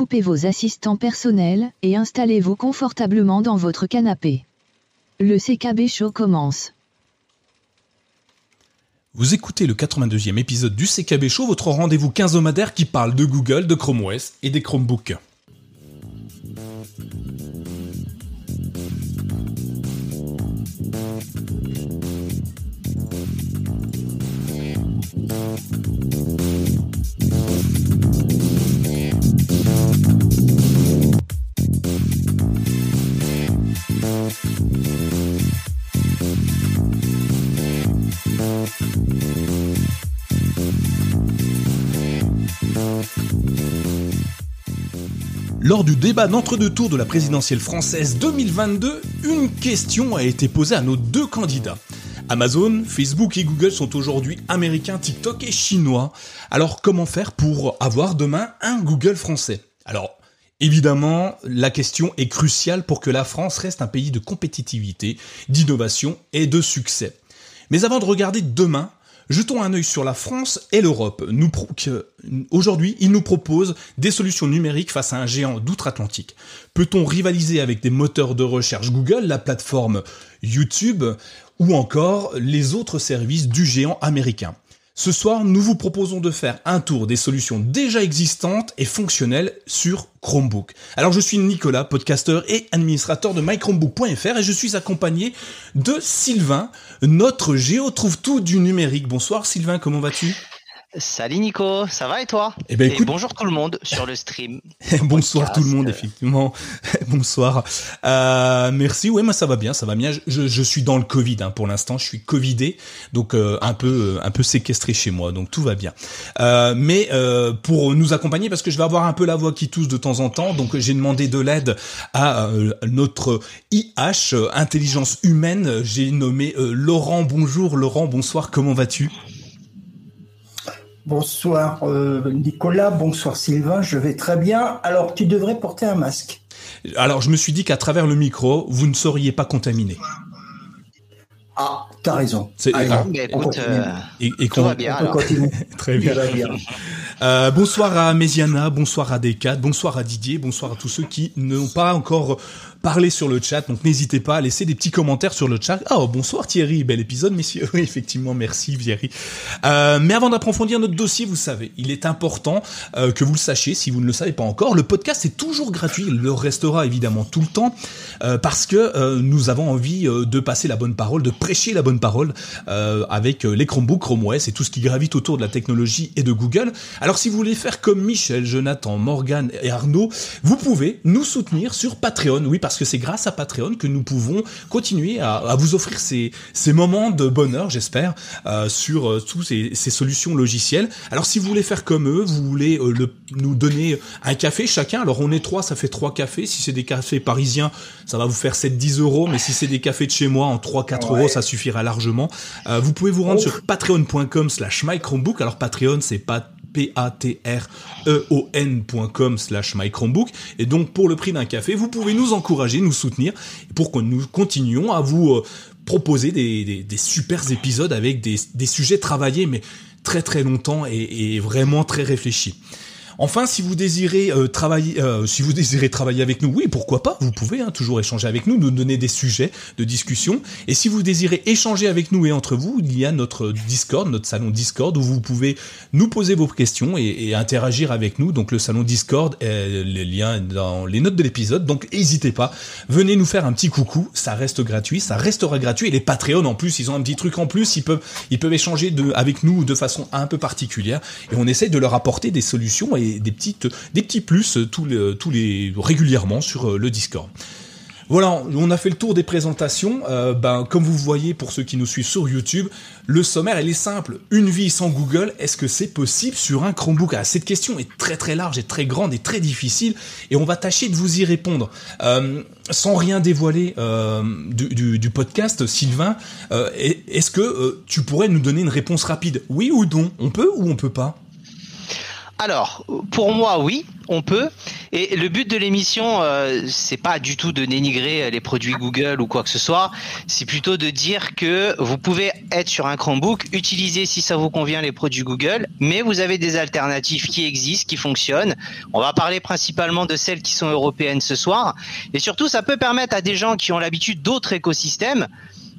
coupez vos assistants personnels et installez-vous confortablement dans votre canapé. Le CKB Show commence. Vous écoutez le 82e épisode du CKB Show, votre rendez-vous quinzomadaire qui parle de Google, de Chrome OS et des Chromebooks. Lors du débat d'entre-deux tours de la présidentielle française 2022, une question a été posée à nos deux candidats. Amazon, Facebook et Google sont aujourd'hui américains, TikTok et chinois. Alors comment faire pour avoir demain un Google français? Alors Évidemment, la question est cruciale pour que la France reste un pays de compétitivité, d'innovation et de succès. Mais avant de regarder demain, jetons un œil sur la France et l'Europe. Aujourd'hui, ils nous proposent des solutions numériques face à un géant d'outre-Atlantique. Peut-on rivaliser avec des moteurs de recherche Google, la plateforme YouTube ou encore les autres services du géant américain? Ce soir, nous vous proposons de faire un tour des solutions déjà existantes et fonctionnelles sur Chromebook. Alors je suis Nicolas, podcasteur et administrateur de mychromebook.fr et je suis accompagné de Sylvain, notre géo trouve tout du numérique. Bonsoir Sylvain, comment vas-tu? Salut Nico, ça va et toi eh ben, écoute... bonjour tout le monde sur le stream. Bonsoir tout le monde, effectivement. Bonsoir. Euh, merci. Ouais, moi ça va bien, ça va bien. Je, je suis dans le Covid hein, pour l'instant. Je suis Covidé, donc euh, un peu un peu séquestré chez moi, donc tout va bien. Euh, mais euh, pour nous accompagner, parce que je vais avoir un peu la voix qui tousse de temps en temps, donc j'ai demandé de l'aide à euh, notre IH intelligence humaine. J'ai nommé Laurent. Bonjour Laurent. Bonsoir. Comment vas-tu? Bonsoir euh, Nicolas, bonsoir Sylvain, je vais très bien. Alors tu devrais porter un masque. Alors je me suis dit qu'à travers le micro, vous ne seriez pas contaminé. Ah, t'as raison. Ah, écoute, euh, et, et va bien. Très bien. Euh, bonsoir à Méziana, bonsoir à Decat, bonsoir à Didier, bonsoir à tous ceux qui n'ont pas encore parler sur le chat. Donc n'hésitez pas à laisser des petits commentaires sur le chat. Oh bonsoir Thierry, bel épisode messieurs. Oui effectivement merci Thierry. Euh, mais avant d'approfondir notre dossier, vous savez, il est important euh, que vous le sachiez si vous ne le savez pas encore. Le podcast est toujours gratuit. Il le restera évidemment tout le temps euh, parce que nous avons envie de passer la bonne parole, de prêcher la bonne parole avec les Chromebooks, Chrome OS et tout ce qui gravite autour de la technologie et de Google. Alors si vous voulez faire comme Michel, Jonathan, Morgan et Arnaud, vous pouvez nous soutenir sur Patreon. Oui que c'est grâce à Patreon que nous pouvons continuer à, vous offrir ces, ces moments de bonheur, j'espère, euh, sur euh, tous ces, ces, solutions logicielles. Alors si vous voulez faire comme eux, vous voulez euh, le, nous donner un café chacun, alors on est trois, ça fait trois cafés. Si c'est des cafés parisiens, ça va vous faire 7-10 euros, mais si c'est des cafés de chez moi, en 3-4 euros, ça suffira largement. vous pouvez vous rendre sur patreon.com slash mychromebook. Alors Patreon, c'est pas p-a-t-r-e-o-n.com slash mychromebook. Et donc, pour le prix d'un café, vous pouvez nous encourager, nous soutenir, pour que nous continuions à vous euh, proposer des, des, des super épisodes avec des, des, sujets travaillés, mais très très longtemps et, et vraiment très réfléchis. Enfin, si vous désirez euh, travailler, euh, si vous désirez travailler avec nous, oui, pourquoi pas Vous pouvez hein, toujours échanger avec nous, nous donner des sujets de discussion. Et si vous désirez échanger avec nous et entre vous, il y a notre Discord, notre salon Discord, où vous pouvez nous poser vos questions et, interagir avec nous. Donc le salon Discord, est les liens dans les notes de l'épisode. Donc n'hésitez pas, venez nous faire un petit coucou. Ça reste gratuit, ça restera gratuit. Et les Patreons en plus, ils ont un petit truc en plus. Ils peuvent, ils peuvent échanger avec nous de façon un peu particulière. Et on essaye de leur apporter des solutions des, petits plus euh, tous les, tous les, régulièrement sur euh, le Discord. Voilà, on a fait le tour des présentations. Euh, ben, comme vous voyez, pour ceux qui nous suivent sur YouTube, le sommaire, elle est simple. Une vie sans Google, est-ce que c'est possible sur un Chromebook? Ah, Cette question est très très large et très grande et très difficile, et on va tâcher de vous y répondre. sans rien dévoiler du, du, podcast, Sylvain, est-ce que tu pourrais nous donner une réponse rapide? Oui ou non? On peut ou on peut pas? Alors, pour moi, oui, on peut. Et le but de l'émission, euh, c'est pas du tout de dénigrer les produits Google ou quoi que ce soit. C'est plutôt de dire que vous pouvez être sur un Chromebook, utiliser si ça vous convient les produits Google, mais vous avez des alternatives qui existent, qui fonctionnent. On va parler principalement de celles qui sont européennes ce soir. Et surtout, ça peut permettre à des gens qui ont l'habitude d'autres écosystèmes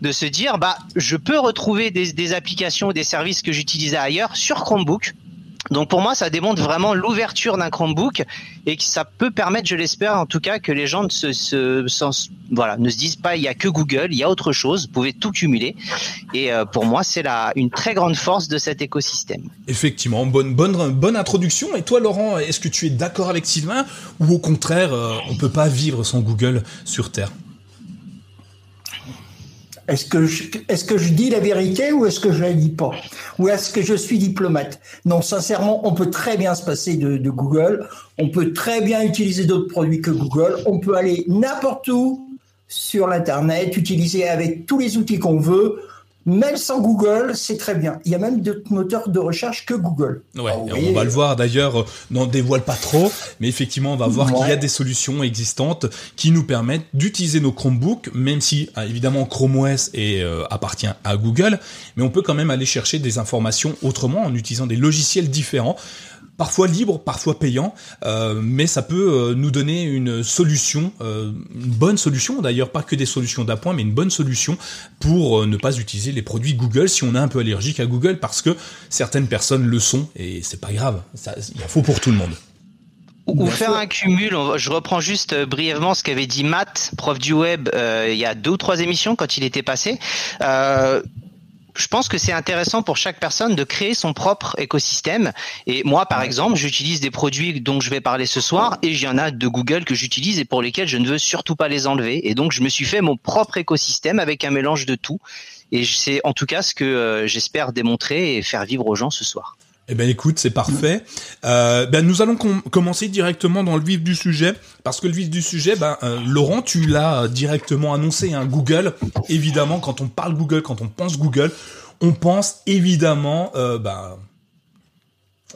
de se dire, bah, je peux retrouver des, des applications des services que j'utilisais ailleurs sur Chromebook donc pour moi, ça démontre vraiment l'ouverture d'un Chromebook et que ça peut permettre, je l'espère en tout cas, que les gens ne se, disent pas il y a que Google, il y a autre chose, vous pouvez tout cumuler. Et euh, pour moi, c'est la une très grande force de cet écosystème. Effectivement, bonne introduction. Et toi, Laurent, est-ce que tu es d'accord avec Sylvain ou au contraire, euh, on peut pas vivre sans Google sur Terre? Est-ce que, je, dis la vérité ou est-ce que je la dis pas? Ou est-ce que je suis diplomate? Non, sincèrement, on peut très bien se passer de, de Google. On peut très bien utiliser d'autres produits que Google. On peut aller n'importe où sur l'Internet, utiliser avec tous les outils qu'on veut. Même sans Google, c'est très bien. Il y a même d'autres moteurs de recherche que Google. Ouais, ah on va le voir d'ailleurs, n'en dévoile pas trop, mais effectivement, on va voir qu'il y a des solutions existantes qui nous permettent d'utiliser nos Chromebooks, même si ah, évidemment Chrome OS est, euh, appartient à Google, mais on peut quand même aller chercher des informations autrement en utilisant des logiciels différents parfois libre, parfois payant, euh, mais ça peut euh, nous donner une solution, euh, une bonne solution d'ailleurs, pas que des solutions d'appoint, mais une bonne solution pour ne pas utiliser les produits Google si on est un peu allergique à Google, parce que certaines personnes le sont et c'est pas grave, il y a faux pour tout le monde. Ou faire un cumul. Je reprends juste brièvement ce qu'avait dit Matt, prof du web, il y a deux ou trois émissions quand il était passé je pense que c'est intéressant pour chaque personne de créer son propre écosystème. Et moi, par exemple, j'utilise des produits dont je vais parler ce soir et il y en a de Google que j'utilise et pour lesquels je ne veux surtout pas les enlever. Et donc, je me suis fait mon propre écosystème avec un mélange de tout. Et c'est en tout cas ce que euh, j'espère démontrer et faire vivre aux gens ce soir. Eh ben écoute, c'est parfait. Euh, ben nous allons commencer directement dans le vif du sujet parce que le vif du sujet, ben euh, Laurent, tu l'as directement annoncé. Hein, Google, évidemment, quand on parle Google, quand on pense Google, on pense évidemment, euh, ben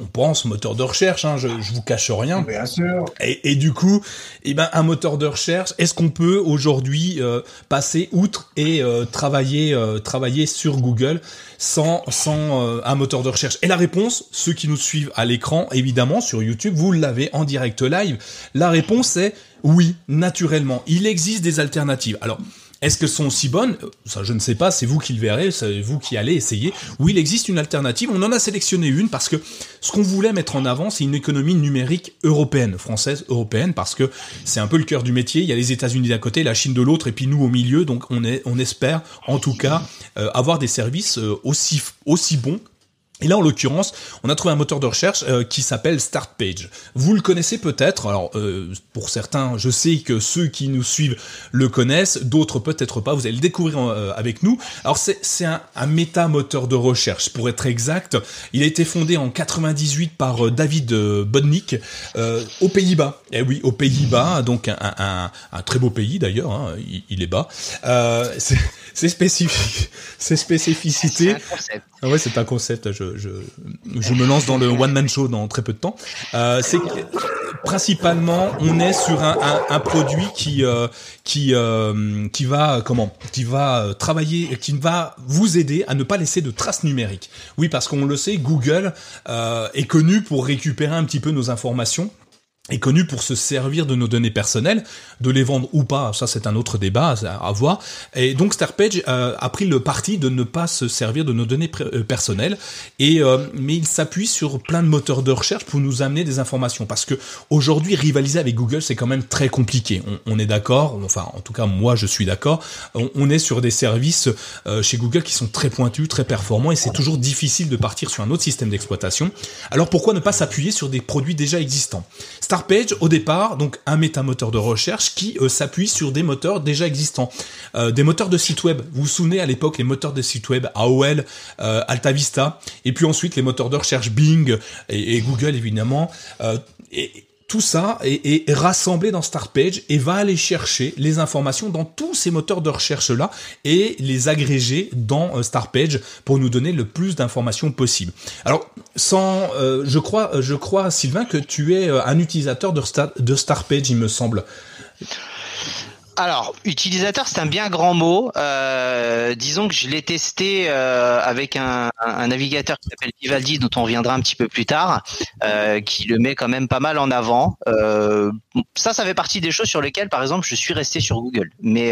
on pense moteur de recherche, hein, je, je vous cache rien. Bien sûr. Et, et du coup, eh ben un moteur de recherche, est-ce qu'on peut aujourd'hui euh, passer outre et euh, travailler euh, travailler sur Google sans sans un moteur de recherche? Et la réponse, ceux qui nous suivent à l'écran, évidemment sur YouTube, vous l'avez en direct live. La réponse est oui, naturellement. Il existe des alternatives. Alors est-ce qu'elles sont aussi bonnes? Ça, je ne sais pas, c'est vous qui le verrez, c'est vous qui allez essayer. Oui, il existe une alternative, on en a sélectionné une parce que ce qu'on voulait mettre en avant, c'est une économie numérique européenne, française, européenne, parce que c'est un peu le cœur du métier. Il y a les États-Unis d'un côté, la Chine de l'autre, et puis nous au milieu. Donc on, espère, en tout cas, euh, avoir des services euh, aussi, aussi bons et là, en l'occurrence, on a trouvé un moteur de recherche euh, qui s'appelle StartPage. Vous le connaissez peut-être. Alors, euh, pour certains, je sais que ceux qui nous suivent le connaissent, d'autres peut-être pas. Vous allez le découvrir euh, avec nous. Alors, c'est un, un méta-moteur de recherche, pour être exact. Il a été fondé en 98 par David Bodnik aux Pays-Bas. Eh oui, aux Pays-Bas, donc un, un, un, très beau pays d'ailleurs. Hein, il, il, est bas. c'est spécifique, c'est spécificité. Ah ouais, c'est un concept. Je, je, je, me lance dans le one man show dans très peu de temps. Euh, c'est principalement, on est sur un, un, un produit qui euh, qui euh, qui va comment, qui va travailler, qui va vous aider à ne pas laisser de traces numériques. Oui, parce qu'on le sait, Google euh, est connu pour récupérer un petit peu nos informations est connu pour se servir de nos données personnelles, de les vendre ou pas, ça c'est un autre débat à, voir. Et donc Starpage euh, a pris le parti de ne pas se servir de nos données euh, personnelles, et euh, mais il s'appuie sur plein de moteurs de recherche pour nous amener des informations. Parce que aujourd'hui rivaliser avec Google c'est quand même très compliqué. On, est d'accord, enfin en tout cas moi je suis d'accord. On, est sur des services chez Google qui sont très pointus, très performants, et c'est toujours difficile de partir sur un autre système d'exploitation. Alors pourquoi ne pas s'appuyer sur des produits déjà existants? Startpage, au départ, donc un métamoteur de recherche qui euh, s'appuie sur des moteurs déjà existants, euh, des moteurs de site web. Vous vous souvenez à l'époque les moteurs de site web AOL, euh, AltaVista, et puis ensuite les moteurs de recherche Bing et, Google évidemment. et tout ça est, est, rassemblé dans Startpage et va aller chercher les informations dans tous ces moteurs de recherche là et les agréger dans Startpage pour nous donner le plus d'informations possible. Alors, sans, je crois, je crois, Sylvain, que tu es un utilisateur de, Star, de Startpage, il me semble. Alors, utilisateur, c'est un bien grand mot. Euh, disons que je l'ai testé euh, avec un, navigateur qui s'appelle Vivaldi, dont on reviendra un petit peu plus tard, euh, qui le met quand même pas mal en avant. ça, ça fait partie des choses sur lesquelles, par exemple, je suis resté sur Google. Mais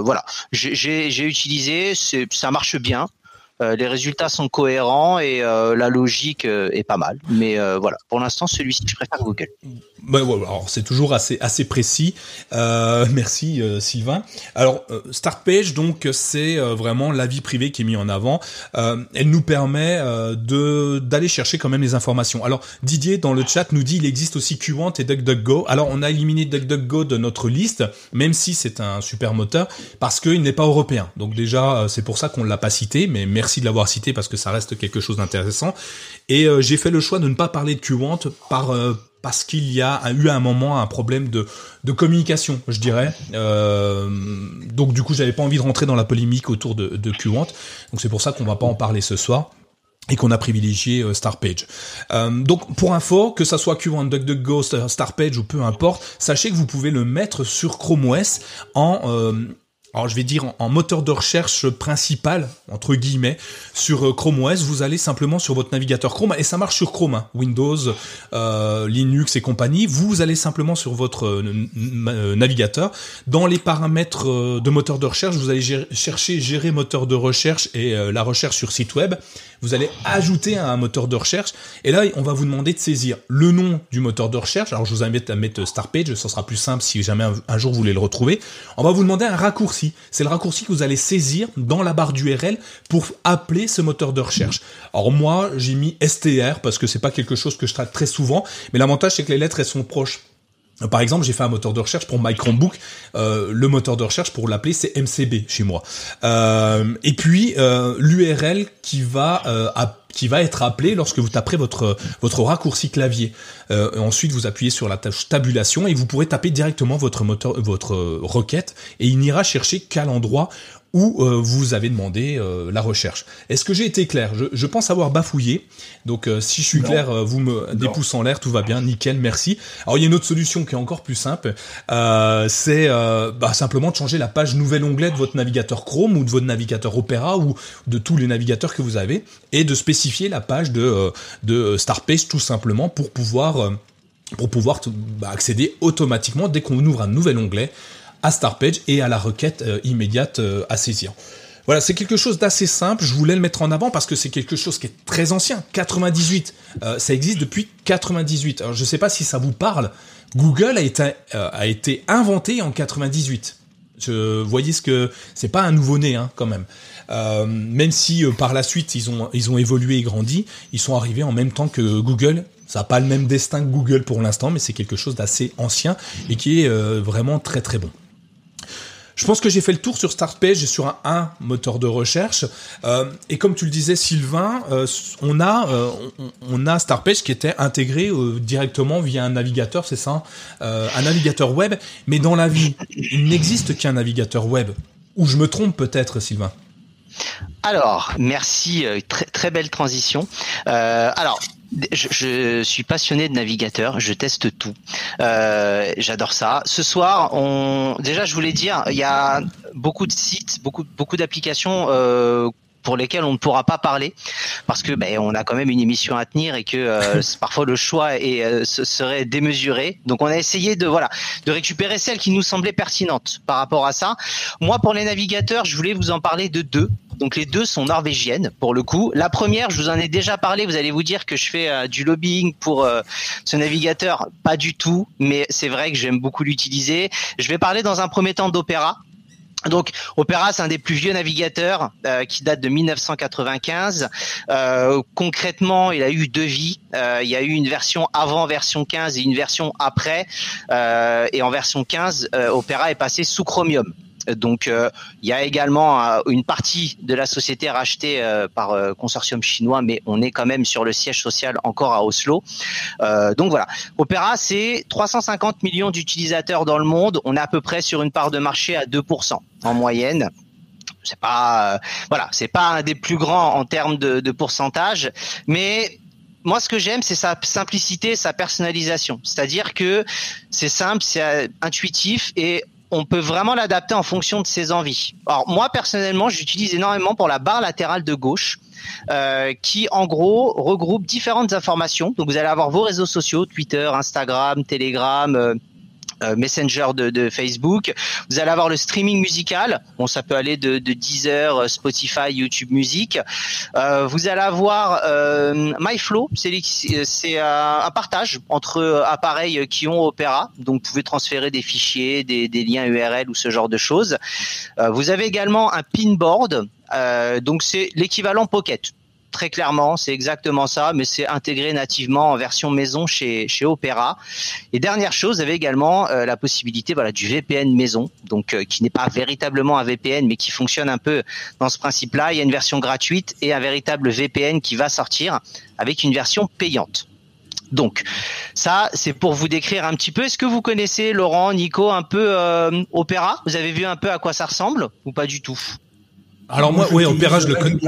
voilà, j'ai utilisé, ça marche bien. Les résultats sont cohérents et la logique est pas mal. Mais voilà, pour l'instant, celui-ci, je préfère Google. Ben, alors c'est toujours assez assez précis. Euh, merci euh, Sylvain. Alors euh, Startpage donc c'est euh, vraiment la vie privée qui est mise en avant. elle nous permet d'aller chercher quand même les informations. Alors Didier dans le chat nous dit il existe aussi Qwant et DuckDuckGo. Alors on a éliminé DuckDuckGo de notre liste, même si c'est un super moteur parce qu'il n'est pas européen. Donc déjà c'est pour ça qu'on l'a pas cité, mais de l'avoir cité parce que ça reste quelque chose d'intéressant. Et j'ai fait le choix de ne pas parler de Qwant par parce qu'il y a eu à un moment un problème de, de communication, je dirais. Euh, donc du coup, j'avais pas envie de rentrer dans la polémique autour de, de Qwant. Donc c'est pour ça qu'on va pas en parler ce soir et qu'on a privilégié euh, Startpage. Euh, donc pour info, que ça soit Qwant, DuckDuckGo, Startpage ou peu importe, sachez que vous pouvez le mettre sur Chrome OS en euh, alors je vais dire en, moteur de recherche principal entre guillemets sur euh, Chrome OS, vous allez simplement sur votre navigateur Chrome et ça marche sur Chrome, hein, Windows, euh, Linux et compagnie. Vous allez simplement sur votre euh, navigateur, dans les paramètres de moteur de recherche, vous allez chercher gérer moteur de recherche et la recherche sur site web. Vous allez ajouter un moteur de recherche et là on va vous demander de saisir le nom du moteur de recherche. Alors je vous invite à mettre Startpage, ça sera plus simple si jamais un jour vous voulez le retrouver. On va vous demander un raccourci c'est le raccourci que vous allez saisir dans la barre d'URL pour appeler ce moteur de recherche. Alors moi, j'ai mis STR parce que c'est pas quelque chose que je traite très souvent, mais l'avantage c'est que les lettres elles sont proches. Par exemple, j'ai fait un moteur de recherche pour My Chromebook. Euh, le moteur de recherche, pour l'appeler, c'est MCB chez moi. Euh, et puis euh, l'URL qui va qui va être appelé lorsque vous taperez votre votre raccourci clavier. ensuite, vous appuyez sur la tâche tabulation et vous pourrez taper directement votre moteur votre requête et il n'ira chercher qu'à l'endroit où euh, vous avez demandé euh, la recherche. Est-ce que j'ai été clair? Je, pense avoir bafouillé. Donc euh, si je suis clair, vous me des pouces en l'air, tout va bien, nickel, merci. Alors il y a une autre solution qui est encore plus simple, c'est bah, simplement de changer la page nouvel onglet de votre navigateur Chrome ou de votre navigateur Opera ou de tous les navigateurs que vous avez et de spécifier la page de, de Startpage tout simplement pour pouvoir pour pouvoir bah, accéder automatiquement dès qu'on ouvre un nouvel onglet à Startpage et à la requête euh, immédiate euh, à saisir. Voilà, c'est quelque chose d'assez simple. Je voulais le mettre en avant parce que c'est quelque chose qui est très ancien. 98, euh, ça existe depuis 98. Alors je ne sais pas si ça vous parle. Google a été, a été inventé en 98. Je voyez ce que c'est pas un nouveau-né hein, quand même. même si par la suite ils ont ils ont évolué et grandi, ils sont arrivés en même temps que Google. Ça n'a pas le même destin que Google pour l'instant, mais c'est quelque chose d'assez ancien et qui est vraiment très très bon. Je pense que j'ai fait le tour sur Startpage et sur un, moteur de recherche. Euh, et comme tu le disais, Sylvain, euh, on a euh, on, a Startpage qui était intégré directement via un navigateur, c'est ça, un navigateur web. Mais dans la vie, il n'existe qu'un navigateur web. Ou je me trompe peut-être, Sylvain? Alors, merci, très très belle transition. alors, je, suis passionné de navigateur, je teste tout. Euh, J'adore ça. Ce soir, on déjà, je voulais dire, il y a beaucoup de sites, beaucoup beaucoup d'applications euh, pour lesquelles on ne pourra pas parler parce que ben, on a quand même une émission à tenir et que euh, parfois le choix est, euh, serait démesuré. Donc on a essayé de voilà de récupérer celles qui nous semblaient pertinentes par rapport à ça. Moi pour les navigateurs, je voulais vous en parler de deux. Donc les deux sont norvégiennes pour le coup. La première, je vous en ai déjà parlé. Vous allez vous dire que je fais euh, du lobbying pour euh, ce navigateur, pas du tout. Mais c'est vrai que j'aime beaucoup l'utiliser. Je vais parler dans un premier temps d'Opéra. Donc Opera, c'est un des plus vieux navigateurs euh, qui date de 1995. concrètement, il a eu deux vies. il y a eu une version avant version 15 et une version après. et en version 15, Opera est passé sous Chromium Donc euh, il y a également euh, une partie de la société rachetée euh, par consortium chinois, mais on est quand même sur le siège social encore à Oslo. donc voilà, Opera c'est 350 millions d'utilisateurs dans le monde. On est à peu près sur une part de marché à 2% en moyenne c'est pas voilà c'est pas un des plus grands en termes de, de pourcentage mais moi, ce que j'aime, c'est sa simplicité, sa personnalisation. C'est-à-dire que c'est simple, c'est intuitif et on peut vraiment l'adapter en fonction de ses envies. Alors moi personnellement, j'utilise énormément pour la barre latérale de gauche. Euh, qui en gros regroupe différentes informations. Donc vous allez avoir vos réseaux sociaux, Twitter, Instagram, Telegram, euh, Messenger de, Facebook. Vous allez avoir le streaming musical. Bon, ça peut aller de, de Deezer, euh, Spotify, YouTube Music. Euh, vous allez avoir euh, MyFlow. C'est un partage entre appareils qui ont Opera. Donc, vous pouvez transférer des fichiers, des, des liens URL ou ce genre de choses. vous avez également un pinboard. donc, c'est l'équivalent Pocket très clairement, c'est exactement ça, mais c'est intégré nativement en version maison chez, chez Opera. Et dernière chose, vous avez également euh, la possibilité voilà, du VPN maison, donc euh, qui n'est pas véritablement un VPN, mais qui fonctionne un peu dans ce principe-là. Il y a une version gratuite et un véritable VPN qui va sortir avec une version payante. Donc, ça, c'est pour vous décrire un petit peu. Est-ce que vous connaissez, Laurent, Nico, un peu euh, Opera Vous avez vu un peu à quoi ça ressemble ou pas du tout? Alors moi, oui, Opera, je le connais.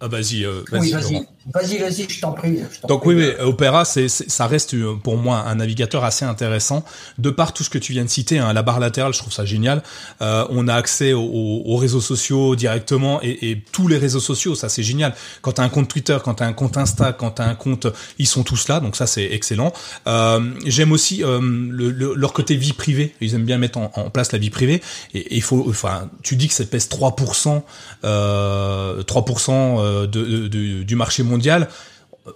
Ah, vas-y, euh, vas-y. vas-y. Vas-y, vas-y, je t'en prie. Donc oui, oui, Opera, c'est, ça reste euh, pour moi un navigateur assez intéressant. De par tout ce que tu viens de citer, hein, la barre latérale, je trouve ça génial. Euh, on a accès aux, réseaux sociaux directement et, et, tous les réseaux sociaux, ça c'est génial. Quand tu as un compte Twitter, quand tu as un compte Insta, quand tu as un compte, ils sont tous là, donc ça c'est excellent. Euh, j'aime aussi euh, le, leur côté vie privée. Ils aiment bien mettre en, en place la vie privée. Et, il faut, enfin, tu dis que ça pèse 3%, euh, 3% de, de, du marché mondial mondial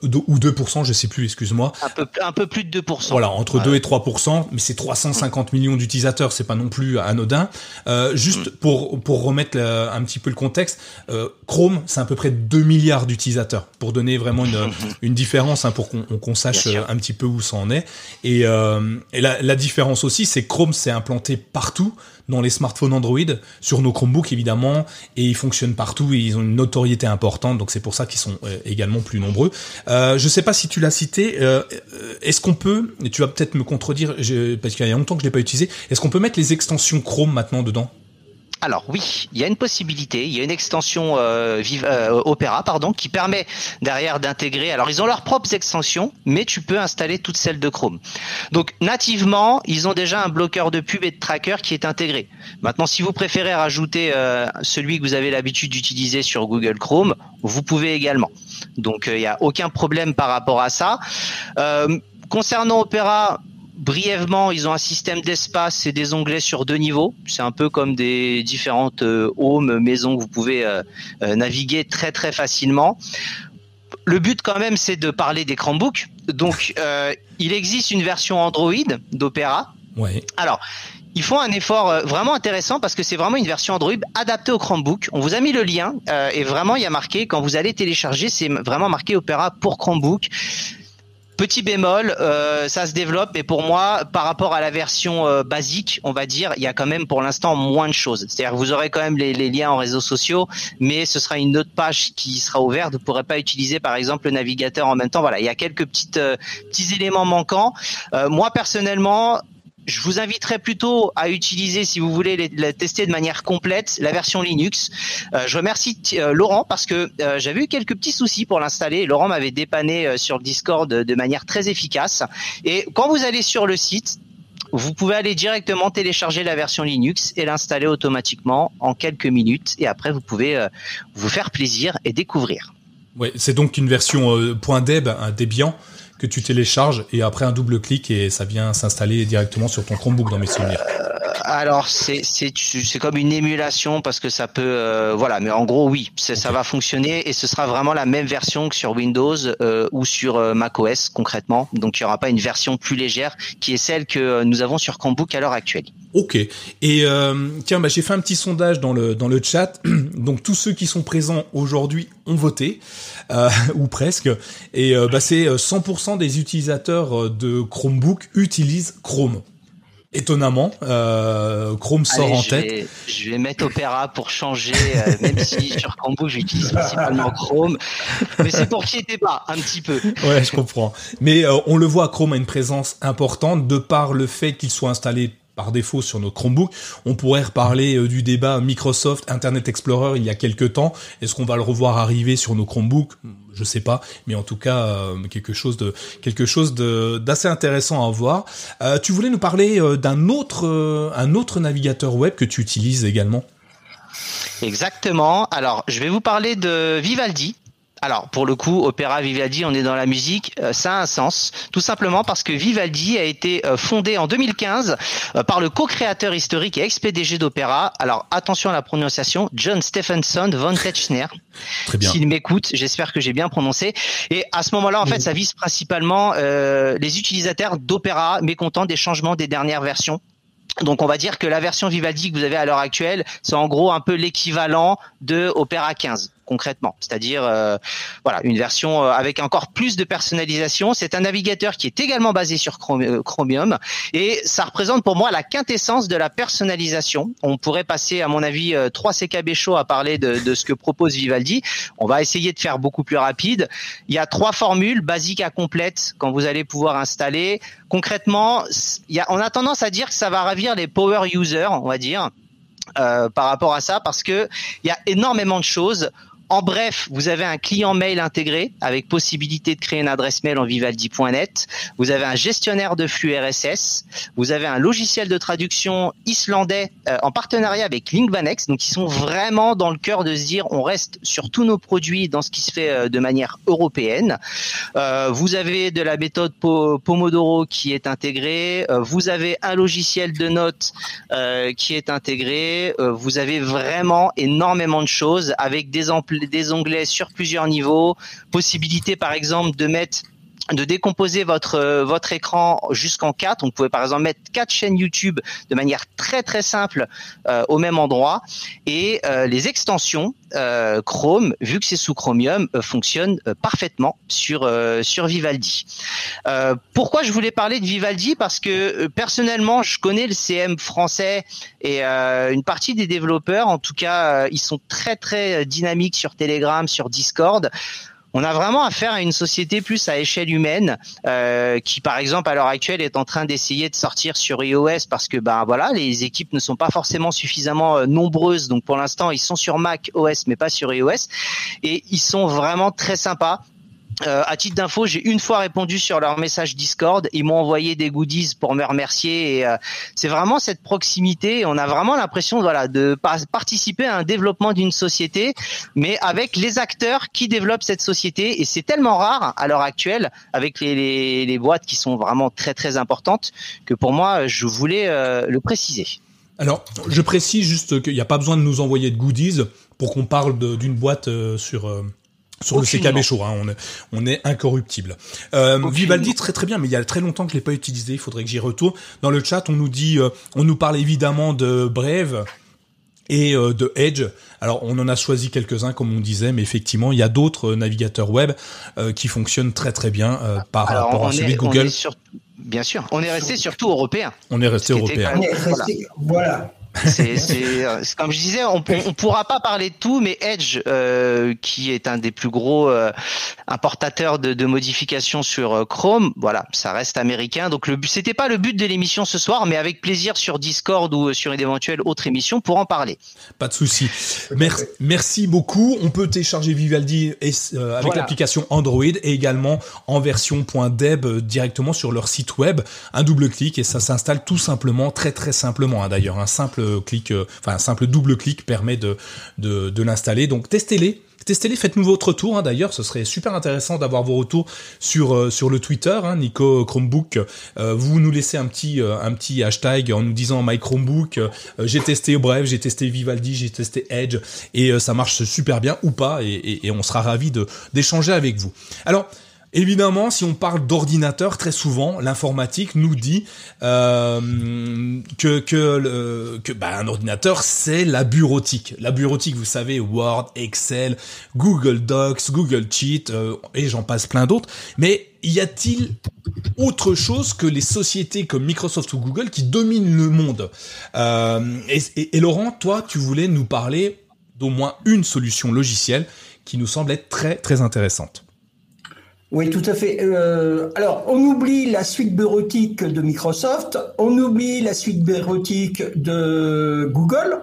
ou 2%, je sais plus, excuse-moi. Un peu, un peu plus de 2%. Voilà, entre 2 et 3%, mais c'est 350 millions d'utilisateurs, c'est pas non plus anodin. Euh, juste mm. pour pour remettre un petit peu le contexte, euh, Chrome, c'est à peu près 2 milliards d'utilisateurs, pour donner vraiment une, une différence, hein, pour qu'on sache un petit peu où ça en est. Et, euh, et la, la différence aussi, c'est Chrome s'est implanté partout, dans les smartphones Android, sur nos Chromebooks évidemment, et ils fonctionnent partout et ils ont une notoriété importante, donc c'est pour ça qu'ils sont euh, également plus nombreux. Euh, je sais pas si tu l'as cité, euh, est-ce qu'on peut, et tu vas peut-être me contredire, parce qu'il y a longtemps que je l'ai pas utilisé, est-ce qu'on peut mettre les extensions Chrome maintenant dedans? Alors oui, il y a une possibilité, il y a une extension euh, euh, Opera pardon qui permet derrière d'intégrer. Alors ils ont leurs propres extensions, mais tu peux installer toutes celles de Chrome. Donc nativement, ils ont déjà un bloqueur de pub et de tracker qui est intégré. Maintenant, si vous préférez rajouter euh, celui que vous avez l'habitude d'utiliser sur Google Chrome, vous pouvez également. Donc il n'y a aucun problème par rapport à ça. concernant Opera, brièvement, ils ont un système d'espace et des onglets sur deux niveaux. C'est un peu comme des différentes euh, homes, maisons que vous pouvez euh, euh, naviguer très très facilement. Le but quand même, c'est de parler des Chromebooks. Donc, il existe une version Android d'Opera. Ouais. Alors, ils font un effort vraiment intéressant parce que c'est vraiment une version Android adaptée au Chromebook. On vous a mis le lien et vraiment il y a marqué quand vous allez télécharger, c'est vraiment marqué Opera pour Chromebook. Petit bémol, euh, ça se développe, mais pour moi, par rapport à la version euh, basique, on va dire, il y a quand même pour l'instant moins de choses. C'est-à-dire que vous aurez quand même les, liens en réseaux sociaux, mais ce sera une autre page qui sera ouverte. Vous ne pourrez pas utiliser, par exemple, le navigateur en même temps. Voilà, il y a quelques petites euh, petits éléments manquants. moi, personnellement, je vous inviterai plutôt à utiliser, si vous voulez tester de manière complète, la version Linux. Euh, je remercie euh, Laurent parce que euh, j'avais eu quelques petits soucis pour l'installer. Laurent m'avait dépanné sur le Discord de, manière très efficace. Et quand vous allez sur le site, vous pouvez aller directement télécharger la version Linux et l'installer automatiquement en quelques minutes. Et après, vous pouvez vous faire plaisir et découvrir. Ouais, c'est donc une version .deb, un Debian que tu télécharges et après un double clic et ça vient s'installer directement sur ton Chromebook dans mes souvenirs. Alors c'est c'est c'est comme une émulation parce que ça peut euh, voilà mais en gros oui ça va fonctionner et ce sera vraiment la même version que sur Windows euh, ou sur euh, macOS concrètement donc il y aura pas une version plus légère qui est celle que nous avons sur Chromebook à l'heure actuelle. Ok et tiens bah, j'ai fait un petit sondage dans le dans le chat donc tous ceux qui sont présents aujourd'hui ont voté ou presque et bah, c'est 100% des utilisateurs de Chromebook utilisent Chrome. étonnamment. Euh, Chrome sort en tête. je vais mettre Opera pour changer, euh, même si sur Chromebook j'utilise principalement Chrome. Mais c'est pour qui était pas, un petit peu. Ouais, je comprends. Mais euh, on le voit, Chrome a une présence importante de par le fait qu'il soit installé par défaut sur nos Chromebooks. On pourrait reparler euh, du débat Microsoft Internet Explorer il y a quelques temps. Est-ce qu'on va le revoir arriver sur nos Chromebooks? Je sais pas, mais en tout cas euh, quelque chose de quelque chose d'assez intéressant à voir. Euh, tu voulais nous parler d'un autre un autre navigateur web que tu utilises également? Exactement. Alors, je vais vous parler de Vivaldi alors pour le coup, Opéra Vivaldi, on est dans la musique, euh, ça a un sens, tout simplement parce que Vivaldi a été euh, fondé en 2015 euh, par le co-créateur historique et ex-PDG d'Opéra. Alors attention à la prononciation, John Stephenson von bien. S'il m'écoute, j'espère que j'ai bien prononcé. Et à ce moment-là, en fait, ça vise principalement les utilisateurs d'Opéra mécontents des changements des dernières versions. Donc on va dire que la version Vivaldi que vous avez à l'heure actuelle, c'est en gros un peu l'équivalent de Opera 15 concrètement, c'est-à-dire euh, voilà une version euh, avec encore plus de personnalisation. C'est un navigateur qui est également basé sur euh, Chromium et ça représente pour moi la quintessence de la personnalisation. On pourrait passer à mon avis trois CKB show à parler de, de, ce que propose Vivaldi. On va essayer de faire beaucoup plus rapide. Il y a trois formules basiques à complète quand vous allez pouvoir installer. Concrètement, il y a, on a tendance à dire que ça va ravir les power users, on va dire. Euh, par rapport à ça parce que il y a énormément de choses. En bref, vous avez un client mail intégré avec possibilité de créer une adresse mail en vivaldi.net. Vous avez un gestionnaire de flux RSS. Vous avez un logiciel de traduction islandais euh, en partenariat avec Linkvanex. Donc, ils sont vraiment dans le cœur de se dire, on reste sur tous nos produits dans ce qui se fait euh, de manière européenne. Euh, vous avez de la méthode Pomodoro qui est intégrée. vous avez un logiciel de notes qui est intégré. vous avez vraiment énormément de choses avec des emplois des onglets sur plusieurs niveaux, possibilité par exemple de mettre de décomposer votre euh, votre écran jusqu'en quatre. Vous pouvez par exemple mettre quatre chaînes YouTube de manière très très simple euh, au même endroit. Et euh, les extensions Chrome, vu que c'est sous Chromium, fonctionnent parfaitement sur sur Vivaldi. pourquoi je voulais parler de Vivaldi? Parce que personnellement, je connais le CM français et une partie des développeurs. En tout cas, ils sont très très dynamiques sur Telegram, sur Discord on a vraiment affaire à une société plus à échelle humaine euh, qui, par exemple, à l'heure actuelle, est en train d'essayer de sortir sur iOS parce que, ben voilà, les équipes ne sont pas forcément suffisamment euh, nombreuses. Donc, pour l'instant, ils sont sur Mac OS, mais pas sur iOS, et ils sont vraiment très sympas. Euh, à titre d'info, j'ai une fois répondu sur leur message Discord. Ils m'ont envoyé des goodies pour me remercier. Euh, c'est vraiment cette proximité. On a vraiment l'impression, voilà, de participer à un développement d'une société, mais avec les acteurs qui développent cette société. Et c'est tellement rare à l'heure actuelle, avec les, les, boîtes qui sont vraiment très très importantes, que pour moi, je voulais euh, le préciser. Alors, je précise juste qu'il n'y a pas besoin de nous envoyer de goodies pour qu'on parle d'une boîte sur sur le CKB chaud, hein, on, est, on est incorruptible. Euh, Vivaldi, très très bien, mais il y a très longtemps que je l'ai pas utilisé, il faudrait que j'y retourne. Dans le chat, on nous dit, euh, on nous parle évidemment de Brave et euh, de Edge. Alors on en a choisi quelques-uns comme on disait, mais effectivement il y a d'autres navigateurs web qui fonctionnent très très bien par rapport à celui de Google. Bien sûr, on est resté surtout européen. On est resté européen. voilà. C'est comme je disais, on, on pourra pas parler de tout, mais Edge, euh, qui est un des plus gros euh, importateurs de, de, modifications sur euh, Chrome, voilà, ça reste américain. Donc le c'était pas le but de l'émission ce soir, mais avec plaisir sur Discord ou sur une éventuelle autre émission pour en parler. Pas de souci. Merci, merci beaucoup. On peut télécharger Vivaldi euh, avec l'application Android et également en version .deb directement sur leur site web. Un double clic et ça s'installe tout simplement, très très simplement hein, d'ailleurs, un simple clic, euh, enfin un simple double clic permet de, l'installer. Donc testez-les. Testez-les, faites-nous votre retour. Hein, D'ailleurs, ce serait super intéressant d'avoir vos retours sur euh, le Twitter, hein, Nico Chromebook. Euh, vous nous laissez un petit petit hashtag en nous disant My Chromebook. j'ai testé bref, j'ai testé Vivaldi, j'ai testé Edge et ça marche super bien ou pas. Et, et on sera ravi de d'échanger avec vous. Alors Évidemment, si on parle d'ordinateur, très souvent, l'informatique nous dit euh, que que bah, un ordinateur c'est la bureautique. La bureautique, vous savez, Word, Excel, Google Docs, Google Sheet euh, et j'en passe plein d'autres. Mais y a-t-il autre chose que les sociétés comme Microsoft ou Google qui dominent le monde? Euh, et, et Laurent, toi, tu voulais nous parler d'au moins une solution logicielle qui nous semble être très très intéressante. Oui, tout à fait. Euh, alors, on oublie la suite bureautique de Microsoft, on oublie la suite bureautique de Google,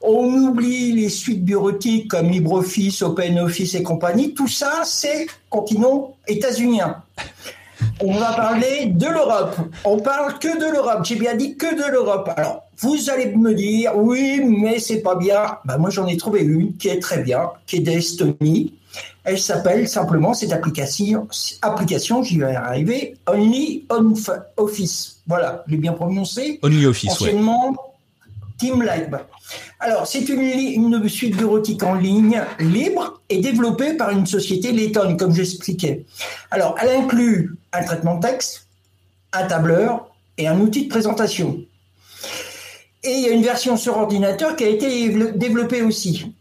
on oublie les suites bureautiques comme LibreOffice, OpenOffice et compagnie. Tout ça, c'est continent états-unien. On va parler de l'Europe. On parle que de l'Europe. J'ai bien dit que de l'Europe. Alors, vous allez me dire, oui, mais c'est pas bien. Ben, moi, j'en ai trouvé une qui est très bien, qui est d'Estonie elle s'appelle simplement cette application, application, j'y vais arriver, Only on Office. Voilà, j'ai bien prononcé. Only Office, Anciennement, TeamLab. Alors, c'est une, une, suite bureautique en ligne libre et développée par une société lettonne, comme j'expliquais. Alors, elle inclut un traitement de texte, un tableur et un outil de présentation. Et il y a une version sur ordinateur qui a été développée aussi.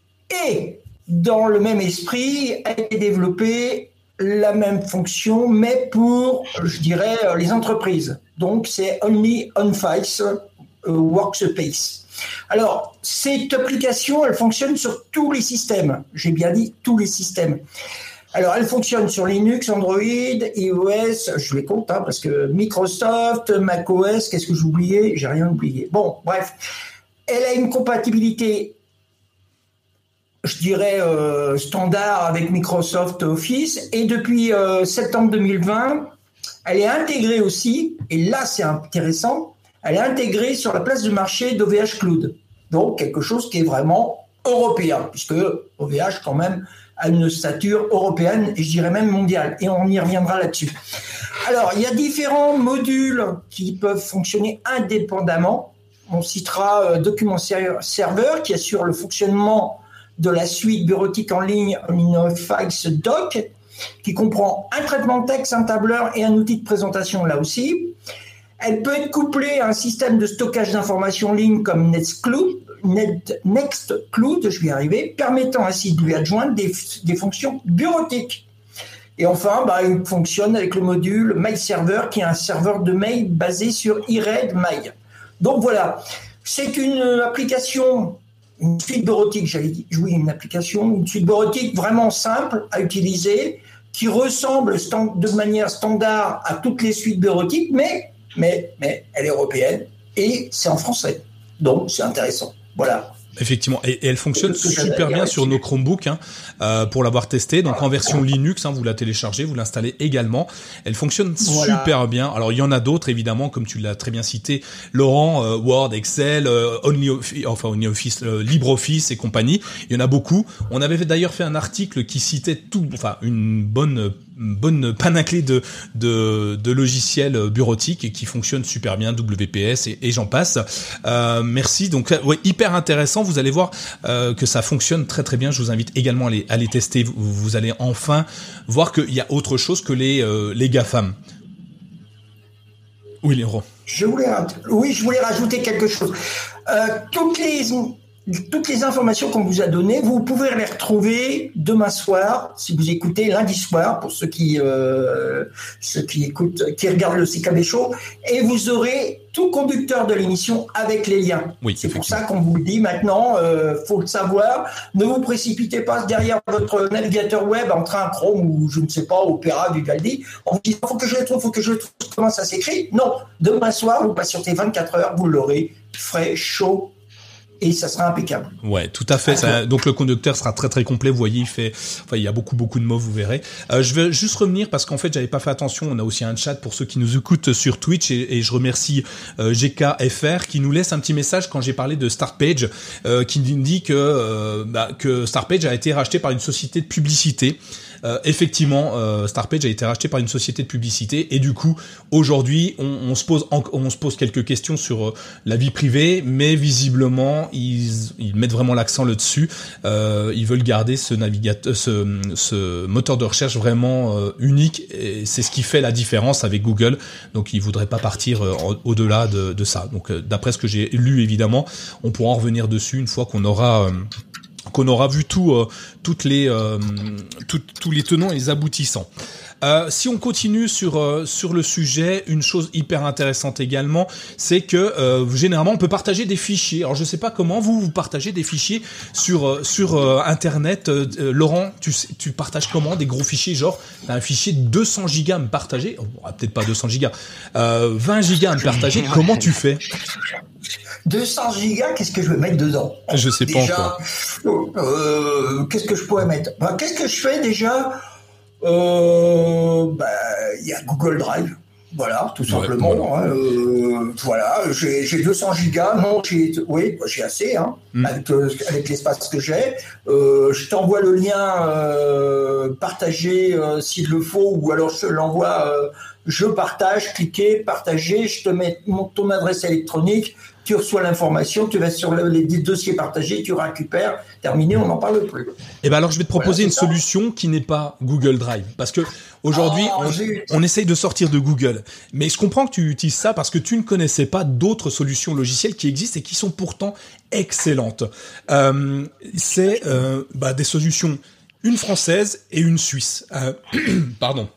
Et dans le même esprit, a été développée la même fonction, mais pour, je dirais, les entreprises. Donc, c'est Only On-Face euh, Workspace. Alors, cette application, elle fonctionne sur tous les systèmes. J'ai bien dit tous les systèmes. Alors, elle fonctionne sur Linux, Android, iOS, je les compte, hein, parce que Microsoft, macOS, qu'est-ce que j'ai oublié J'ai rien oublié. Bon, bref. Elle a une compatibilité je dirais, euh, standard avec Microsoft Office. Et depuis euh, septembre 2020, elle est intégrée aussi, et là c'est intéressant, elle est intégrée sur la place de marché d'OVH Cloud. Donc quelque chose qui est vraiment européen, puisque OVH quand même a une stature européenne et je dirais même mondiale. Et on y reviendra là-dessus. Alors, il y a différents modules qui peuvent fonctionner indépendamment. On citera euh, Document Server qui assure le fonctionnement de la suite bureautique en ligne Office Doc, qui comprend un traitement de texte, un tableur et un outil de présentation là aussi. Elle peut être couplée à un système de stockage d'informations en ligne comme Nextcloud, je vais y arriver, permettant ainsi de lui adjoindre des, fonctions bureautiques. Et enfin, bah, il fonctionne avec le module Mail Server, qui est un serveur de mail basé sur eRed Mail. Donc voilà, c'est une application une suite bureautique, j'allais dire, oui, une application, une suite bureautique vraiment simple à utiliser, qui ressemble de manière standard à toutes les suites bureautiques, mais, mais elle est européenne et c'est en français. Donc, c'est intéressant. Voilà. Effectivement, et, elle fonctionne super bien sur nos Chromebooks hein, euh, pour l'avoir testé. Donc en version Linux, hein, vous la téléchargez, vous l'installez également. Elle fonctionne super bien. Alors il y en a d'autres évidemment, comme tu l'as très bien cité, Laurent, euh, Word, Excel, euh, OnlyOffice, enfin OnlyOffice, euh, LibreOffice et compagnie. Il y en a beaucoup. On avait d'ailleurs fait un article qui citait tout, enfin une bonne bonne panaclée de, de, logiciels bureautiques et qui fonctionnent super bien, WPS et, j'en passe. Euh, merci. Donc, euh, ouais, hyper intéressant. Vous allez voir euh, que ça fonctionne très très bien. Je vous invite également à les, tester. Vous, vous allez enfin voir qu'il y a autre chose que les, GAFAM. Oui, Léon. Je voulais, oui, je voulais rajouter quelque chose. Toutes les toutes les informations qu'on vous a données, vous pouvez les retrouver demain soir, si vous écoutez lundi soir, pour ceux qui euh, ceux qui écoutent, qui regardent le CKB Show, et vous aurez tout conducteur de l'émission avec les liens. Oui, c'est pour ça qu'on vous le dit maintenant, euh, faut le savoir. Ne vous précipitez pas derrière votre navigateur web en train Chrome ou je ne sais pas Opera, Vivaldi, en vous disant faut que je le trouve, faut que je le trouve. Comment ça s'écrit? Non, demain soir, vous patientez 24 heures, vous l'aurez frais, chaud, et ça sera impeccable. Ouais, tout à fait. Ça, donc le conducteur sera très très complet. Vous voyez, il fait, enfin, il y a beaucoup beaucoup de mots, vous verrez. Euh, je vais juste revenir parce qu'en fait, j'avais pas fait attention. On a aussi un chat pour ceux qui nous écoutent sur Twitch et, et je remercie euh, GKFR qui nous laisse un petit message quand j'ai parlé de Startpage, euh, qui nous dit que euh, bah, que Startpage a été racheté par une société de publicité. Euh, effectivement, euh, Startpage a été racheté par une société de publicité et du coup, aujourd'hui, on, se pose on se pose quelques questions sur euh, la vie privée, mais visiblement, ils, ils mettent vraiment l'accent là-dessus. Euh, ils veulent garder ce navigateur, ce, ce moteur de recherche vraiment unique et c'est ce qui fait la différence avec Google. Donc, ils voudraient pas partir au-delà de, de, ça. Donc, d'après ce que j'ai lu, évidemment, on pourra en revenir dessus une fois qu'on aura qu'on aura vu tout, euh, toutes les, euh, tous les tenants et les aboutissants. Euh, si on continue sur euh, sur le sujet, une chose hyper intéressante également, c'est que euh, généralement on peut partager des fichiers. Alors je sais pas comment vous vous partagez des fichiers sur sur internet. Laurent, tu tu partages comment des gros fichiers genre un fichier de 200 gigas à me partager, oh, peut-être pas 200 gigas, 20 gigas à me partager. comment tu fais? 200 gigas, qu'est-ce que je vais mettre dedans Je sais pas encore. qu'est-ce que je pourrais mettre ben, Qu'est-ce que je fais déjà euh, bah, il y a Google Drive. Voilà, tout simplement. Hein, euh, voilà, j'ai 200 gigas. Non, j'ai, oui, j'ai assez, hein, hmm. euh, avec, l'espace que j'ai. je t'envoie le lien partagé s'il le faut, ou alors je l'envoie. je partage, cliquez, partagez. Je te mets mon, ton adresse électronique tu reçois l'information, tu vas sur les dossiers partagés, tu récupères, terminé, on n'en parle plus. Et eh ben alors je vais te proposer une solution qui n'est pas Google Drive, parce que aujourd'hui ah, on, on, essaye de sortir de Google, mais je comprends que tu utilises ça parce que tu ne connaissais pas d'autres solutions logicielles qui existent et qui sont pourtant excellentes. Euh, c'est euh, bah, des solutions, une française et une suisse. Euh, pardon.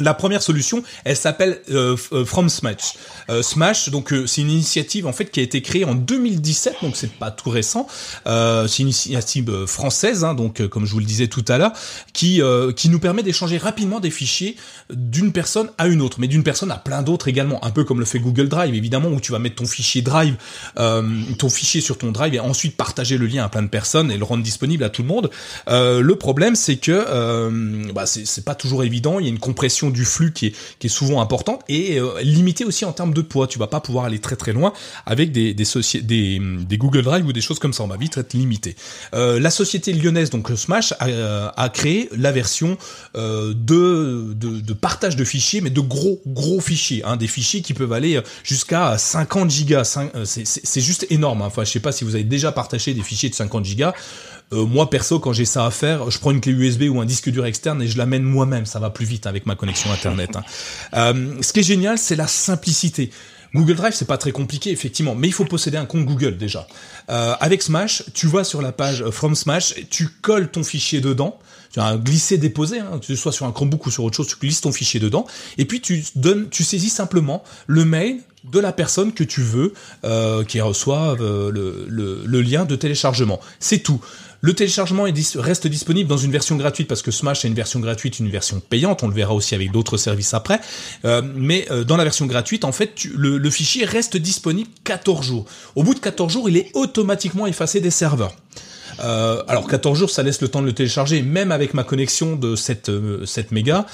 La première solution, elle s'appelle euh, euh, From Smash. Euh, Smash, donc c'est une initiative en fait qui a été créée en 2017, donc c'est pas tout récent. c'est une initiative française, hein, donc comme je vous le disais tout à l'heure, qui qui nous permet d'échanger rapidement des fichiers d'une personne à une autre, mais d'une personne à plein d'autres également, un peu comme le fait Google Drive évidemment, où tu vas mettre ton fichier Drive, ton fichier sur ton Drive et ensuite partager le lien à plein de personnes et le rendre disponible à tout le monde. le problème, c'est que bah, c'est pas toujours évident. Il y a une compression du flux qui est, souvent importante et euh, limitée aussi en termes de poids. Tu vas pas pouvoir aller très très loin avec des des, des, Google Drive ou des choses comme ça. On va vite être limité. Euh, la société lyonnaise, donc Smash, a, euh, a créé la version euh, de, partage de fichiers, mais de gros gros fichiers, hein, des fichiers qui peuvent aller jusqu'à 50 gigas. C'est juste énorme. Hein. Enfin, je sais pas si vous avez déjà partagé des fichiers de 50 gigas. Euh, moi perso, quand j'ai ça à faire, je prends une clé USB ou un disque dur externe et je l'amène moi-même. Ça va plus vite avec ma connexion internet. Hein. Euh, ce qui est génial, c'est la simplicité. Google Drive, c'est pas très compliqué, effectivement, mais il faut posséder un compte Google déjà. Euh, avec Smash, tu vas sur la page From Smash, tu colles ton fichier dedans, tu as un glisser-déposer, hein, que ce soit sur un Chromebook ou sur autre chose, tu glisses ton fichier dedans, et puis tu donnes, tu saisis simplement le mail de la personne que tu veux euh, qui reçoive euh, le, le, le, lien de téléchargement. C'est tout. Le téléchargement reste disponible dans une version gratuite parce que Smash a une version gratuite, une version payante. On le verra aussi avec d'autres services après. Euh, mais euh, dans la version gratuite, en fait, le, fichier reste disponible 14 jours. Au bout de 14 jours, il est automatiquement effacé des serveurs. Euh, alors 14 jours, ça laisse le temps de le télécharger, même avec ma connexion de 7, 7 mégas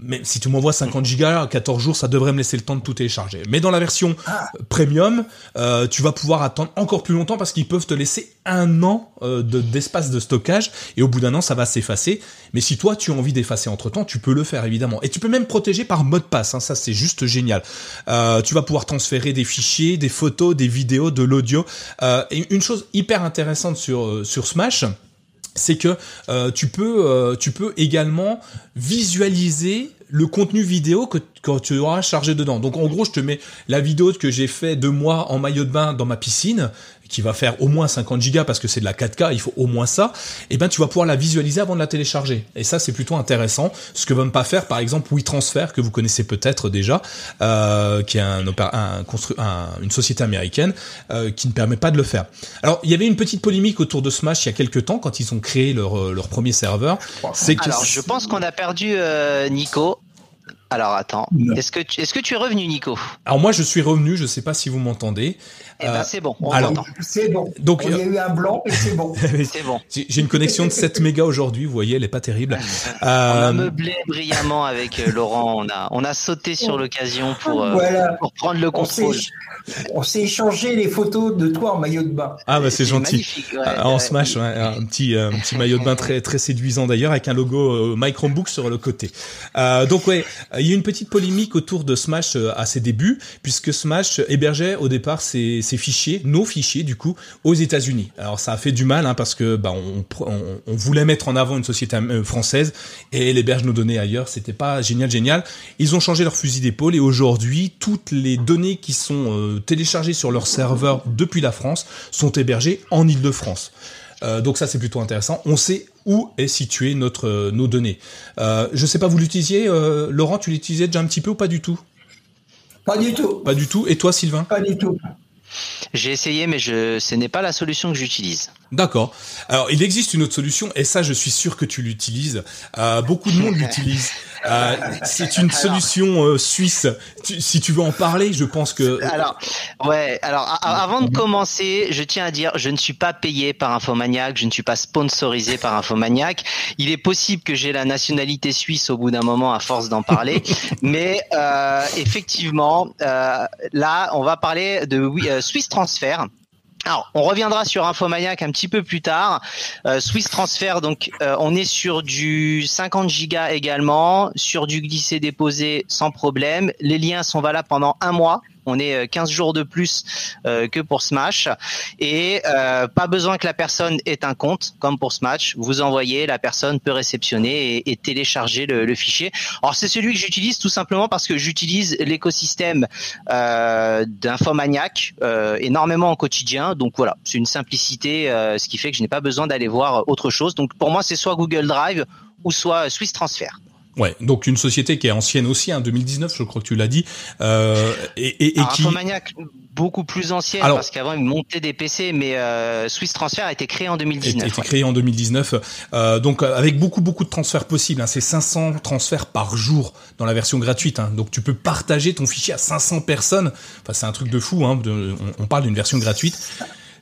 mais si tu m'envoies 50 gigas, 14 jours, ça devrait me laisser le temps de tout télécharger. Mais dans la version ah. premium, euh, tu vas pouvoir attendre encore plus longtemps parce qu'ils peuvent te laisser un an euh, d'espace de, stockage et au bout d'un an, ça va s'effacer. Mais si toi, tu as envie d'effacer entre temps, tu peux le faire évidemment. Et tu peux même protéger par mot de passe. Hein, ça, c'est juste génial. Euh, tu vas pouvoir transférer des fichiers, des photos, des vidéos, de l'audio. et une chose hyper intéressante sur sur Smash c'est que euh, tu peux euh, tu peux également visualiser le contenu vidéo que quand tu auras chargé dedans. Donc en gros, je te mets la vidéo que j'ai fait de moi en maillot de bain dans ma piscine qui va faire au moins 50 gigas parce que c'est de la 4K, il faut au moins ça, et eh ben tu vas pouvoir la visualiser avant de la télécharger. Et ça c'est plutôt intéressant. Ce que va ne pas faire par exemple WeTransfer que vous connaissez peut-être déjà, euh, qui est un, un, un, une société américaine euh, qui ne permet pas de le faire. Alors il y avait une petite polémique autour de Smash il y a quelques temps quand ils ont créé leur, leur premier serveur. C'est que alors je pense qu'on a perdu euh, Nico. Alors attends, est-ce que tu, est-ce que tu es revenu, Nico? Alors moi je suis revenu, je sais pas si vous m'entendez. Eh ben, c'est bon, on alors, C'est bon. Donc il y a eu un blanc, et c'est bon. c'est bon. J'ai une connexion de 7 mégas aujourd'hui, vous voyez, elle est pas terrible. on a meublé brillamment avec Laurent, on a on a sauté sur l'occasion pour, pour prendre le contrôle. On s'est échangé les photos de toi en maillot de bain. Ah bah c'est gentil. en smash, un petit un petit maillot de bain très très séduisant d'ailleurs avec un logo My Chromebook sur le côté. Euh, donc ouais, il y a une petite polémique autour de Smash euh, à ses débuts, puisque Smash hébergeait au départ ses, ses fichiers, nos fichiers du coup, aux États-Unis. Alors ça a fait du mal hein, parce que bah, on, on, voulait mettre en avant une société euh, française et l'héberge nos données ailleurs. C'était pas génial, génial. Ils ont changé leur fusil d'épaule et aujourd'hui toutes les données qui sont téléchargées sur leur serveur depuis la France sont hébergées en Île-de-France. Euh, donc ça c'est plutôt intéressant. On sait où est située notre euh, nos données. Euh, je sais pas, vous l'utilisiez, euh, Laurent, tu l'utilisais déjà un petit peu ou pas du tout? Pas du tout. Pas du tout. Et toi, Sylvain? Pas du tout. J'ai essayé, mais je, ce n'est pas la solution que j'utilise. D'accord. Alors, il existe une autre solution, et ça, je suis sûr que tu l'utilises. Euh, beaucoup de monde l'utilise. Euh, c'est une solution euh, suisse. si tu veux en parler, je pense que. Alors, ouais. Alors, avant de commencer, je tiens à dire, je ne suis pas payé par Infomaniac, je ne suis pas sponsorisé par Infomaniac. Il est possible que j'ai la nationalité suisse au bout d'un moment à force d'en parler, mais euh, effectivement, euh, là, on va parler de oui, Swiss Transfer. Alors, on reviendra sur Infomaniac un petit peu plus tard. Euh, Swiss Transfer, donc euh, on est sur du 50 gigas également, sur du glisser-déposer sans problème. Les liens sont valables pendant un mois on est 15 euh, jours de plus euh, que pour Smash et euh, pas besoin que la personne ait un compte comme pour Smash. Vous envoyez, la personne peut réceptionner et, télécharger le, fichier. Alors c'est celui que j'utilise tout simplement parce que j'utilise l'écosystème d'Infomaniac énormément au quotidien. Donc voilà, c'est une simplicité, ce qui fait que je n'ai pas besoin d'aller voir autre chose. Donc pour moi, c'est soit Google Drive ou soit Swiss Transfer. Ouais, donc une société qui est ancienne aussi, hein, 2019, je crois que tu l'as dit, euh, et, et, et qui beaucoup plus ancienne parce qu'avant ils montaient des PC, mais euh, Swiss Transfer a été créé en 2019. A été créé en 2019, euh, donc euh, avec beaucoup beaucoup de transferts possibles. Hein, c'est 500 transferts par jour dans la version gratuite, hein, donc tu peux partager ton fichier à 500 personnes. Enfin, c'est un truc de fou. Hein, de, on, on parle d'une version gratuite.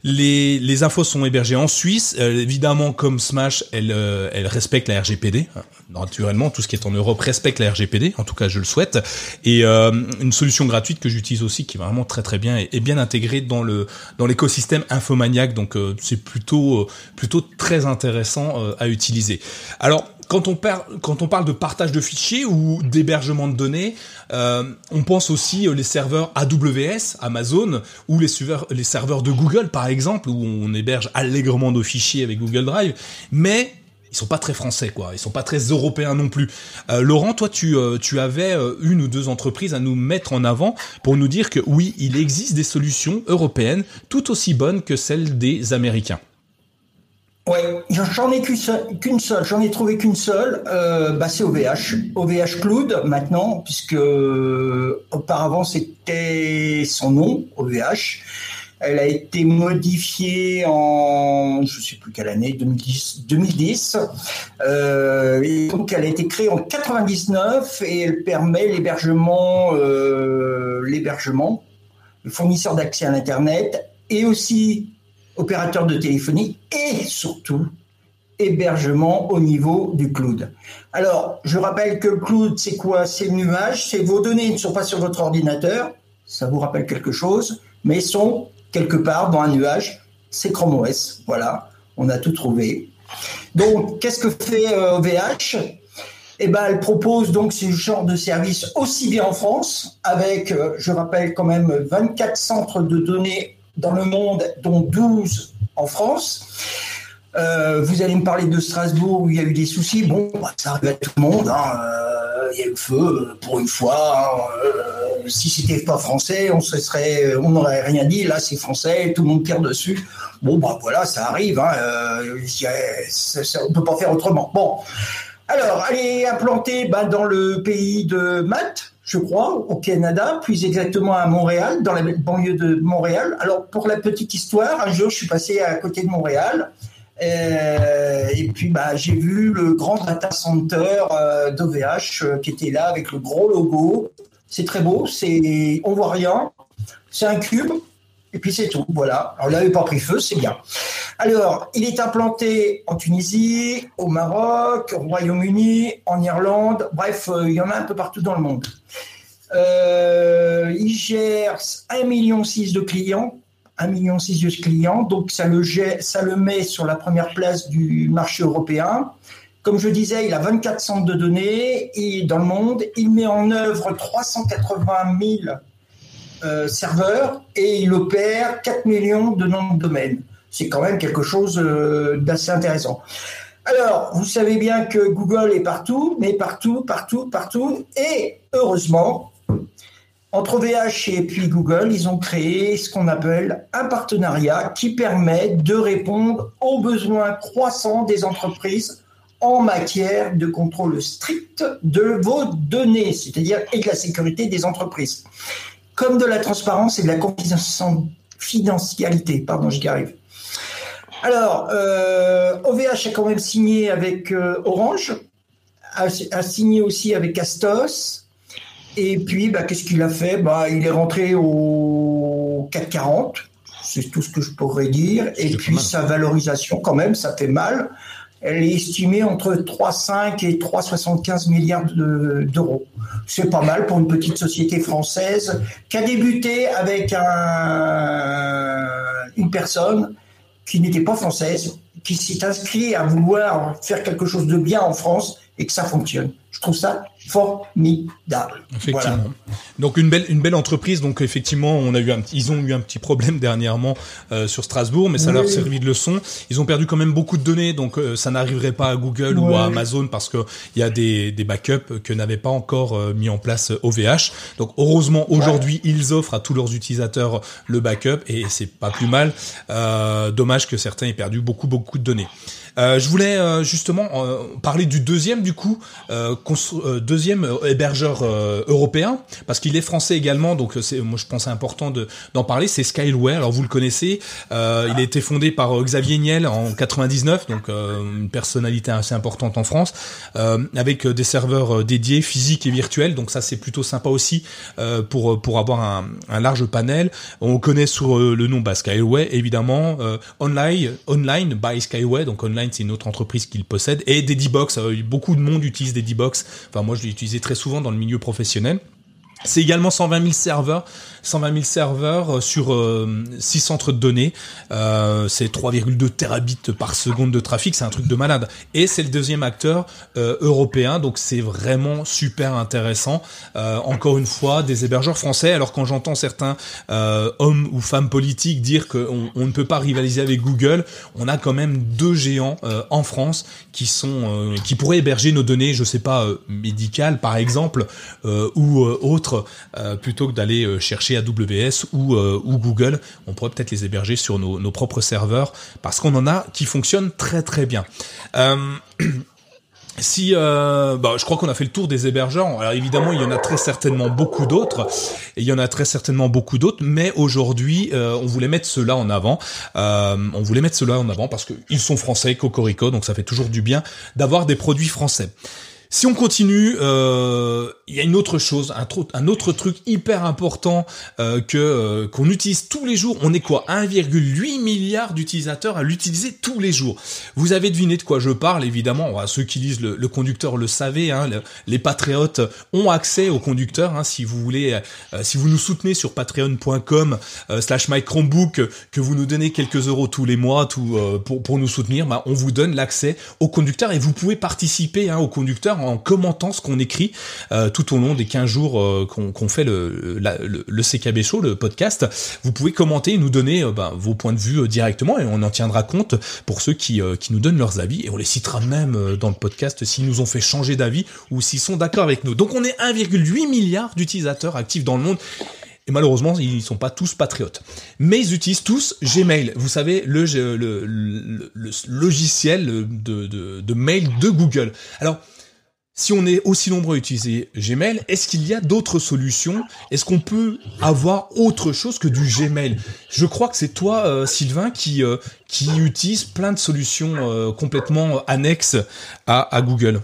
Les, infos sont hébergées en Suisse. Euh, évidemment, comme Smash, elle, euh, respecte la RGPD. Naturellement, tout ce qui est en Europe respecte la RGPD. En tout cas, je le souhaite. Et euh, une solution gratuite que j'utilise aussi, qui est vraiment très très bien et, bien intégrée dans le dans l'écosystème Infomaniac. Donc, c'est plutôt plutôt très intéressant à utiliser. Alors quand on, parle de partage de fichiers ou d'hébergement de données, euh, on pense aussi aux les serveurs AWS, Amazon, ou les serveurs, les serveurs de Google, par exemple, où on héberge allègrement nos fichiers avec Google Drive. Mais ils sont pas très français, quoi. Ils sont pas très européens non plus. Euh, Laurent, toi, tu, euh, tu avais une ou deux entreprises à nous mettre en avant pour nous dire que oui, il existe des solutions européennes tout aussi bonnes que celles des Américains. Ouais, j'en ai qu'une seule, j'en ai trouvé qu'une seule, euh, bah c'est OVH, OVH Cloud maintenant, puisque euh, auparavant c'était son nom, OVH. Elle a été modifiée en, je sais plus quelle année, 2010. 2010. Euh, et donc elle a été créée en 99 et elle permet l'hébergement, euh, l'hébergement, le fournisseur d'accès à l'internet et aussi opérateur de téléphonie et surtout hébergement au niveau du cloud. Alors, je rappelle que le cloud, c'est quoi? C'est le nuage, c'est vos données ne sont pas sur votre ordinateur, ça vous rappelle quelque chose, mais sont quelque part dans un nuage, c'est Chrome OS. Voilà, on a tout trouvé. Donc, qu'est-ce que fait OVH euh, eh ben, elle propose donc ce genre de service aussi bien en France, avec, euh, je rappelle quand même, 24 centres de données dans le monde, dont 12 en France. Euh, vous allez me parler de Strasbourg où il y a eu des soucis. Bon, bah, ça arrive à tout le monde. Hein. Euh, il y a eu le feu euh, pour une fois. Hein. si c'était pas français, on on n'aurait rien dit. Là, c'est français, tout le monde tire dessus. Bon, bah voilà, ça arrive. Hein. on peut pas faire autrement. Bon, alors, elle est implantée bah, dans le pays de Matt je crois, au Canada, plus exactement à Montréal, dans la banlieue de Montréal. Alors, pour la petite histoire, un jour, je suis passé à côté de Montréal Euh, et puis bah, j'ai vu le grand data center euh, d'OVH euh, qui était là avec le gros logo. C'est très beau, c'est on voit rien, c'est un cube et puis c'est tout. Voilà. Alors là, il n'a pas pris feu, c'est bien. Alors, il est implanté en Tunisie, au Maroc, au Royaume-Uni, en Irlande. Bref, il y en a un peu partout dans le monde. il gère 1,6 million de clients 1,6 million de clients, donc ça le, ça le met sur la première place du marché européen. Comme je disais, il a 24 centres de données et dans le monde, il met en œuvre 380 000 euh, serveurs et il opère 4 millions de noms de domaines. C'est quand même quelque chose euh, d'assez intéressant. Alors, vous savez bien que Google est partout, mais partout, partout, partout. Et heureusement, entre VH et puis Google, ils ont créé ce qu'on appelle un partenariat qui permet de répondre aux besoins croissants des entreprises en matière de contrôle strict de vos données, c'est-à-dire et de la sécurité des entreprises, comme de la transparence et de la confidentialité. Pardon, j'y arrive. Alors, OVH euh, a quand même signé avec euh, Orange, a, a, signé aussi avec Astos, et puis, bah, qu'est-ce qu'il a fait? Bah, Il est rentré au 440, c'est tout ce que je pourrais dire. Et puis, sa valorisation, quand même, ça fait mal. Elle est estimée entre 3,5 et 3,75 milliards d'euros. c'est pas mal pour une petite société française qui a débuté avec un, une personne qui n'était pas française, qui s'est inscrit à vouloir faire quelque chose de bien en France et que ça fonctionne. Je trouve ça formidable. Effectivement. Donc une belle une belle entreprise. Donc effectivement, on a eu un, ils ont eu un petit problème dernièrement euh, sur Strasbourg, mais ça leur a servi de leçon. Ils ont perdu quand même beaucoup de données, donc euh, ça n'arriverait pas à Google ou à Amazon parce que il y a des des backups que n'avait pas encore euh, mis en place OVH. Donc heureusement aujourd'hui ils offrent à tous leurs utilisateurs le backup et c'est pas plus mal. dommage que certains aient perdu beaucoup beaucoup de données. Euh, je voulais euh, justement euh, parler du deuxième du coup, deuxième hébergeur européen, parce qu'il est français également, donc c'est moi je pense important de d'en parler. C'est Skyway. Alors vous le connaissez, il a été fondé par Xavier Niel en 99, donc une personnalité assez importante en France, avec des serveurs dédiés physiques et virtuels. Donc ça c'est plutôt sympa aussi pour pour avoir un, large panel. On connaît sur le nom bah, Skyway évidemment, online online by Skyway, donc online c'est une autre entreprise qui le possède. Et euh, beaucoup de monde utilise des D-Box. Enfin, moi, utilisé très souvent dans le milieu professionnel. C'est également 120 000 serveurs 120 000 serveurs euh, sur 6 euh, centres de données. Euh, c'est 3,2 terabits par seconde de trafic, c'est un truc de malade. Et c'est le deuxième acteur européen, donc c'est vraiment super intéressant. encore une fois, des hébergeurs français. Alors quand j'entends certains hommes ou femmes politiques dire qu'on on ne peut pas rivaliser avec Google, on a quand même deux géants en France qui sont qui pourraient héberger nos données, je sais pas médicales par exemple ou autres, plutôt que d'aller chercher AWS ou, euh, ou Google, on pourrait peut-être les héberger sur nos, propres serveurs parce qu'on en a qui fonctionnent très très bien. Euh, si, euh, bah, je crois qu'on a fait le tour des hébergeurs. Alors évidemment, il y en a très certainement beaucoup d'autres, il y en a très certainement beaucoup d'autres. Mais aujourd'hui, on voulait mettre ceux-là en avant. On voulait mettre ceux-là en avant parce qu'ils sont français, Cocorico, donc ça fait toujours du bien d'avoir des produits français. Si on continue, il y a une autre chose, un, autre truc hyper important euh, que euh, qu'on utilise tous les jours. On est quoi? 1,8 milliard d'utilisateurs à l'utiliser tous les jours. Vous avez deviné de quoi je parle, évidemment. ceux qui lisent le, conducteur le savaient. Hein, les patriotes ont accès au conducteur. Hein, si vous voulez, si vous nous soutenez sur patreon.com/slash mychromebook, que vous nous donnez quelques euros tous les mois, tout pour pour nous soutenir, bah, on vous donne l'accès au conducteur et vous pouvez participer hein, au conducteur en commentant ce qu'on écrit euh, tout au long des 15 jours euh, qu'on fait le, le, CKB Show, le podcast. Vous pouvez commenter et nous donner euh, ben, vos points de vue directement et on en tiendra compte pour ceux qui, qui nous donnent leurs avis et on les citera même dans le podcast s'ils nous ont fait changer d'avis ou s'ils sont d'accord avec nous. Donc on est 1,8 milliard d'utilisateurs actifs dans le monde. Et malheureusement, ils sont pas tous patriotes. Mais ils utilisent tous Gmail. Vous savez, le, le, logiciel de, de, de mail de Google. Alors, si on est aussi nombreux à utiliser Gmail, est-ce qu'il y a d'autres solutions? Est-ce qu'on peut avoir autre chose que du Gmail? Je crois que c'est toi, euh, Sylvain, qui euh, qui utilise plein de solutions euh, complètement annexes à, à Google.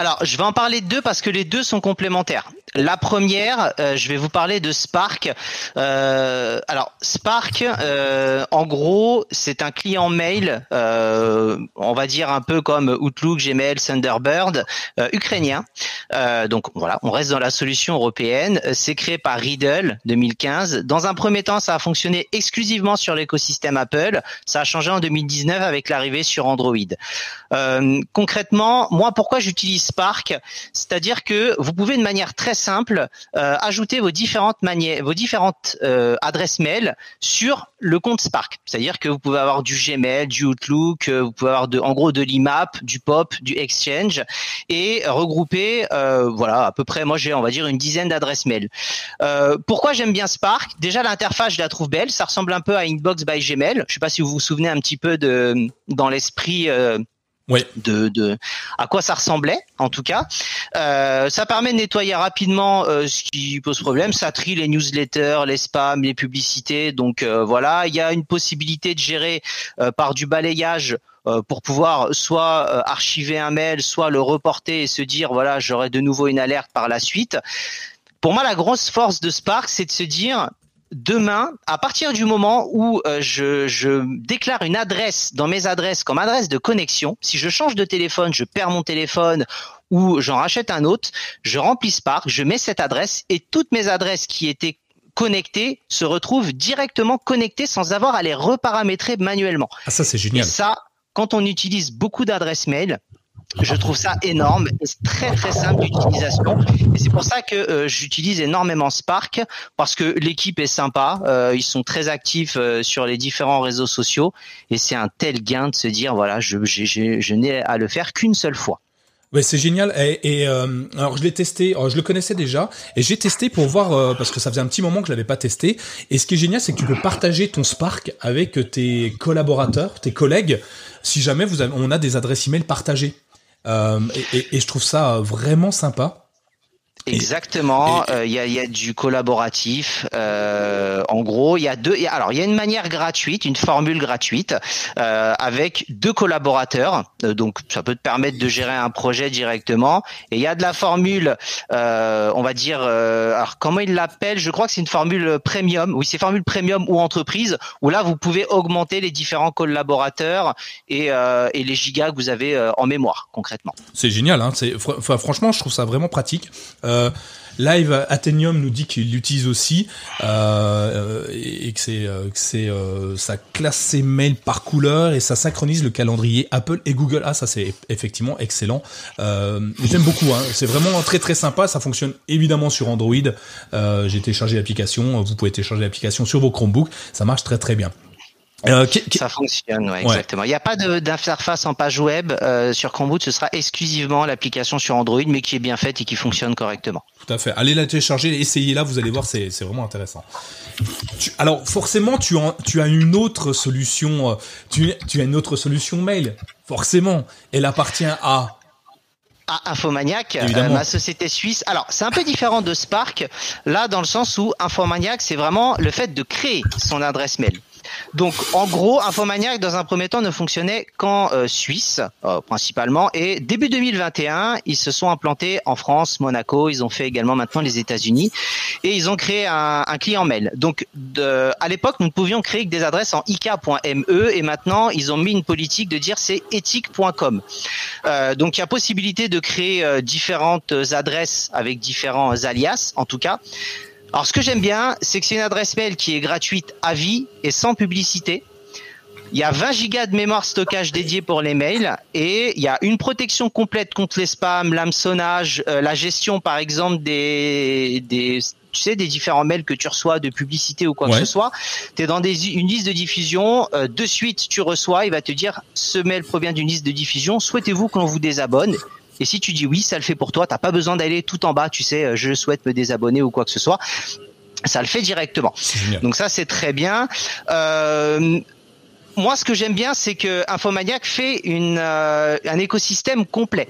Alors, je vais en parler de deux parce que les deux sont complémentaires. La première, euh, je vais vous parler de Spark. Euh, alors Spark, euh, en gros, c'est un client mail, on va dire un peu comme Outlook, Gmail, Thunderbird, ukrainien. donc voilà, on reste dans la solution européenne. C'est créé par Riddle 2015. Dans un premier temps, ça a fonctionné exclusivement sur l'écosystème Apple. Ça a changé en 2019 avec l'arrivée sur Android. concrètement, moi, pourquoi j'utilise Spark C'est-à-dire que vous pouvez de manière très simple, euh, ajouter vos différentes vos différentes euh, adresses mail sur le compte Spark. C'est-à-dire que vous pouvez avoir du Gmail, du Outlook, euh, vous pouvez avoir de, en gros de l'IMAP, du POP, du Exchange et regrouper, voilà, à peu près, moi j'ai, on va dire, une dizaine d'adresses mail. pourquoi j'aime bien Spark? Déjà l'interface, je la trouve belle. Ça ressemble un peu à Inbox by Gmail. Je sais pas si vous vous souvenez un petit peu de dans l'esprit de, de à quoi ça ressemblait en tout cas. Euh, ça permet de nettoyer rapidement euh, ce qui pose problème. Ça trie les newsletters, les spams, les publicités. Donc euh, voilà, il y a une possibilité de gérer par du balayage pour pouvoir soit archiver un mail, soit le reporter et se dire voilà j'aurai de nouveau une alerte par la suite. Pour moi, la grosse force de Spark, c'est de se dire demain, à partir du moment où euh, je, je, déclare une adresse dans mes adresses comme adresse de connexion, si je change de téléphone, je perds mon téléphone ou j'en rachète un autre, je remplis Spark, je mets cette adresse et toutes mes adresses qui étaient connectées se retrouvent directement connectées sans avoir à les reparamétrer manuellement. Ah ça c'est génial. Et ça, quand on utilise beaucoup d'adresses mail, je trouve ça énorme et très très simple d'utilisation. Et c'est pour ça que euh, j'utilise énormément Spark parce que l'équipe est sympa, euh, ils sont très actifs euh, sur les différents réseaux sociaux et c'est un tel gain de se dire voilà, je, n'ai à le faire qu'une seule fois. Ouais, c'est génial. Et, alors je l'ai testé, je le connaissais déjà, et j'ai testé pour voir parce que ça faisait un petit moment que je l'avais pas testé. Et ce qui est génial, c'est que tu peux partager ton Spark avec tes collaborateurs, tes collègues, si jamais on a des adresses email partagées. Euh, et, et, je trouve ça vraiment sympa. Exactement. Euh, il y, a, y, a, du collaboratif. Euh, en gros, il y a deux. alors, il y a une manière gratuite, une formule gratuite euh, avec deux collaborateurs. Euh, donc, ça peut te permettre de gérer un projet directement. Et il y a de la formule, euh, on va dire. alors, comment il l'appelle Je crois que c'est une formule premium. Oui, c'est formule premium ou entreprise. Où là, vous pouvez augmenter les différents collaborateurs et, et les gigas que vous avez en mémoire concrètement. C'est génial. Hein c'est franchement, je trouve ça vraiment pratique. Euh, Live Athenium nous dit qu'il l'utilise aussi euh, et que c'est euh, c'est ça classe ses mails par couleur et ça synchronise le calendrier Apple et Google. Ah ça c'est effectivement excellent. J'aime beaucoup. Hein. C'est vraiment très très sympa. Ça fonctionne évidemment sur Android. J'ai téléchargé l'application. Vous pouvez télécharger l'application sur vos Chromebooks. Ça marche très très bien. Euh, Ça fonctionne, ouais, exactement. Il n'y a pas d'interface en page web euh, sur Chromebook, ce sera exclusivement l'application sur Android, mais qui est bien faite et qui fonctionne correctement. Tout à fait. Allez la télécharger, essayez-la, vous allez voir, c'est vraiment intéressant. alors forcément, tu as, tu as une autre solution, euh, tu, tu as une autre solution mail, forcément. Elle appartient à à Infomaniac, euh, ma société suisse. Alors, c'est un peu différent de Spark, là, dans le sens où Infomaniac, c'est vraiment le fait de créer son adresse mail. Donc, en gros, Infomaniac, dans un premier temps, ne fonctionnait qu'en euh, Suisse, euh, principalement. Et début 2021, ils se sont implantés en France, Monaco. Ils ont fait également maintenant les États-Unis. Et ils ont créé un, client mail. Donc, à l'époque, nous ne pouvions créer que des adresses en ik.me. Et maintenant, ils ont mis une politique de dire c'est éthique.com. Euh, donc, il y a possibilité de créer différentes adresses avec différents alias, en tout cas. Alors ce que j'aime bien, c'est que c'est une adresse mail qui est gratuite à vie et sans publicité. Il y a 20 gigas de mémoire stockage dédié pour les mails et il y a une protection complète contre les spams, l'hameçonnage, euh, la gestion par exemple des, des tu sais des différents mails que tu reçois de publicité ou quoi que ce soit. Tu es dans des, une liste de diffusion, euh, de suite tu reçois, il va te dire ce mail provient d'une liste de diffusion, souhaitez-vous qu'on vous désabonne? Et si tu dis oui, ça le fait pour toi. T'as pas besoin d'aller tout en bas. Tu sais, euh, je souhaite me désabonner ou quoi que ce soit. Ça le fait directement. Donc ça, c'est très bien. Euh, moi, ce que j'aime bien, c'est que Infomaniac fait une, euh, un écosystème complet.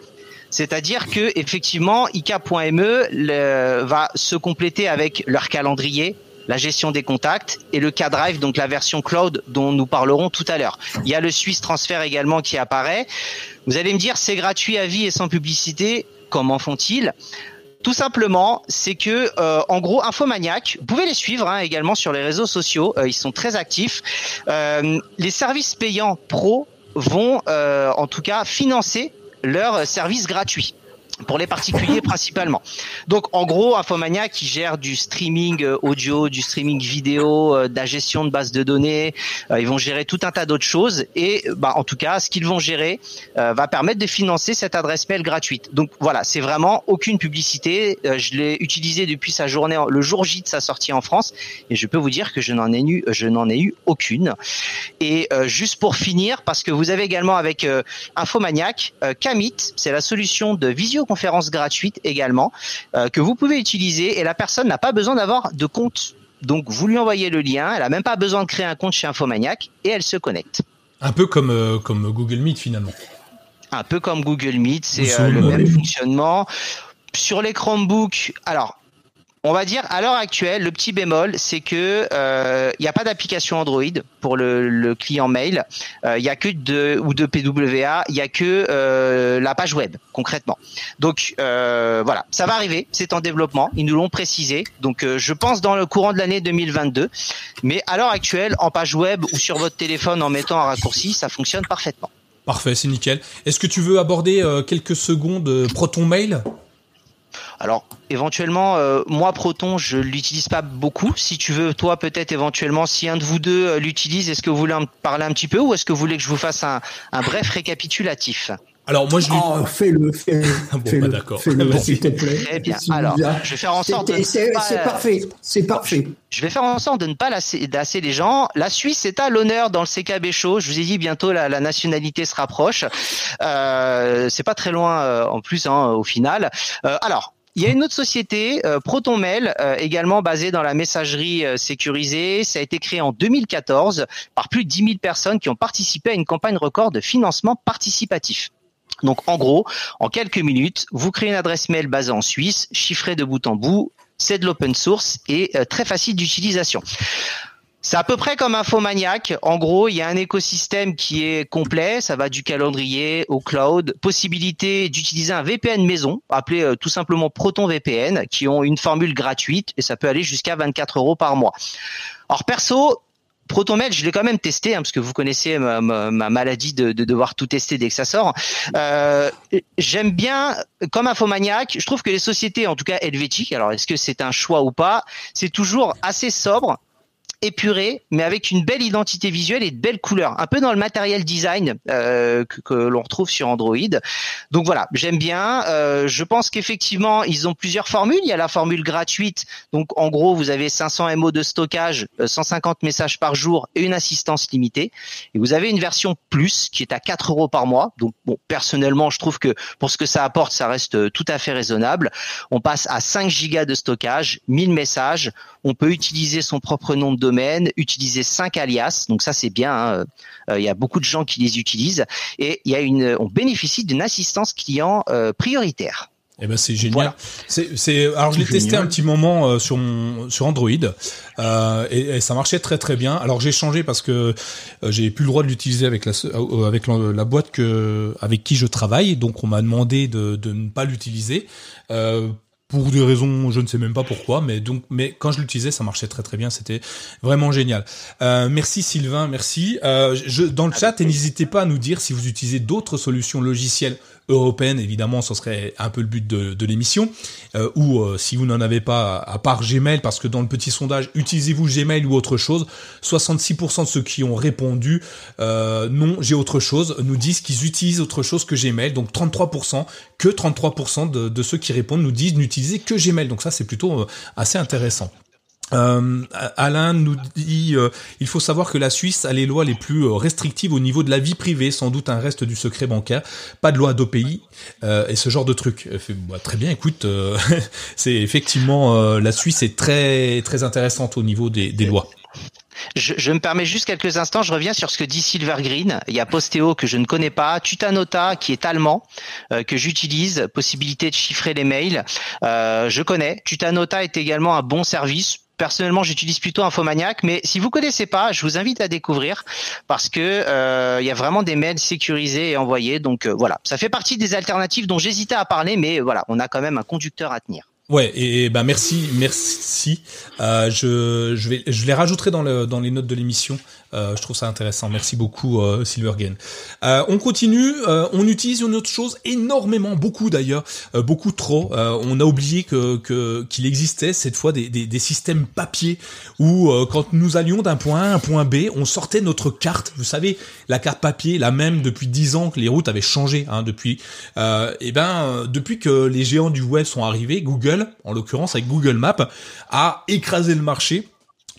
C'est-à-dire que effectivement, IK.me va se compléter avec leur calendrier, la gestion des contacts et le K-Drive, donc la version cloud dont nous parlerons tout à l'heure. Il y a le Swiss Transfer également qui apparaît. Vous allez me dire, c'est gratuit à vie et sans publicité. Comment font-ils? Tout simplement, c'est que euh, en gros, Infomaniac, vous pouvez les suivre hein, également sur les réseaux sociaux. Euh, ils sont très actifs. Euh, les services payants pro vont, en tout cas, financer leurs services gratuits pour les particuliers principalement. Donc en gros, Infomania qui gère du streaming euh, audio, du streaming vidéo, euh, de la gestion de bases de données, euh, ils vont gérer tout un tas d'autres choses et bah, en tout cas, ce qu'ils vont gérer va permettre de financer cette adresse mail gratuite. Donc voilà, c'est vraiment aucune publicité. je l'ai utilisé depuis sa journée, le jour J de sa sortie en France et je peux vous dire que je n'en ai eu, je n'en ai eu aucune. Et juste pour finir, parce que vous avez également avec Infomaniac, Kamit, c'est la solution de visio conférence gratuite également euh, que vous pouvez utiliser et la personne n'a pas besoin d'avoir de compte. Donc vous lui envoyez le lien, elle a même pas besoin de créer un compte chez Infomaniac et elle se connecte. Un peu comme euh, comme Google Meet finalement. Un peu comme Google Meet, c'est euh, le même fonctionnement. Sur les Chromebooks, alors on va dire à l'heure actuelle, le petit bémol, c'est que il n'y a pas d'application Android pour le, client mail. Il n'y a que de ou de PWA, il n'y a que la page web concrètement. Donc voilà, ça va arriver, c'est en développement. Ils nous l'ont précisé. Donc je pense dans le courant de l'année 2022. Mais à l'heure actuelle, en page web ou sur votre téléphone en mettant un raccourci, ça fonctionne parfaitement. Parfait, c'est nickel. Est-ce que tu veux aborder quelques secondes Proton Mail? Alors éventuellement, euh, moi Proton, je l'utilise pas beaucoup. Si tu veux, toi peut-être éventuellement, si un de vous deux euh, l'utilise, est-ce que vous voulez en parler un petit peu ou est-ce que vous voulez que je vous fasse un, bref récapitulatif? Alors moi je oh, fais-le, fais-le. bon, bah, d'accord. s'il te plaît. Très bien. Alors, je vais faire en sorte. C'est parfait, c'est parfait. Je vais faire en sorte de ne pas lasser, les gens. La Suisse est à l'honneur dans le CKB Show. Je vous ai dit bientôt la, la nationalité se rapproche. Euh, c'est pas très loin euh, en plus hein, au final. Euh, alors il y a une autre société, euh, ProtonMail, euh, également basée dans la messagerie euh, sécurisée. Ça a été créé en 2014 par plus de 10 000 personnes qui ont participé à une campagne record de financement participatif. Donc en gros, en quelques minutes, vous créez une adresse mail basée en Suisse, chiffrée de bout en bout, c'est de l'open source et très facile d'utilisation. C'est à peu près comme Infomaniac. En gros, il y a un écosystème qui est complet. Ça va du calendrier au cloud. Possibilité d'utiliser un VPN maison, appelé euh, tout simplement Proton VPN, qui ont une formule gratuite et ça peut aller jusqu'à 24 euros par mois. Alors perso, ProtonMail, je l'ai quand même testé, hein, parce que vous connaissez ma, maladie de, devoir tout tester dès que ça sort. Euh, J'aime bien, comme Infomaniac, je trouve que les sociétés, en tout cas helvétiques, alors est-ce que c'est un choix ou pas, c'est toujours assez sobre, épuré, mais avec une belle identité visuelle et de belles couleurs, un peu dans le matériel design euh, que, l'on retrouve sur Android. Donc voilà, j'aime bien. Euh, je pense qu'effectivement, ils ont plusieurs formules. Il y a la formule gratuite, donc en gros, vous avez 500 MO de stockage, 150 euh, messages par jour et une assistance limitée. Et vous avez une version plus qui est à 4 euros par mois. Donc bon, personnellement, je trouve que pour ce que ça apporte, ça reste tout à fait raisonnable. On passe à 5 gigas de stockage, 1000 messages. On peut utiliser son propre nom de domaine, utiliser cinq alias, donc ça c'est bien. Hein. Euh, il y a beaucoup de gens qui les utilisent et il y a une, on bénéficie d'une assistance client euh, prioritaire. Eh ben c'est génial. C'est, alors je l'ai testé un petit moment euh, sur sur Android euh, et, ça marchait très très bien. Alors j'ai changé parce que j'ai plus le droit de l'utiliser avec la avec la, boîte que avec qui je travaille, donc on m'a demandé de, de ne pas l'utiliser. Pour des raisons, je ne sais même pas pourquoi, mais donc, mais quand je l'utilisais, ça marchait très très bien, c'était vraiment génial. Euh, merci Sylvain, merci. Euh, je, dans le chat, n'hésitez pas à nous dire si vous utilisez d'autres solutions logicielles européenne, évidemment, ce serait un peu le but de, l'émission. Euh, ou euh, si vous n'en avez pas, à part Gmail, parce que dans le petit sondage, utilisez-vous Gmail ou autre chose 66% de ceux qui ont répondu euh, non, j'ai autre chose, nous disent qu'ils utilisent autre chose que Gmail. Donc 33%, que 33% de, de ceux qui répondent nous disent n'utiliser que Gmail. Donc ça, c'est plutôt assez intéressant. Euh, Alain nous dit euh, il faut savoir que la Suisse a les lois les plus euh, restrictives au niveau de la vie privée, sans doute un reste du secret bancaire, pas de loi d'OPI euh, et ce genre de trucs. Bah, très bien, écoute, c'est effectivement la Suisse est très très intéressante au niveau des, des lois. Je, je, me permets juste quelques instants, je reviens sur ce que dit Silvergreen. Il y a Posteo que je ne connais pas, Tutanota qui est allemand, euh, que j'utilise, possibilité de chiffrer les mails. Euh, je connais. Tutanota est également un bon service. Personnellement, j'utilise plutôt Infomaniac, mais si vous connaissez pas, je vous invite à découvrir parce que euh, il y a vraiment des mails sécurisés et envoyés. Donc euh, voilà, ça fait partie des alternatives dont j'hésitais à parler, mais voilà, on a quand même un conducteur à tenir. Ouais, et, ben merci, merci. Euh, je, les rajouterai dans les notes de l'émission. Euh, je trouve ça intéressant. Merci beaucoup, euh, Silvergain. Euh, on continue. Euh, on utilise une autre chose énormément, beaucoup d'ailleurs, euh, beaucoup trop. on a oublié que qu'il existait cette fois des, des, systèmes papier où quand nous allions d'un point A à un point B, on sortait notre carte. Vous savez, la carte papier, la même depuis dix ans que les routes avaient changé. Hein, depuis, et ben depuis que les géants du web sont arrivés, Google, en l'occurrence avec Google Maps, a écrasé le marché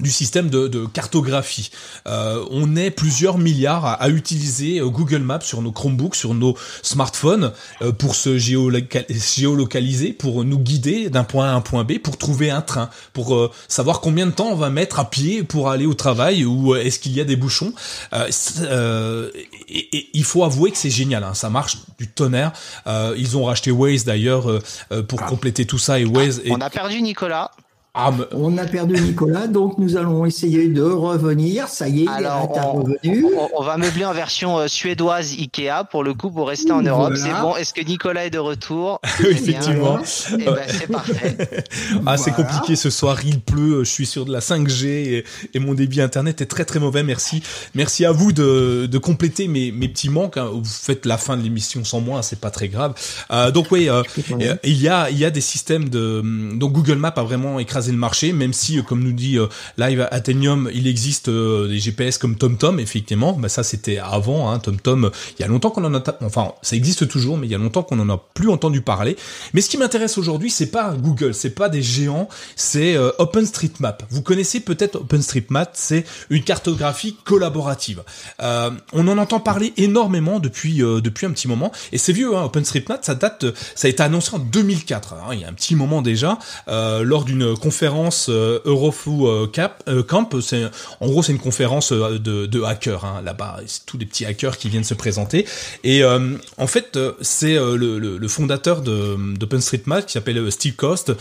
du système de, de cartographie. Euh, on est plusieurs milliards à, utiliser euh, Google Maps sur nos Chromebooks, sur nos smartphones, euh, pour se géolocaliser, pour nous guider d'un point A à un point B, pour trouver un train, pour euh, savoir combien de temps on va mettre à pied pour aller au travail ou est-ce qu'il y a des bouchons. Et, et, il faut avouer que c'est génial, hein, ça marche du tonnerre. ils ont racheté Waze d'ailleurs pour compléter tout ça et Waze. On a perdu Nicolas. Ah, on a perdu Nicolas, donc nous allons essayer de revenir. Ça y est, il est revenu. On, va meubler en version euh, suédoise Ikea pour le coup pour rester en Europe. C'est bon. Est-ce que Nicolas est de retour? Effectivement. Eh ben, c'est parfait. ah, c'est compliqué ce soir. Il pleut. Je suis sur de la 5G et, mon débit internet est très très mauvais. Merci, merci à vous de, de compléter mes, mes petits manques. Hein. Vous faites la fin de l'émission sans moi, c'est pas très grave. Euh, donc oui, euh, il y a il y a des systèmes de donc Google Maps a vraiment écrasé le marché, même si, euh, comme nous dit euh, Live Athenium, il existe euh, des GPS comme TomTom, effectivement. Bah, ça, c'était avant, hein, TomTom. Il y a longtemps qu'on en a, enfin, ça existe toujours, mais il y a longtemps qu'on en a plus entendu parler. Mais ce qui m'intéresse aujourd'hui, c'est pas Google, c'est pas des géants, c'est OpenStreetMap. Vous connaissez peut-être OpenStreetMap, c'est une cartographie collaborative. on en entend parler énormément depuis depuis un petit moment, et c'est vieux. Hein, OpenStreetMap, ça date, ça a été annoncé en 2004. Hein, il y a un petit moment déjà, lors d'une conférence euh, Eurofou euh, Cap, euh, Camp. C'est en gros c'est une conférence de, de hackers hein, là-bas. C'est tous les petits hackers qui viennent se présenter. Et en fait c'est le, le, le, fondateur d'OpenStreetMap qui s'appelle Steve Cost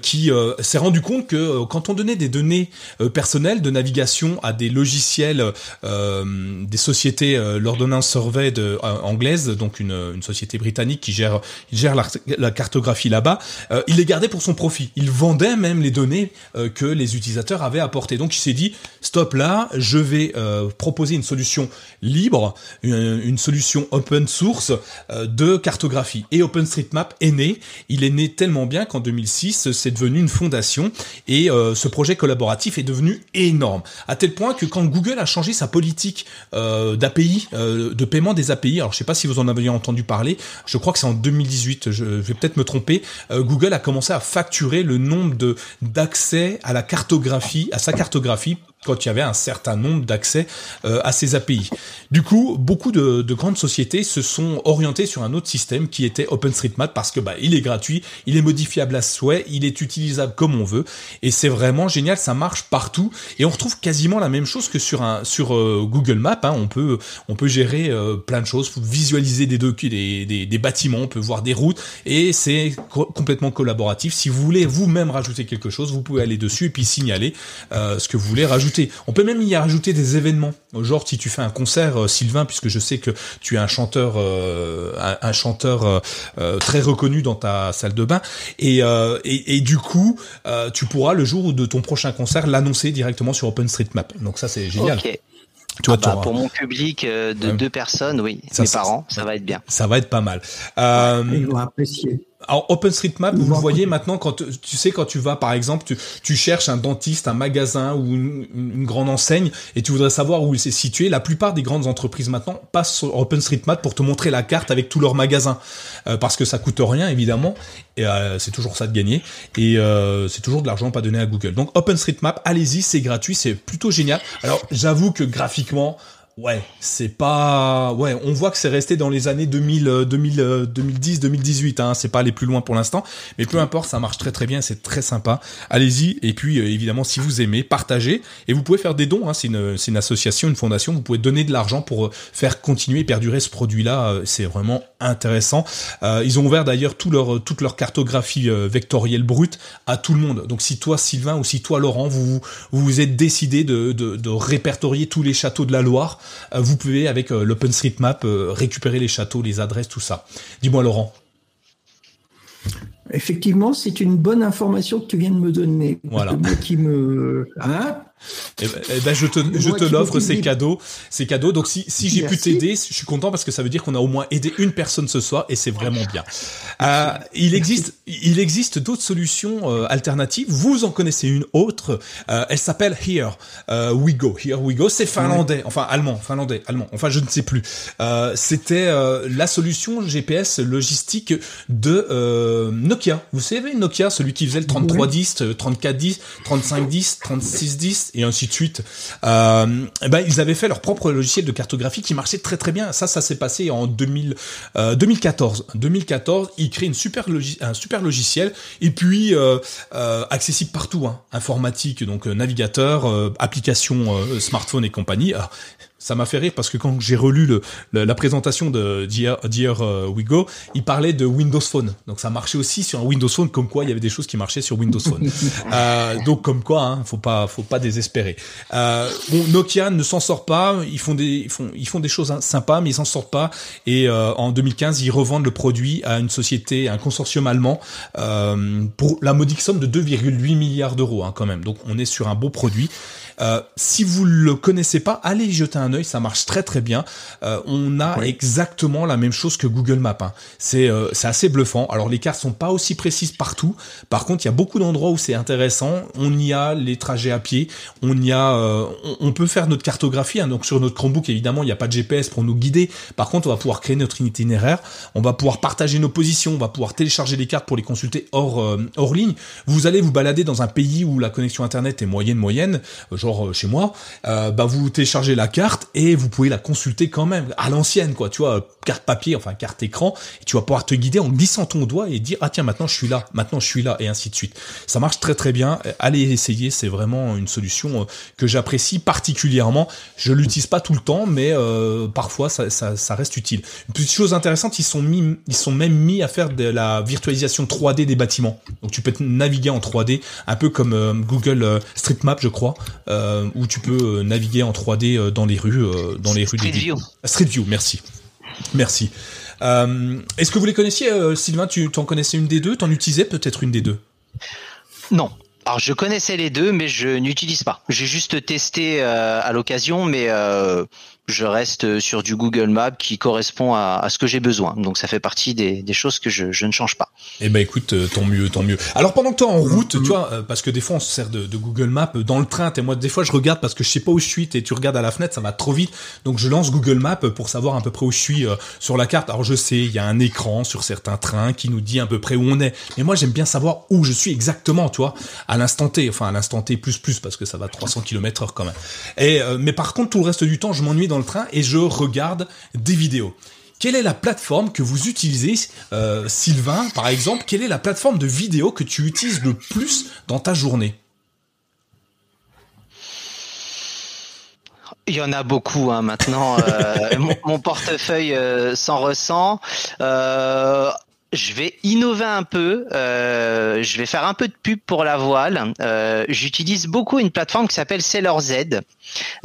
qui s'est rendu compte que quand on donnait des données personnelles de navigation à des logiciels des sociétés l'ordonnance survey de, anglaise, donc une, société britannique qui gère, gère la, la cartographie là-bas, il les gardait pour son profit. Il vendait même les données euh, que les utilisateurs avaient apportées. Donc il s'est dit, stop là, je vais euh, proposer une solution libre, une, solution open source euh, de cartographie. Et OpenStreetMap est né. Il est né tellement bien qu'en 2006, c'est devenu une fondation et ce projet collaboratif est devenu énorme. À tel point que quand Google a changé sa politique d'API, de paiement des API, alors je sais pas si vous en avez entendu parler, je crois que c'est en 2018, je vais peut-être me tromper, Google a commencé à facturer le nombre de d'accès à la cartographie, à sa cartographie quand il y avait un certain nombre d'accès euh, à ces API. Du coup, beaucoup de, de, grandes sociétés se sont orientées sur un autre système qui était OpenStreetMap parce que bah, il est gratuit, il est modifiable à souhait, il est utilisable comme on veut et c'est vraiment génial, ça marche partout et on retrouve quasiment la même chose que sur un sur euh, Google Maps. Hein, on peut on peut gérer euh, plein de choses, visualiser des, des, des, des, bâtiments, on peut voir des routes et c'est complètement collaboratif. Si vous voulez vous-même rajouter quelque chose, vous pouvez aller dessus et puis signaler ce que vous voulez rajouter on peut même y rajouter des événements. Genre si tu fais un concert, euh, Sylvain, puisque je sais que tu es un chanteur, euh, un, chanteur euh, très reconnu dans ta salle de bain, et, et, du coup, tu pourras le jour de ton prochain concert l'annoncer directement sur OpenStreetMap. Donc ça c'est génial. Tu vois, ah bah, pour mon public de deux personnes, oui, mes parents, ça, va être bien. Ça va être pas mal. ils vont apprécier. Alors OpenStreetMap, vous, voyez maintenant quand tu sais quand tu vas par exemple, tu, tu cherches un dentiste, un magasin ou une, grande enseigne et tu voudrais savoir où il s'est situé. La plupart des grandes entreprises maintenant passent sur OpenStreetMap pour te montrer la carte avec tous leurs magasins euh, parce que ça coûte rien évidemment et euh, c'est toujours ça de gagner et euh, c'est toujours de l'argent pas donné à Google. Donc OpenStreetMap, allez-y, c'est gratuit, c'est plutôt génial. Alors j'avoue que graphiquement Ouais, c'est pas. Ouais, on voit que c'est resté dans les années 2000, 2000 2010, 2018. Hein. C'est pas aller plus loin pour l'instant, mais peu importe, ça marche très très bien, c'est très sympa. Allez-y. Et puis euh, évidemment, si vous aimez, partagez. Et vous pouvez faire des dons. Hein. C'est une, c'est une association, une fondation. Vous pouvez donner de l'argent pour euh, faire continuer et perdurer ce produit-là. Euh, c'est vraiment intéressant. Euh, ils ont ouvert d'ailleurs tout leur, toute leur cartographie vectorielle brute à tout le monde. Donc si toi Sylvain ou si toi Laurent, vous vous, vous êtes décidé de, de, de répertorier tous les châteaux de la Loire vous pouvez avec euh, l'OpenStreetMap euh, récupérer les châteaux, les adresses, tout ça. Dis-moi Laurent. Effectivement, c'est une bonne information que tu viens de me donner. Voilà. qui me, hein? Eh ben, eh ben, je te, je te l'offre ces cadeaux, ces cadeaux. Donc si, si j'ai pu t'aider, je suis content parce que ça veut dire qu'on a au moins aidé une personne ce soir et c'est vraiment bien. Euh, il existe, il existe d'autres solutions euh, alternatives. Vous en connaissez une autre. Euh, elle s'appelle Here euh, We Go. Here We Go. C'est finlandais, enfin allemand, finlandais, allemand. Enfin je ne sais plus. Euh, C'était euh, la solution GPS logistique de Nokia. Vous savez Nokia, celui qui faisait le 3310, 3410, 3510, 3610 et ainsi de suite. Euh, eh ben, ils avaient fait leur propre logiciel de cartographie qui marchait très très bien. Ça, ça s'est passé en 2000, euh, 2014. 2014, ils créent une super un super logiciel et puis euh, euh accessible partout, hein. informatique, donc euh, navigateur, euh, application smartphone et compagnie. Ça m'a fait rire parce que quand j'ai relu le, la présentation de Dear, Dear uh, We Go, il parlait de Windows Phone. Donc ça marchait aussi sur un Windows Phone, comme quoi il y avait des choses qui marchaient sur Windows Phone. euh, donc comme quoi, hein, faut pas, faut pas désespérer. Euh, bon, Nokia ne s'en sort pas. Ils font des, ils font, ils font des choses sympas, mais ils s'en sortent pas. Et euh, en 2015, ils revendent le produit à une société, un consortium allemand, euh, pour la modique somme de 2,8 milliards d'euros, hein, quand même. Donc on est sur un beau produit. Euh, si vous le connaissez pas, allez y jeter un œil, ça marche très très bien. Euh, on a exactement la même chose que Google Maps. Hein. C'est euh, assez bluffant. Alors les cartes sont pas aussi précises partout. Par contre, il y a beaucoup d'endroits où c'est intéressant. On y a les trajets à pied. On y a, euh, on, on, peut faire notre cartographie. Hein. Donc sur notre Chromebook, évidemment, il n'y a pas de GPS pour nous guider. Par contre, on va pouvoir créer notre itinéraire. On va pouvoir partager nos positions. On va pouvoir télécharger les cartes pour les consulter hors euh, hors ligne. Vous allez vous balader dans un pays où la connexion internet est moyenne moyenne, genre euh, chez moi, euh, bah vous téléchargez la carte et vous pouvez la consulter quand même à l'ancienne quoi, tu vois, carte papier, enfin carte écran, et tu vas pouvoir te guider en glissant ton doigt et dire ah tiens maintenant je suis là, maintenant je suis là et ainsi de suite. Ça marche très très bien. Allez essayer, c'est vraiment une solution euh, que j'apprécie particulièrement. Je l'utilise pas tout le temps, mais euh, parfois ça, reste utile. Une petite chose intéressante, ils sont mis, ils sont même mis à faire de la virtualisation 3D des bâtiments. Donc tu peux naviguer en 3D, un peu comme euh, Google Street Map, je crois. Euh, où tu peux euh, naviguer en 3D euh, dans les rues, dans les rues Street View. Street View, merci, merci. Est-ce que vous les connaissiez, Sylvain? Tu t'en connaissais une des deux? T'en utilisais peut-être une des deux? Non, alors je connaissais les deux, mais je n'utilise pas. J'ai juste testé euh, à l'occasion, mais euh, je reste sur du Google Maps qui correspond à, à ce que j'ai besoin. Donc ça fait partie des, des choses que je, je, ne change pas. Eh ben écoute, euh, tant mieux, tant mieux. Alors pendant que toi en route, tu vois, euh, parce que des fois on se sert de, de Google Maps dans le train. Et moi des fois je regarde parce que je sais pas où je suis. Et tu regardes à la fenêtre, ça va trop vite. Donc je lance Google Maps pour savoir à peu près où je suis euh, sur la carte. Alors je sais, il y a un écran sur certains trains qui nous dit à peu près où on est. Mais moi j'aime bien savoir où je suis exactement, tu vois, à l'instant T. Enfin à l'instant T plus plus parce que ça va 300 km heure quand même. Et mais par contre tout le reste du temps, je m'ennuie dans le train et je regarde des vidéos. Quelle est la plateforme que vous utilisez, euh, Sylvain, par exemple? Quelle est la plateforme de vidéo que tu utilises le plus dans ta journée? Il y en a beaucoup hein, maintenant. Euh, mon, mon, portefeuille euh, s'en ressent. Euh, je vais innover un peu. Euh, je vais faire un peu de pub pour la voile. Euh, J'utilise beaucoup une plateforme qui s'appelle Seller Z,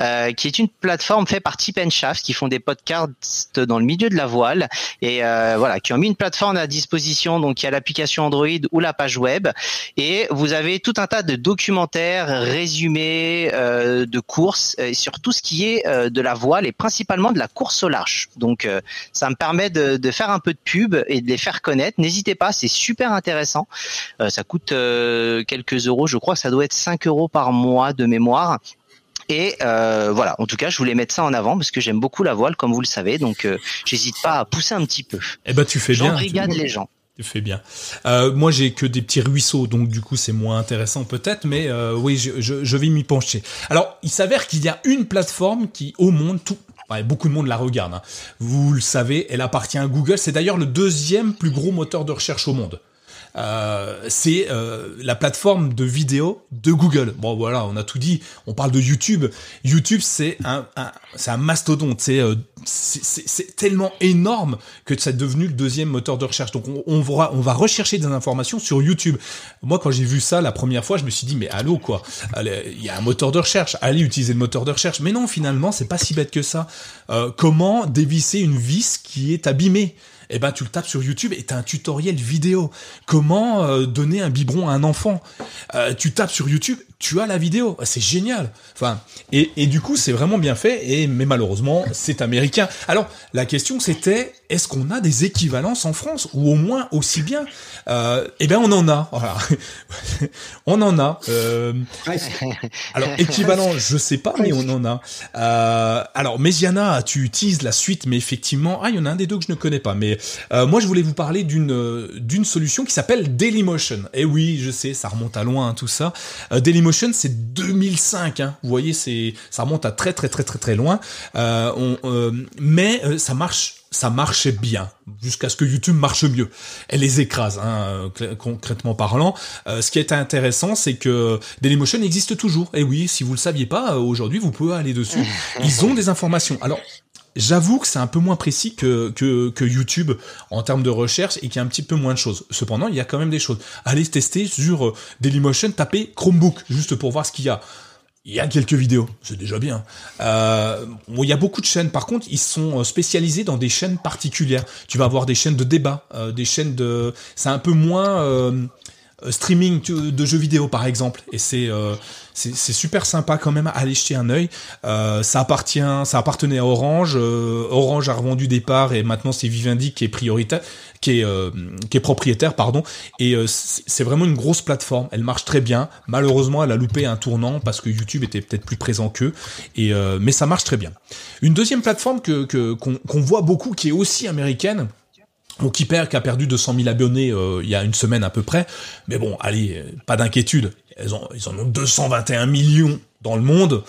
euh, qui est une plateforme faite par Tip Shaft, qui font des podcasts dans le milieu de la voile et euh, voilà, qui ont mis une plateforme à disposition. Donc il y a l'application Android ou la page web et vous avez tout un tas de documentaires, résumés euh, de courses euh, sur tout ce qui est de la voile et principalement de la course au large. Donc ça me permet de, de faire un peu de pub et de les faire connaître N'hésitez pas, c'est super intéressant. Euh, ça coûte euh, quelques euros, je crois que ça doit être 5 euros par mois de mémoire. Et euh, voilà, en tout cas, je voulais mettre ça en avant parce que j'aime beaucoup la voile, comme vous le savez. Donc, euh, j'hésite pas à pousser un petit peu. Eh ben, tu fais bien. Les gens. Tu fais bien. Euh, moi, j'ai que des petits ruisseaux, donc du coup, c'est moins intéressant peut-être, mais oui, je, je, je vais m'y pencher. Alors, il s'avère qu'il y a une plateforme qui, au monde, tout, beaucoup de monde la regarde. hein. Vous le savez, elle appartient à Google. C'est d'ailleurs le deuxième plus gros moteur de recherche au monde. Euh, c'est euh, la plateforme de vidéo de Google. Bon voilà, on a tout dit. On parle de YouTube. YouTube, c'est un, un c'est un mastodonte. C'est euh, c'est- tellement énorme que c'est devenu le deuxième moteur de recherche. Donc on, va rechercher des informations sur YouTube. Moi, quand j'ai vu ça la première fois, je me suis dit mais allô quoi? Il y a un moteur de recherche. Allez utiliser le moteur de recherche. Mais non, finalement, c'est pas si bête que ça. Euh, comment dévisser une vis qui est abîmée? Eh ben tu le tapes sur YouTube et t'as un tutoriel vidéo. Comment euh, donner un biberon à un enfant? Euh, Tu tapes sur YouTube, tu as la vidéo. C'est génial. Et, du coup c'est vraiment bien fait. Mais malheureusement c'est américain. Alors la question c'était est-ce qu'on a des équivalences en France ou au moins aussi bien euh, Eh ben on en a. Voilà. on en a. Euh, alors équivalent, je sais pas, mais on en a. Euh, alors Mesiana, tu utilises la suite, mais effectivement, ah il y en a un des deux que je ne connais pas. Mais euh, moi je voulais vous parler d'une d'une solution qui s'appelle Dailymotion. Et oui, je sais, ça remonte à loin hein, tout ça. Euh, Dailymotion, c'est 2005. Hein. Vous voyez, c'est ça remonte à très très très très très loin. Euh, on, euh, mais ça marche ça marchait bien jusqu'à ce que YouTube marche mieux. Elle les écrase, hein, concrètement parlant. Euh, ce qui est intéressant, c'est que Dailymotion existe toujours. Et oui, si vous le saviez pas, euh, aujourd'hui, vous pouvez aller dessus. Ils ont des informations. Alors, J'avoue que c'est un peu moins précis que, que, que YouTube en termes de recherche et qu'il y a un petit peu moins de choses. Cependant, il y a quand même des choses. Allez tester sur euh, Dailymotion, tapez Chromebook, juste pour voir ce qu'il y a. Il y a quelques vidéos, c'est déjà bien. Euh, bon, il y a beaucoup de chaînes. Par contre, ils sont euh, spécialisés dans des chaînes particulières. Tu vas avoir des chaînes de débat, euh, des chaînes de. C'est un peu moins euh, streaming tu- de jeux vidéo, par exemple. Et c'est euh, c'est c'est super sympa quand même. Allez jeter un œil. Euh, ça appartient, ça appartenait à Orange. Euh, Orange a revendu des parts et maintenant c'est Vivendi qui est prioritaire, qui est euh, qui est propriétaire, pardon. Et euh, c'est vraiment une grosse plateforme. Elle marche très bien. Malheureusement, elle a loupé un tournant parce que YouTube était peut-être plus présent qu'eux. Et euh, mais ça marche très bien. Une deuxième plateforme que qu'on voit beaucoup, qui est aussi américaine. Donc qui perd, qui a perdu 200 000 abonnés euh, il y a une semaine à peu près. Mais bon, allez, euh, pas d'inquiétude. Ont, ils en ont 221 millions dans le monde.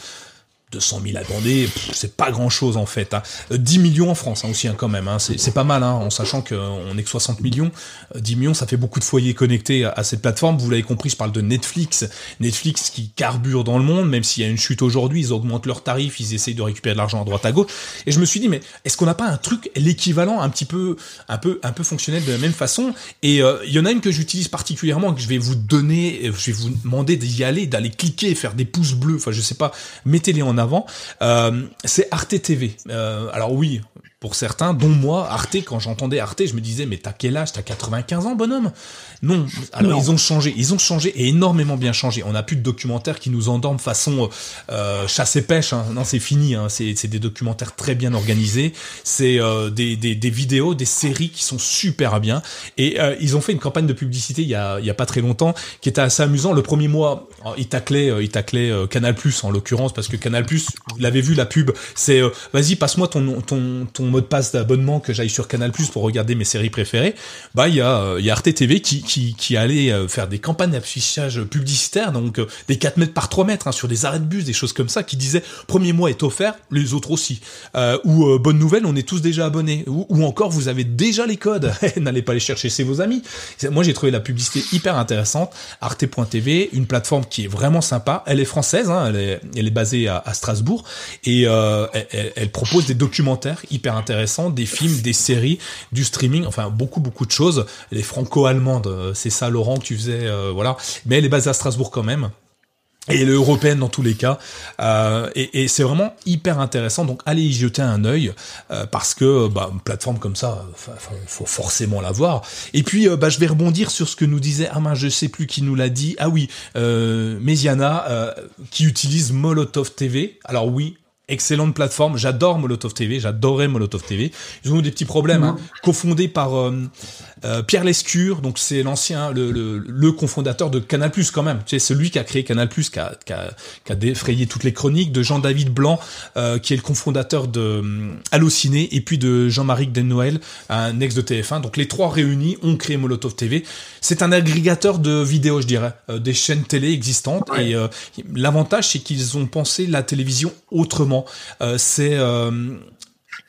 200 000 abonnés, pff, c'est pas grand chose en fait. Hein. Euh, 10 millions en France hein, aussi hein, quand même, hein. c'est pas mal hein, en sachant qu'on est que 60 millions. Euh, 10 millions, ça fait beaucoup de foyers connectés à, cette plateforme. Vous l'avez compris, je parle de Netflix. Netflix qui carbure dans le monde, même s'il y a une chute aujourd'hui, ils augmentent leurs tarifs, ils essayent de récupérer de l'argent à droite à gauche. Et je me suis dit, mais est-ce qu'on n'a pas un truc, l'équivalent un petit peu, un peu, un peu fonctionnel de la même façon? Et euh, il y en a une que j'utilise particulièrement, que je vais vous donner, euh, je vais vous demander d'y aller, d'aller cliquer, faire des pouces bleus. Enfin, je sais pas, mettez-les en avant. Euh, c'est Arte TV. Euh, alors oui, pour certains, dont moi, Arte, quand j'entendais Arte, je me disais, mais t'as quel âge? T'as 95 ans, bonhomme? Non. Alors Non. ils ont changé, ils ont changé et énormément bien changé. On n'a plus de documentaires qui nous endorment façon euh, chasse et pêche. hein. Non, c'est fini. Hein. C'est c'est des documentaires très bien organisés. C'est euh, des, des, des vidéos, des séries qui sont super bien. Et euh, ils ont fait une campagne de publicité il y a, il y a pas très longtemps qui était assez amusant. Le premier mois, alors, ils taclaient, euh, ils taclaient euh, Canal Plus en l'occurrence parce que Canal Plus, l'avez vu la pub, c'est euh, vas-y passe-moi ton, ton ton mot de passe d'abonnement que j'aille sur Canal Plus pour regarder mes séries préférées. Bah il y a euh, il y a Arte TV qui qui qui allait faire des campagnes d'affichage publicitaire donc euh, des 4 mètres par 3 mètres hein, sur des arrêts de bus, des choses comme ça qui disaient premier mois est offert, les autres aussi. Euh, ou bonne nouvelle, on est tous déjà abonnés. Ou, encore vous avez déjà les codes, n'allez pas les chercher, c'est vos amis. Moi j'ai trouvé la publicité hyper intéressante. Arte.tv, une plateforme qui est vraiment sympa. Elle est française, hein, elle, est, basée à, Strasbourg et euh, elle propose des documentaires hyper intéressants, des films, des séries, du streaming, enfin beaucoup beaucoup de choses. Elle est franco-allemande, euh, c'est ça Laurent que tu faisais, euh, voilà. Mais elle est basée à Strasbourg quand même et elle est européenne dans tous les cas. Euh, et c'est vraiment hyper intéressant. Donc allez y jeter un œil euh, parce que bah, une plateforme comme ça, faut, faut forcément la voir. Et puis euh, bah, je vais rebondir sur ce que nous disait ah mince, je sais plus qui nous l'a dit. Ah oui, euh, Méziana euh, qui utilise Molotov TV. Alors oui. Excellente plateforme, j'adore Molotov TV, j'adorais Molotov TV. Ils ont eu des petits problèmes, hein. cofondé par euh, euh, Pierre Lescure, donc c'est l'ancien, le, le, le cofondateur de Canal Plus quand même. Tu sais, celui qui a créé Canal Plus, qui a, qui a, qui a défrayé toutes les chroniques, de Jean-David Blanc, euh, qui est le cofondateur de euh, Allociné, et puis de Jean-Marie Dennoël, un ex de TF1. Donc les trois réunis ont créé Molotov TV. C'est un agrégateur de vidéos, je dirais, euh, des chaînes télé existantes. Et euh, l'avantage, c'est qu'ils ont pensé la télévision autrement. Différent. c'est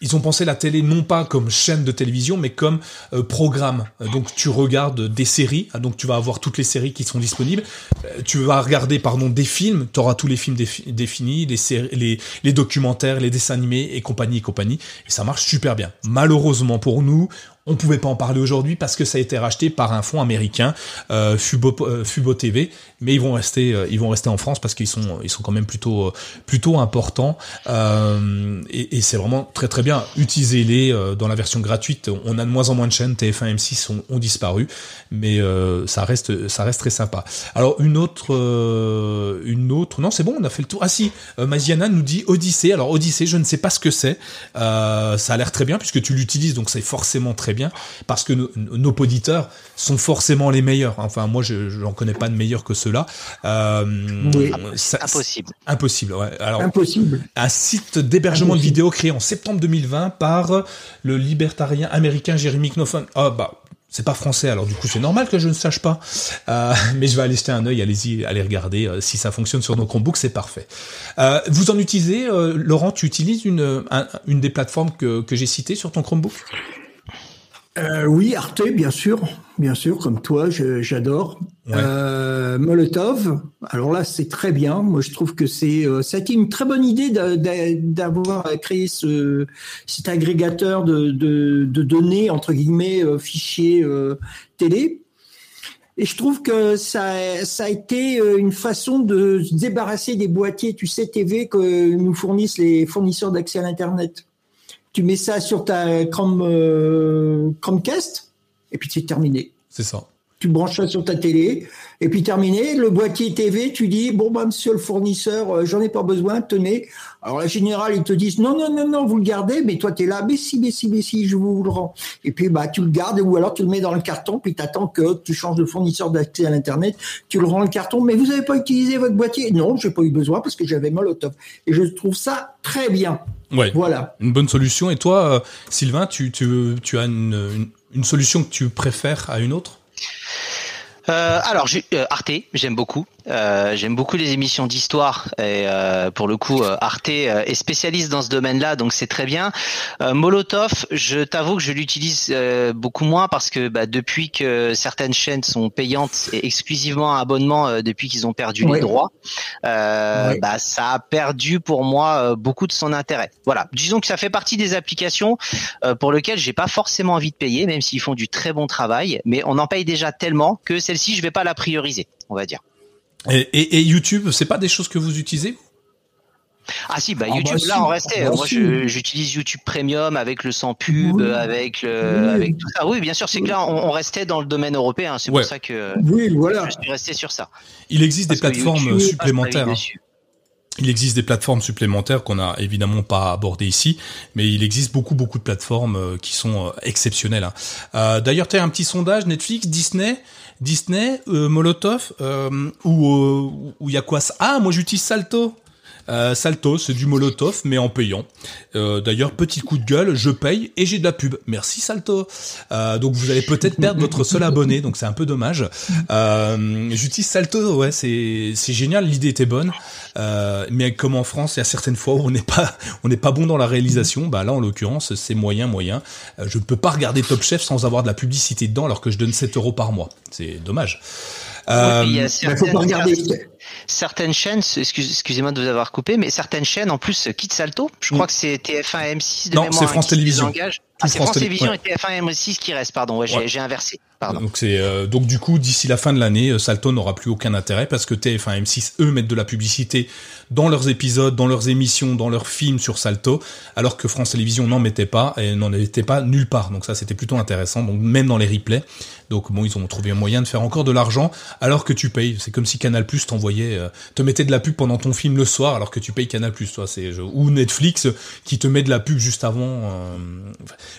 ils ont pensé la télé non pas comme chaîne de télévision, mais comme euh, programme. Euh, donc tu regardes des séries, ah, donc tu vas avoir toutes les séries qui sont disponibles. Euh, tu vas regarder pardon des films, tu auras tous les films définis, les, les documentaires, les dessins animés et compagnie et compagnie. Et ça marche super bien. Malheureusement pour nous, on pouvait pas en parler aujourd'hui parce que ça a été racheté par un fonds américain, euh, Fubo, euh, TV, mais ils vont rester, euh, ils vont rester en France parce qu'ils sont, ils sont quand même plutôt, importants. et, c'est vraiment très très bien. Utilisez-les dans la version gratuite. On a de moins en moins de chaînes. TF1, M6 ont, ont disparu, mais ça reste, ça reste très sympa. Alors une autre, une autre, non c'est bon, on a fait le tour. Ah si, Maziana nous dit Odyssée. Alors Odyssée, je ne sais pas ce que c'est. ça a l'air très bien puisque tu l'utilises, donc c'est forcément très bien parce que nos, auditeurs sont forcément les meilleurs. Enfin, moi, je n'en connais pas de meilleurs que ceux-là. Euh, impossible. Impossible, ouais. Alors, impossible. Un site d'hébergement de vidéos créé en septembre 2020 par le libertarien américain Jeremy Knopfler. Ah bah, c'est pas français, alors du coup c'est normal que je ne sache pas. Euh, mais je vais aller jeter un œil, allez-y, allez regarder. Euh, si ça fonctionne sur nos Chromebooks, c'est parfait. Euh, vous en utilisez, Laurent, tu utilises une, une des plateformes que, que j'ai citées sur ton Chromebook? Euh, oui, Arte, bien sûr, bien sûr, comme toi, j'adore. Euh, Molotov, alors là, c'est très bien. Moi, je trouve que c'est, euh, ça a été une très bonne idée d'avoir créé ce, cet agrégateur de, de, données entre guillemets fichiers télé. Et je trouve que ça, ça a été une façon de se débarrasser des boîtiers, tu sais, TV que nous fournissent les fournisseurs d'accès à l'Internet tu mets ça sur ta Chrome, euh, Chromecast, et puis c'est terminé. C'est ça. Tu branches ça sur ta télé, et puis terminé. Le boîtier TV, tu dis, bon, bah, monsieur le fournisseur, euh, j'en ai pas besoin, tenez. Alors, la générale, ils te disent, non, non, non, non, vous le gardez, mais toi, tu es là, mais si, mais si, mais si, je vous le rends. Et puis, bah, tu le gardes, ou alors tu le mets dans le carton, puis tu attends que tu changes de fournisseur d'accès à l'Internet, tu le rends le carton, mais vous n'avez pas utilisé votre boîtier. Non, j'ai pas eu besoin parce que j'avais Molotov. Et je trouve ça très bien. Ouais. Voilà. Une bonne solution. Et toi, euh, Sylvain, tu, tu, tu as une, une solution que tu préfères à une autre? Alors, euh, Arte, j'aime beaucoup. Euh, j'aime beaucoup les émissions d'histoire et euh, pour le coup euh, Arte est spécialiste dans ce domaine-là, donc c'est très bien. Molotov, je t'avoue que je l'utilise beaucoup moins parce que bah, depuis que certaines chaînes sont payantes et exclusivement à abonnement depuis qu'ils ont perdu les droits, bah, ça a perdu pour moi beaucoup de son intérêt. Voilà, disons que ça fait partie des applications pour lesquelles j'ai pas forcément envie de payer, même s'ils font du très bon travail, mais on en paye déjà tellement que celle-ci je vais pas la prioriser, on va dire. Et, et, YouTube, c'est pas des choses que vous utilisez ah si, bah ah, YouTube, bah, là on restait. Bah, Moi, j'utilise YouTube Premium avec le sans pub, avec le, avec tout ça. Oui, bien sûr, c'est que là on, restait dans le domaine européen. C'est pour ça que oui, voilà. je suis resté sur ça. Il existe des plateformes supplémentaires. Hein. Il existe des plateformes supplémentaires qu'on a évidemment pas abordées ici, mais il existe beaucoup beaucoup de plateformes euh, qui sont euh, exceptionnelles. Hein. Euh, D'ailleurs, tu as un petit sondage Netflix, Disney. Disney, Molotov, ou il y a quoi Ah, moi j'utilise Salto. Euh, Salto, c'est du Molotov, mais en payant. Euh, D'ailleurs, petit coup de gueule, je paye et j'ai de la pub. Merci Salto. Euh, donc vous allez peut-être perdre votre seul abonné, donc c'est un peu dommage. Euh, J'utilise Salto, ouais, c'est génial, l'idée était bonne. Mais comme en France, il y a certaines fois où on n'est pas bon dans la réalisation. Bah là, en l'occurrence, c'est moyen, moyen. Je ne peux pas regarder Top Chef sans avoir de la publicité dedans, alors que je donne 7 euros par mois. C'est dommage. Euh, il y a certaines, chaînes, excusez-moi de vous avoir coupé, mais certaines chaînes en plus quittent Salto. Je crois mm. que c'est TF1 M6 de non, c'est France Télévisions. Ah, c'est France, Télévisions et TF1 M6 qui restent, pardon. Ouais, j'ai inversé. Donc c'est euh, donc du coup d'ici la fin de l'année, euh, Salto n'aura plus aucun intérêt parce que TF1 M6 eux mettent de la publicité dans leurs épisodes, dans leurs émissions, dans leurs films sur Salto, alors que France Télévisions n'en mettait pas et n'en était pas nulle part. Donc ça c'était plutôt intéressant. Donc même dans les replays. Donc bon ils ont trouvé un moyen de faire encore de l'argent alors que tu payes. C'est comme si Canal Plus t'envoyait, euh, te mettait de la pub pendant ton film le soir alors que tu payes Canal Plus. Toi c'est ou Netflix qui te met de la pub juste avant.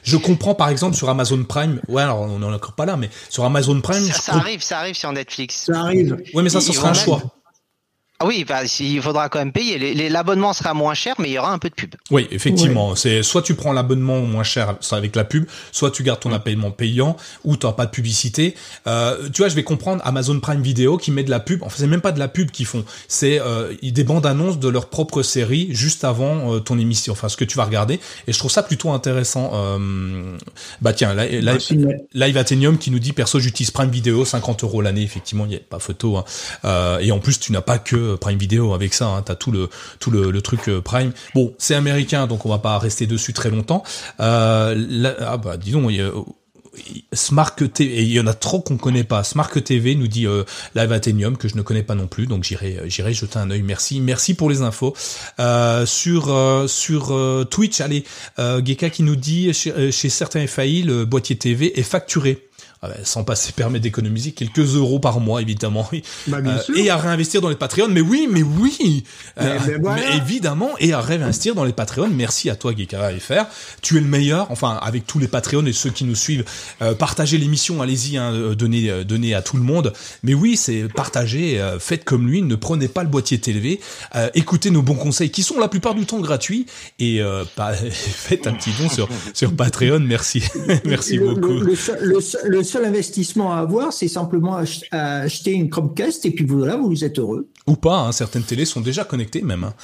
Je comprends par exemple sur Amazon Prime. Ouais alors on n'en est encore pas là mais sur Amazon Prime. Ça, arrive, ça arrive sur Netflix. Ça arrive. Oui, mais ça, ce sera un choix. Ah oui, bah, il faudra quand même payer. L'abonnement sera moins cher, mais il y aura un peu de pub. Oui, effectivement. C'est soit tu prends l'abonnement moins cher avec la pub, soit tu gardes ton abonnement payant ou tu n'auras pas de publicité. Euh, tu vois, je vais comprendre Amazon Prime Video qui met de la pub. Enfin, c'est même pas de la pub qu'ils font. C'est euh, des bandes annonces de leur propre série juste avant euh, ton émission. Enfin, ce que tu vas regarder. Et je trouve ça plutôt intéressant. Euh, bah tiens, Live, Live Athenium qui nous dit perso, j'utilise Prime Video, 50 euros l'année. Effectivement, il n'y a pas photo. Hein. Euh, et en plus, tu n'as pas que Prime Video avec ça, hein, t'as tout le tout le, truc euh, Prime. Bon, c'est américain, donc on va pas rester dessus très longtemps. Euh, ah bah dis donc, Smart TV, il y en a trop qu'on connaît pas. Smart TV nous dit euh, Live Athenium que je ne connais pas non plus, donc j'irai j'irai jeter un œil. Merci, merci pour les infos. Euh, sur sur Twitch, allez, Geka qui nous dit chez, chez certains FAI le boîtier TV est facturé. Ah ben, sans passer permettre d'économiser quelques euros par mois évidemment. Bah, euh, et à réinvestir dans les Patreons. Mais oui mais oui. Euh, mais, évidemment et à réinvestir dans les Patreons. Merci à toi Geekara FR tu es le meilleur. Enfin avec tous les Patreons et ceux qui nous suivent. Euh, partagez l'émission. Allez-y hein, donnez donnez à tout le monde. Mais oui c'est partagez faites comme lui. Ne prenez pas le boîtier TV écoutez nos bons conseils qui sont la plupart du temps gratuits. Et faites un petit don sur sur Patreon. Merci. Merci beaucoup. le, le, seul investissement à avoir, c'est simplement acheter une Chromecast et puis voilà, vous êtes heureux. Ou pas, hein, certaines télés sont déjà connectées même. Hein.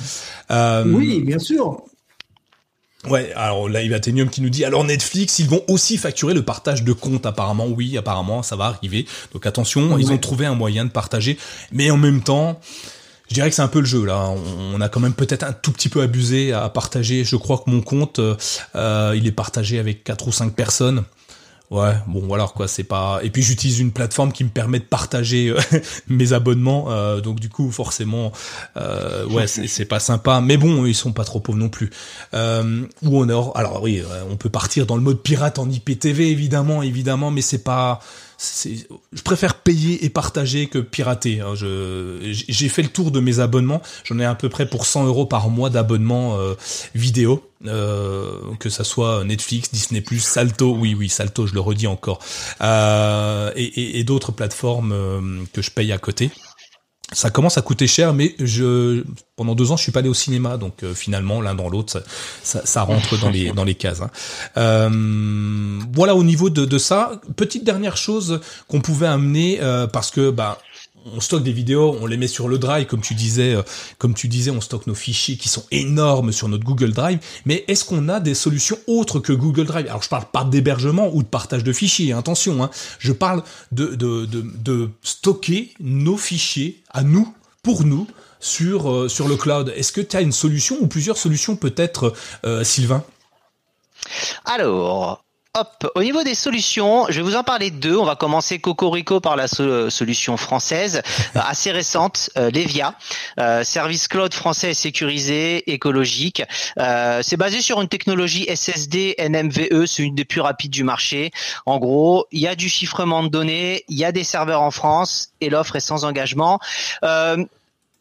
Euh, oui, bien sûr. Ouais, alors là, il y a Athenium qui nous dit, alors Netflix, ils vont aussi facturer le partage de comptes, apparemment, oui, apparemment, ça va arriver. Donc attention, ils ont trouvé un moyen de partager, mais en même temps, je dirais que c'est un peu le jeu là. On a quand même peut-être un tout petit peu abusé à partager. Je crois que mon compte, euh, il est partagé avec quatre ou cinq personnes. Ouais, bon voilà quoi, c'est pas. Et puis j'utilise une plateforme qui me permet de partager euh, mes abonnements, euh, donc du coup forcément, euh, ouais, c'est pas sympa. Mais bon, ils sont pas trop pauvres non plus. Euh, ou on alors oui, on peut partir dans le mode pirate en IPTV évidemment, évidemment, mais c'est pas je préfère payer et partager que pirater. Hein. j'ai fait le tour de mes abonnements. J'en ai à peu près pour 100 euros par mois d'abonnement euh, vidéo, euh, que ça soit Netflix, Disney+, Salto, oui, oui, Salto, je le redis encore, euh, et, et d'autres plateformes que je paye à côté ça commence à coûter cher, mais je pendant deux ans je suis pas allé au cinéma, donc euh, finalement l'un dans l'autre ça, rentre dans les dans les cases. Hein. Euh, voilà au niveau de, de ça. Petite dernière chose qu'on pouvait amener euh, parce que bah on stocke des vidéos, on les met sur le Drive, comme tu disais, euh, comme tu disais, on stocke nos fichiers qui sont énormes sur notre Google Drive. Mais est-ce qu'on a des solutions autres que Google Drive? Alors je parle pas d'hébergement ou de partage de fichiers, attention. Hein. je parle de, stocker nos fichiers à nous, pour nous, sur euh, sur le cloud. Est-ce que tu as une solution ou plusieurs solutions peut-être, euh, Sylvain? Alors, Hop, au niveau des solutions, je vais vous en parler de deux. On va commencer Cocorico par la solution française, euh, assez récente, euh, Levia, euh, service cloud français sécurisé, écologique. c'est basé sur une technologie SSD NMVE, c'est une des plus rapides du marché. En gros, il y a du chiffrement de données, il y a des serveurs en France et l'offre est sans engagement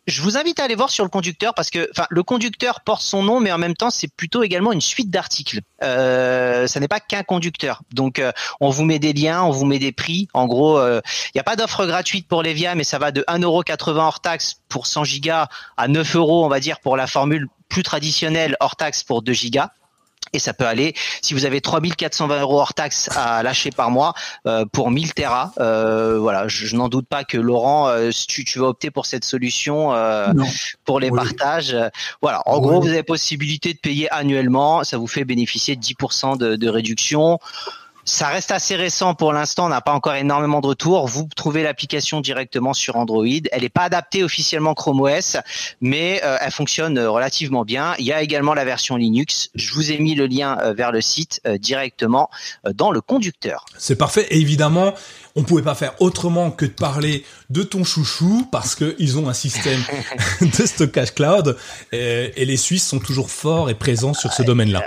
je vous invite à aller voir sur le conducteur parce que, le conducteur porte son nom, mais en même temps, c'est plutôt également une suite d'articles. Euh, ça n'est pas qu'un conducteur. Donc, euh, on vous met des liens, on vous met des prix. En gros, il euh, n'y a pas d'offre gratuite pour Levia, mais ça va de 1,80€ hors taxe pour 100 gigas à 9 euros, on va dire, pour la formule plus traditionnelle hors taxe pour 2 gigas et ça peut aller si vous avez 3420 euros hors taxe à lâcher par mois euh, pour 1000 Tera. Euh, voilà, je, n'en doute pas que Laurent, euh, tu, tu, vas opter pour cette solution pour les partages. Voilà, en gros, vous avez possibilité de payer annuellement, ça vous fait bénéficier de 10% de, de réduction. Ça reste assez récent pour l'instant, on n'a pas encore énormément de retours. Vous trouvez l'application directement sur Android. Elle n'est pas adaptée officiellement Chrome OS, mais euh, elle fonctionne euh, relativement bien. Il y a également la version Linux. Je vous ai mis le lien euh, vers le site directement dans le conducteur. C'est parfait. Évidemment, on pouvait pas faire autrement que de parler de ton chouchou parce que ils ont un système de stockage cloud et, les Suisses sont toujours forts et présents sur ce domaine-là.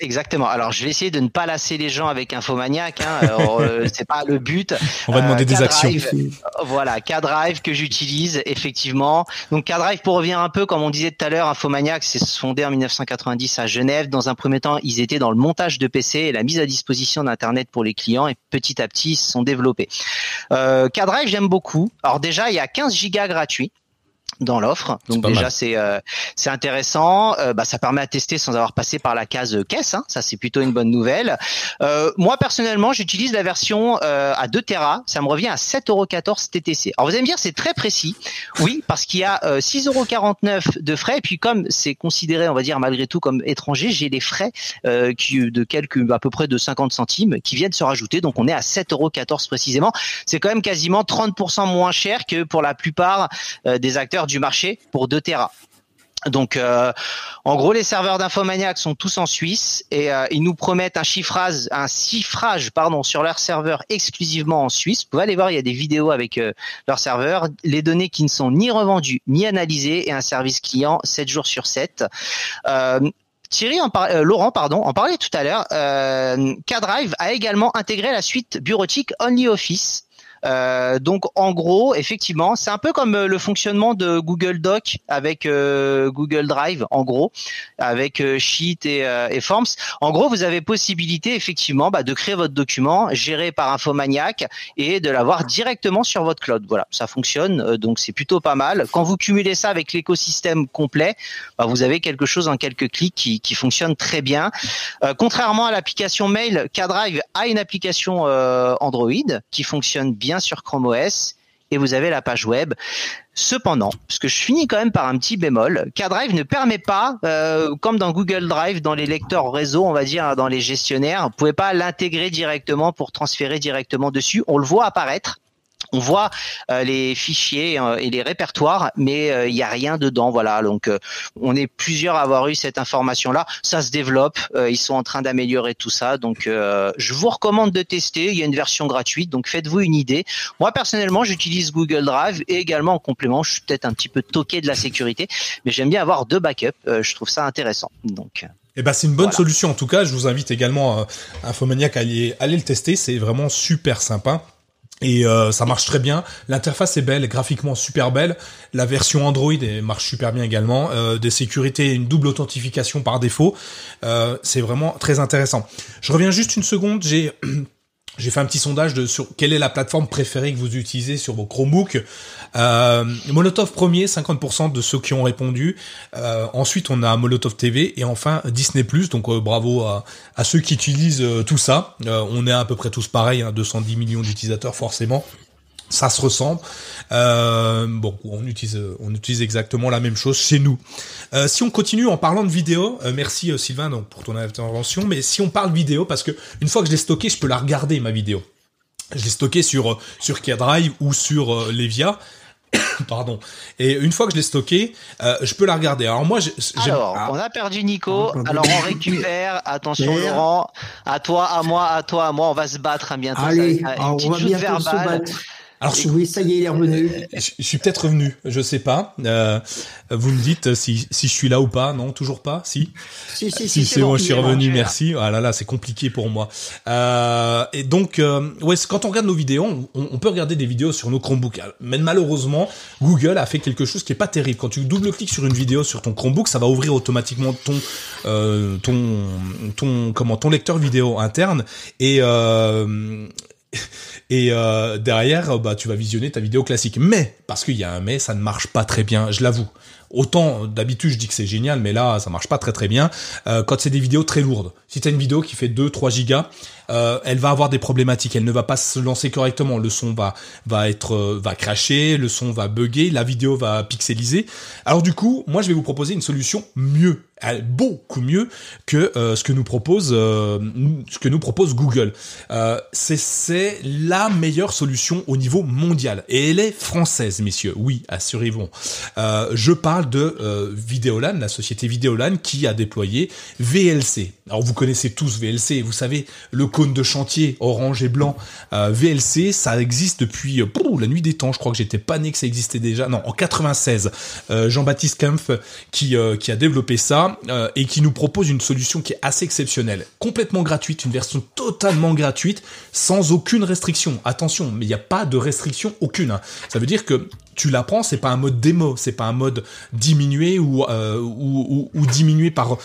Exactement. Alors je vais essayer de ne pas lasser les gens avec Infomaniac. Hein. Euh, c'est pas le but. On va demander des euh, actions. Voilà, K-Drive que j'utilise effectivement. Donc K-Drive pour revenir un peu comme on disait tout à l'heure, Infomaniac c'est fondé en 1990 à Genève. Dans un premier temps, ils étaient dans le montage de PC et la mise à disposition d'internet pour les clients et petit à petit ils se sont développés. Euh, K-Drive j'aime beaucoup. Alors déjà il y a 15 gigas gratuits. Dans l'offre. Donc déjà c'est euh, c'est intéressant. Euh, bah, ça permet à tester sans avoir passé par la case caisse. Hein. Ça c'est plutôt une bonne nouvelle. Euh, moi personnellement j'utilise la version à 2 Tera. Ça me revient à 7,14€ TTC. Alors vous allez me dire c'est très précis. Oui parce qu'il y a 6,49€ de frais et puis comme c'est considéré on va dire malgré tout comme étranger j'ai des frais qui de quelques à peu près de 50 centimes qui viennent se rajouter. Donc on est à 7,14€ précisément. C'est quand même quasiment 30% moins cher que pour la plupart des acteurs du marché pour 2 Tera. Donc, euh, en gros, les serveurs d'Infomaniac sont tous en Suisse et euh, ils nous promettent un chiffrage, un chiffrage, pardon, sur leur serveur exclusivement en Suisse. Vous pouvez aller voir, il y a des vidéos avec euh, leur serveur, les données qui ne sont ni revendues ni analysées et un service client 7 jours sur 7. Thierry, en Laurent, pardon, en parlait tout à l'heure. K-Drive a également intégré la suite bureautique OnlyOffice euh, donc en gros, effectivement, c'est un peu comme euh, le fonctionnement de Google Doc avec euh, Google Drive, en gros, avec Sheet et, et, Forms. En gros, vous avez possibilité effectivement bah, de créer votre document géré par Infomaniac et de l'avoir directement sur votre cloud. Voilà, ça fonctionne, donc c'est plutôt pas mal. Quand vous cumulez ça avec l'écosystème complet, bah, vous avez quelque chose en quelques clics qui, qui fonctionne très bien. contrairement à l'application mail, K-Drive a une application Android qui fonctionne bien sur Chrome OS et vous avez la page web. Cependant, parce que je finis quand même par un petit bémol, K-Drive ne permet pas, euh, comme dans Google Drive, dans les lecteurs réseau, on va dire, dans les gestionnaires, vous pouvez pas l'intégrer directement pour transférer directement dessus. On le voit apparaître, on voit euh, les fichiers euh, et les répertoires, mais il n'y a rien dedans. Voilà, donc on est plusieurs à avoir eu cette information-là. Ça se développe, ils sont en train d'améliorer tout ça. Donc, je vous recommande de tester. Il y a une version gratuite, donc faites-vous une idée. Moi personnellement, j'utilise Google Drive et également en complément, je suis peut-être un petit peu toqué de la sécurité, mais j'aime bien avoir deux backups. je trouve ça intéressant. Donc. Eh ben, c'est une bonne solution. En tout cas, je vous invite également, à Infomaniac, à aller, aller le tester. C'est vraiment super sympa. Et euh, ça marche très bien. L'interface est belle, graphiquement super belle. La version Android marche super bien également. Euh, des sécurités, une double authentification par défaut. Euh, c'est vraiment très intéressant. Je reviens juste une seconde. J'ai j'ai fait un petit sondage de sur quelle est la plateforme préférée que vous utilisez sur vos Chromebooks. Euh, Molotov premier, 50% de ceux qui ont répondu. Euh, ensuite, on a Molotov TV et enfin Disney+. Donc euh, bravo à, ceux qui utilisent tout ça. on est à peu près tous pareils, hein, 210 millions d'utilisateurs forcément ça se ressemble. Euh, bon, on utilise, on utilise exactement la même chose chez nous. Euh, si on continue en parlant de vidéo, euh, merci euh, Sylvain donc, pour ton intervention, mais si on parle vidéo, parce que une fois que je l'ai stocké, je peux la regarder ma vidéo. Je l'ai stocké sur sur K-Drive ou sur Levia. Pardon. Et une fois que je l'ai stocké, je peux la regarder. Alors moi, alors on a perdu Nico. Alors on récupère. Attention Laurent. À toi, à moi, à toi, à moi. On va se battre hein, bientôt. Allez, on va bientôt se battre. Alors, oui, ça y est, il est revenu. Je, suis peut-être revenu, je sais pas. Euh, vous me dites si, si je suis là ou pas. Non, toujours pas. Si. Si, si, si, c'est bon, je suis revenu. Merci. Ah là là, c'est compliqué pour moi. Euh, et donc, euh, ouais, quand on regarde nos vidéos, on, on, peut regarder des vidéos sur nos Chromebooks. Mais malheureusement, Google a fait quelque chose qui est pas terrible. Quand tu double-cliques sur une vidéo sur ton Chromebook, ça va ouvrir automatiquement ton euh, ton ton comment ton lecteur vidéo interne et euh, et euh, derrière, bah, tu vas visionner ta vidéo classique. Mais, parce qu'il y a un mais, ça ne marche pas très bien, je l'avoue. Autant d'habitude je dis que c'est génial, mais là ça marche pas très très bien. Euh, quand c'est des vidéos très lourdes, si t'as une vidéo qui fait 2-3 gigas, euh, elle va avoir des problématiques. Elle ne va pas se lancer correctement. Le son va va être euh, va cracher, le son va bugger, la vidéo va pixeliser. Alors du coup, moi je vais vous proposer une solution mieux, beaucoup mieux que euh, ce que nous propose ce que nous propose Google. c'est c'est la meilleure solution au niveau mondial et elle est française, messieurs. Oui, assurez-vous. je parle de Videolan, la société Videolan qui a déployé VLC. Alors vous connaissez tous VLC, vous savez le cône de chantier orange et blanc euh, VLC, ça existe depuis euh, la nuit des temps. Je crois que j'étais pas né que ça existait déjà. Non, en 96, euh, Jean-Baptiste Kempf qui qui a développé ça et qui nous propose une solution qui est assez exceptionnelle, complètement gratuite, une version totalement gratuite, sans aucune restriction. Attention, mais il n'y a pas de restriction aucune. Hein. Ça veut dire que tu l'apprends, c'est pas un mode démo, c'est pas un mode diminué ou, euh, diminué par,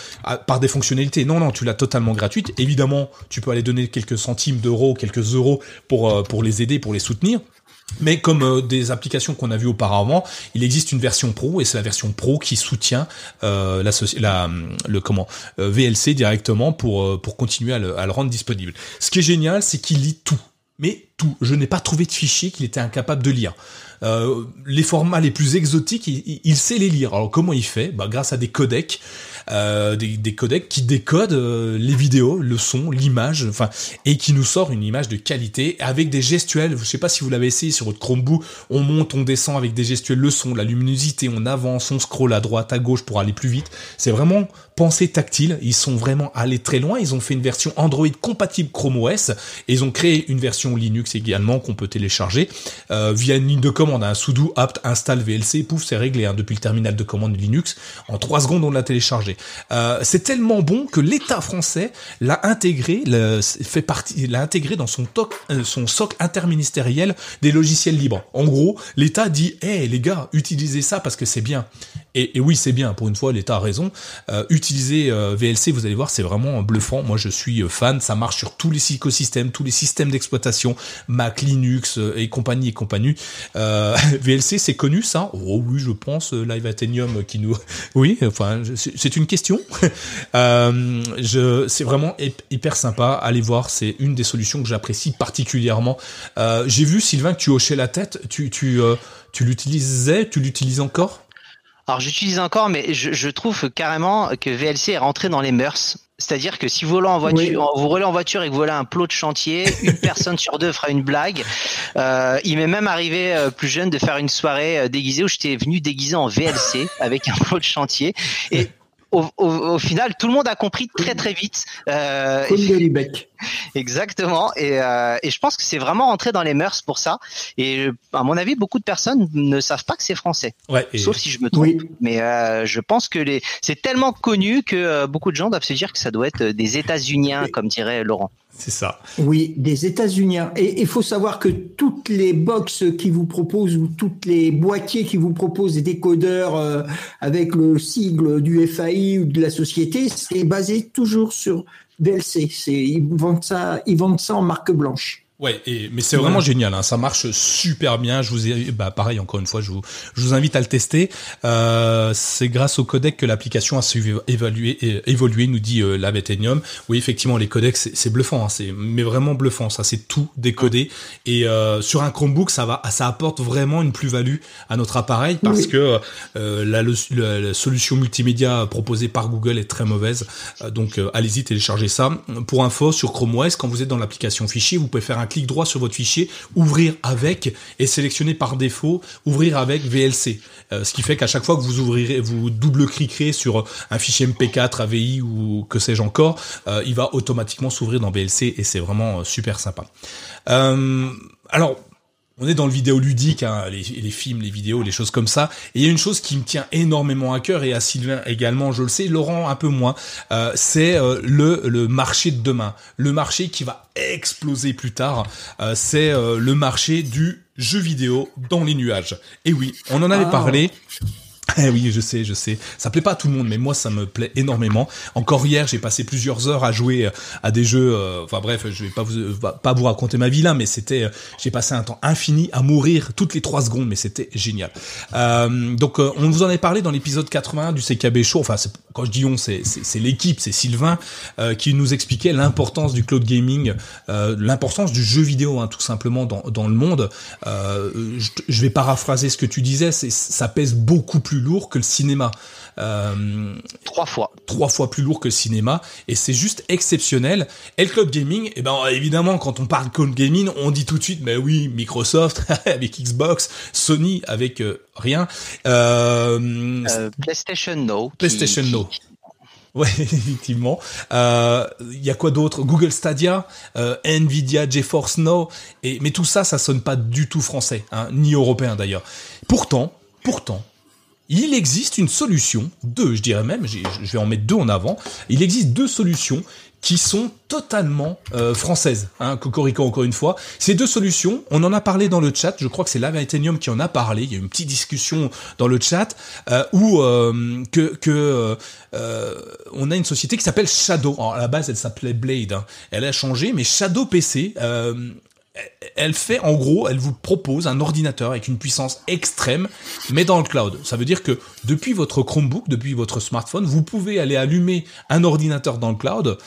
des fonctionnalités. Non, non, tu l'as totalement gratuite. Évidemment, tu peux aller donner quelques centimes d'euros, quelques euros pour, euh, les aider, pour les soutenir. Mais comme euh, des applications qu'on a vues auparavant, il existe une version pro et c'est la version pro qui soutient la, le comment VLC directement pour continuer à le rendre disponible. Ce qui est génial, c'est qu'il lit tout, mais tout. Je n'ai pas trouvé de fichier qu'il était incapable de lire. Euh, les formats les plus exotiques, il, sait les lire. Alors comment il fait? Bah, Grâce à des codecs euh, des, des, codecs qui décodent euh, les vidéos, le son, l'image, enfin, et qui nous sort une image de qualité avec des gestuels. Je sais pas si vous l'avez essayé sur votre Chromebook. On monte, on descend avec des gestuels, le son, la luminosité, on avance, on scroll à droite, à gauche pour aller plus vite. C'est vraiment pensée tactile. Ils sont vraiment allés très loin. Ils ont fait une version Android compatible Chrome OS et ils ont créé une version Linux également qu'on peut télécharger euh, via une ligne de commande. Un sudo apt install VLC, pouf, c'est réglé hein, depuis le terminal de commande Linux. En trois secondes, on l'a téléchargé. Euh, c'est tellement bon que l'État français l'a intégré, l'a intégré dans son, toc, euh, son socle interministériel des logiciels libres. En gros, l'État dit, hé les gars, utilisez ça parce que c'est bien. Et, oui, c'est bien. Pour une fois, l'État a raison. Euh, utiliser euh, VLC, vous allez voir, c'est vraiment bluffant. Moi, je suis euh, fan. Ça marche sur tous les écosystèmes, tous les systèmes d'exploitation, Mac, Linux euh, et compagnie et compagnie. VLC, c'est connu, ça? Oh oui, je pense. Live Athenium qui nous. Oui, enfin, c'est une question. je, c'est vraiment hyper sympa. Allez voir, c'est une des solutions que j'apprécie particulièrement. J'ai vu Sylvain que tu hochais la tête. Tu, tu, tu l'utilisais, tu l'utilises encore? Alors j'utilise encore, mais je, je, trouve carrément que VLC est rentré dans les mœurs. C'est-à-dire que si vous roulez en voiture, oui. vous roulez en voiture et que vous volez un plot de chantier, une personne sur deux fera une blague. Euh, il m'est même arrivé euh, plus jeune de faire une soirée euh, déguisée où j'étais venu déguisé en VLC avec un plot de chantier et au, au, au, final, tout le monde a compris très très vite. Euh, Comme Exactement. Et, euh, et, je pense que c'est vraiment rentré dans les mœurs pour ça. Et à mon avis, beaucoup de personnes ne savent pas que c'est français. Ouais, et... Sauf si je me trompe. Oui. Mais euh, je pense que les... c'est tellement connu que euh, beaucoup de gens doivent se dire que ça doit être des États-Uniens, comme dirait Laurent. C'est ça. Oui, des États-Unis. Et il faut savoir que toutes les box qui vous proposent ou toutes les boîtiers qui vous proposent des décodeurs euh, avec le sigle du FAI ou de la société, c'est basé toujours sur C'est ils vendent ça, ils vendent ça en marque blanche. Ouais, et, mais c'est vraiment ouais. génial, hein, ça marche super bien. Je vous ai, bah pareil encore une fois, je vous, je vous invite à le tester. Euh, c'est grâce au codec que l'application a su évaluer, évoluer, nous dit euh, Lavetenium. Oui, effectivement, les codecs c'est bluffant, hein, c'est mais vraiment bluffant. Ça, c'est tout décodé et euh, sur un Chromebook, ça va, ça apporte vraiment une plus-value à notre appareil parce oui. que euh, la, la, la, solution multimédia proposée par Google est très mauvaise. Euh, donc allez-y téléchargez ça. Pour info, sur Chrome OS, quand vous êtes dans l'application fichier, vous pouvez faire un clic droit sur votre fichier, ouvrir avec et sélectionner par défaut ouvrir avec VLC. Euh, ce qui fait qu'à chaque fois que vous ouvrirez, vous double-cliquerez sur un fichier MP4, AVI ou que sais-je encore, euh, il va automatiquement s'ouvrir dans VLC et c'est vraiment euh, super sympa. alors, on est dans le vidéo ludique, hein, les, les, films, les vidéos, les choses comme ça. Et il y a une chose qui me tient énormément à cœur et à Sylvain également, je le sais, Laurent un peu moins. Euh, c'est euh, le, le marché de demain, le marché qui va exploser plus tard. Euh, c'est le marché du jeu vidéo dans les nuages. Et oui, on en avait ah. parlé. Eh oui, je sais, je sais. Ça plaît pas à tout le monde, mais moi, ça me plaît énormément. Encore hier, j'ai passé plusieurs heures à jouer à des jeux. Euh, enfin bref, je vais pas vous pas vous raconter ma vie là, mais c'était. J'ai passé un temps infini à mourir toutes les trois secondes, mais c'était génial. Euh, donc, euh, on vous en avait parlé dans l'épisode 81 du CKB Show. Enfin, quand je dis on, c'est l'équipe, c'est Sylvain euh, qui nous expliquait l'importance du cloud gaming, euh, l'importance du jeu vidéo, hein, tout simplement dans dans le monde. je, je vais paraphraser ce que tu disais. C'est ça pèse beaucoup plus lourd que le cinéma. Euh, trois fois. Trois fois plus lourd que le cinéma. Et c'est juste exceptionnel. Et le cloud gaming, eh ben, évidemment, quand on parle cloud gaming, on dit tout de suite, mais oui, Microsoft avec Xbox, Sony avec euh, rien. Euh, PlayStation No. PlayStation qui, No. Ouais, effectivement. Il euh, y a quoi d'autre? Google Stadia, euh, Nvidia, GeForce Now. Et mais tout ça, ça sonne pas du tout français, hein, ni européen d'ailleurs. Pourtant, pourtant, il existe une solution, deux, je dirais même, je vais en mettre deux en avant. Il existe deux solutions qui sont totalement euh, françaises. Hein, Cocorico encore une fois. Ces deux solutions, on en a parlé dans le chat. Je crois que c'est Lava qui en a parlé. Il y a eu une petite discussion dans le chat euh, où euh, que, que euh, on a une société qui s'appelle Shadow. Alors à la base, elle s'appelait Blade. Hein. Elle a changé, mais Shadow PC elle fait en gros, elle vous propose un ordinateur avec une puissance extrême, mais dans le cloud. Ça veut dire que depuis votre Chromebook, depuis votre smartphone, vous pouvez aller allumer un ordinateur dans le cloud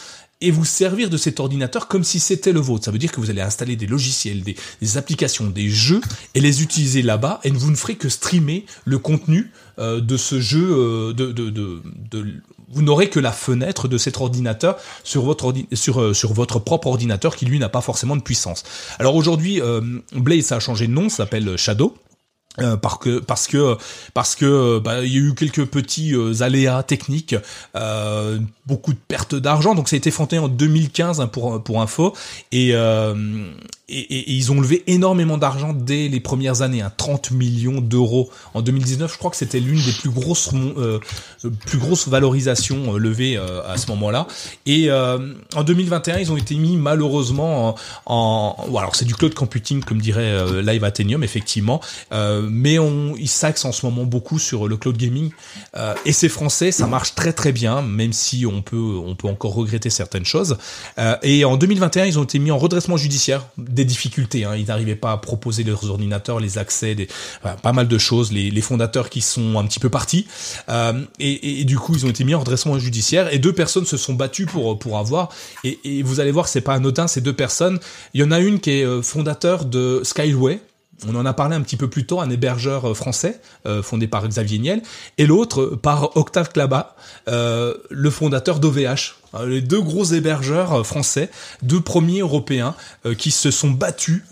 et vous servir de cet ordinateur comme si c'était le vôtre. Ça veut dire que vous allez installer des logiciels, des, applications, des jeux et les utiliser là-bas et vous ne ferez que streamer le contenu euh, de ce jeu. Euh, de, de, de, de, vous n'aurez que la fenêtre de cet ordinateur sur votre, sur, euh, sur votre propre ordinateur qui lui n'a pas forcément de puissance. Alors aujourd'hui, Blaze a changé de nom, s'appelle Shadow. Euh, parce que parce que parce que bah, il y a eu quelques petits euh, aléas techniques, euh, beaucoup de pertes d'argent. Donc ça a été fondé en 2015 hein, pour pour info et et, et, ils ont levé énormément d'argent dès les premières années, hein, 30 millions d'euros en 2019. Je crois que c'était l'une des plus grosses euh, plus grosses valorisations euh, levées euh, à ce moment-là. Et euh, en 2021, ils ont été mis malheureusement en, en alors c'est du cloud computing comme dirait Live Athenium effectivement, mais on ils s'axent en ce moment beaucoup sur le cloud gaming et c'est français, ça marche très très bien, même si on peut on peut encore regretter certaines choses. et en 2021, ils ont été mis en redressement judiciaire des difficultés. Hein. Ils n'arrivaient pas à proposer leurs ordinateurs, les accès, des, pas mal de choses. Les, les, fondateurs qui sont un petit peu partis. Euh, et, et, du coup, ils ont été mis en redressement judiciaire. Et deux personnes se sont battues pour pour avoir. Et, et vous allez voir, c'est pas anodin. Ces deux personnes. Il y en a une qui est euh, fondateur de Skyway. On en a parlé un petit peu plus tôt, un hébergeur euh, français euh, fondé par Xavier Niel, et l'autre par Octave Klaba, euh, le fondateur d'OVH, euh, les deux gros hébergeurs euh, français, deux premiers européens euh, qui se sont battus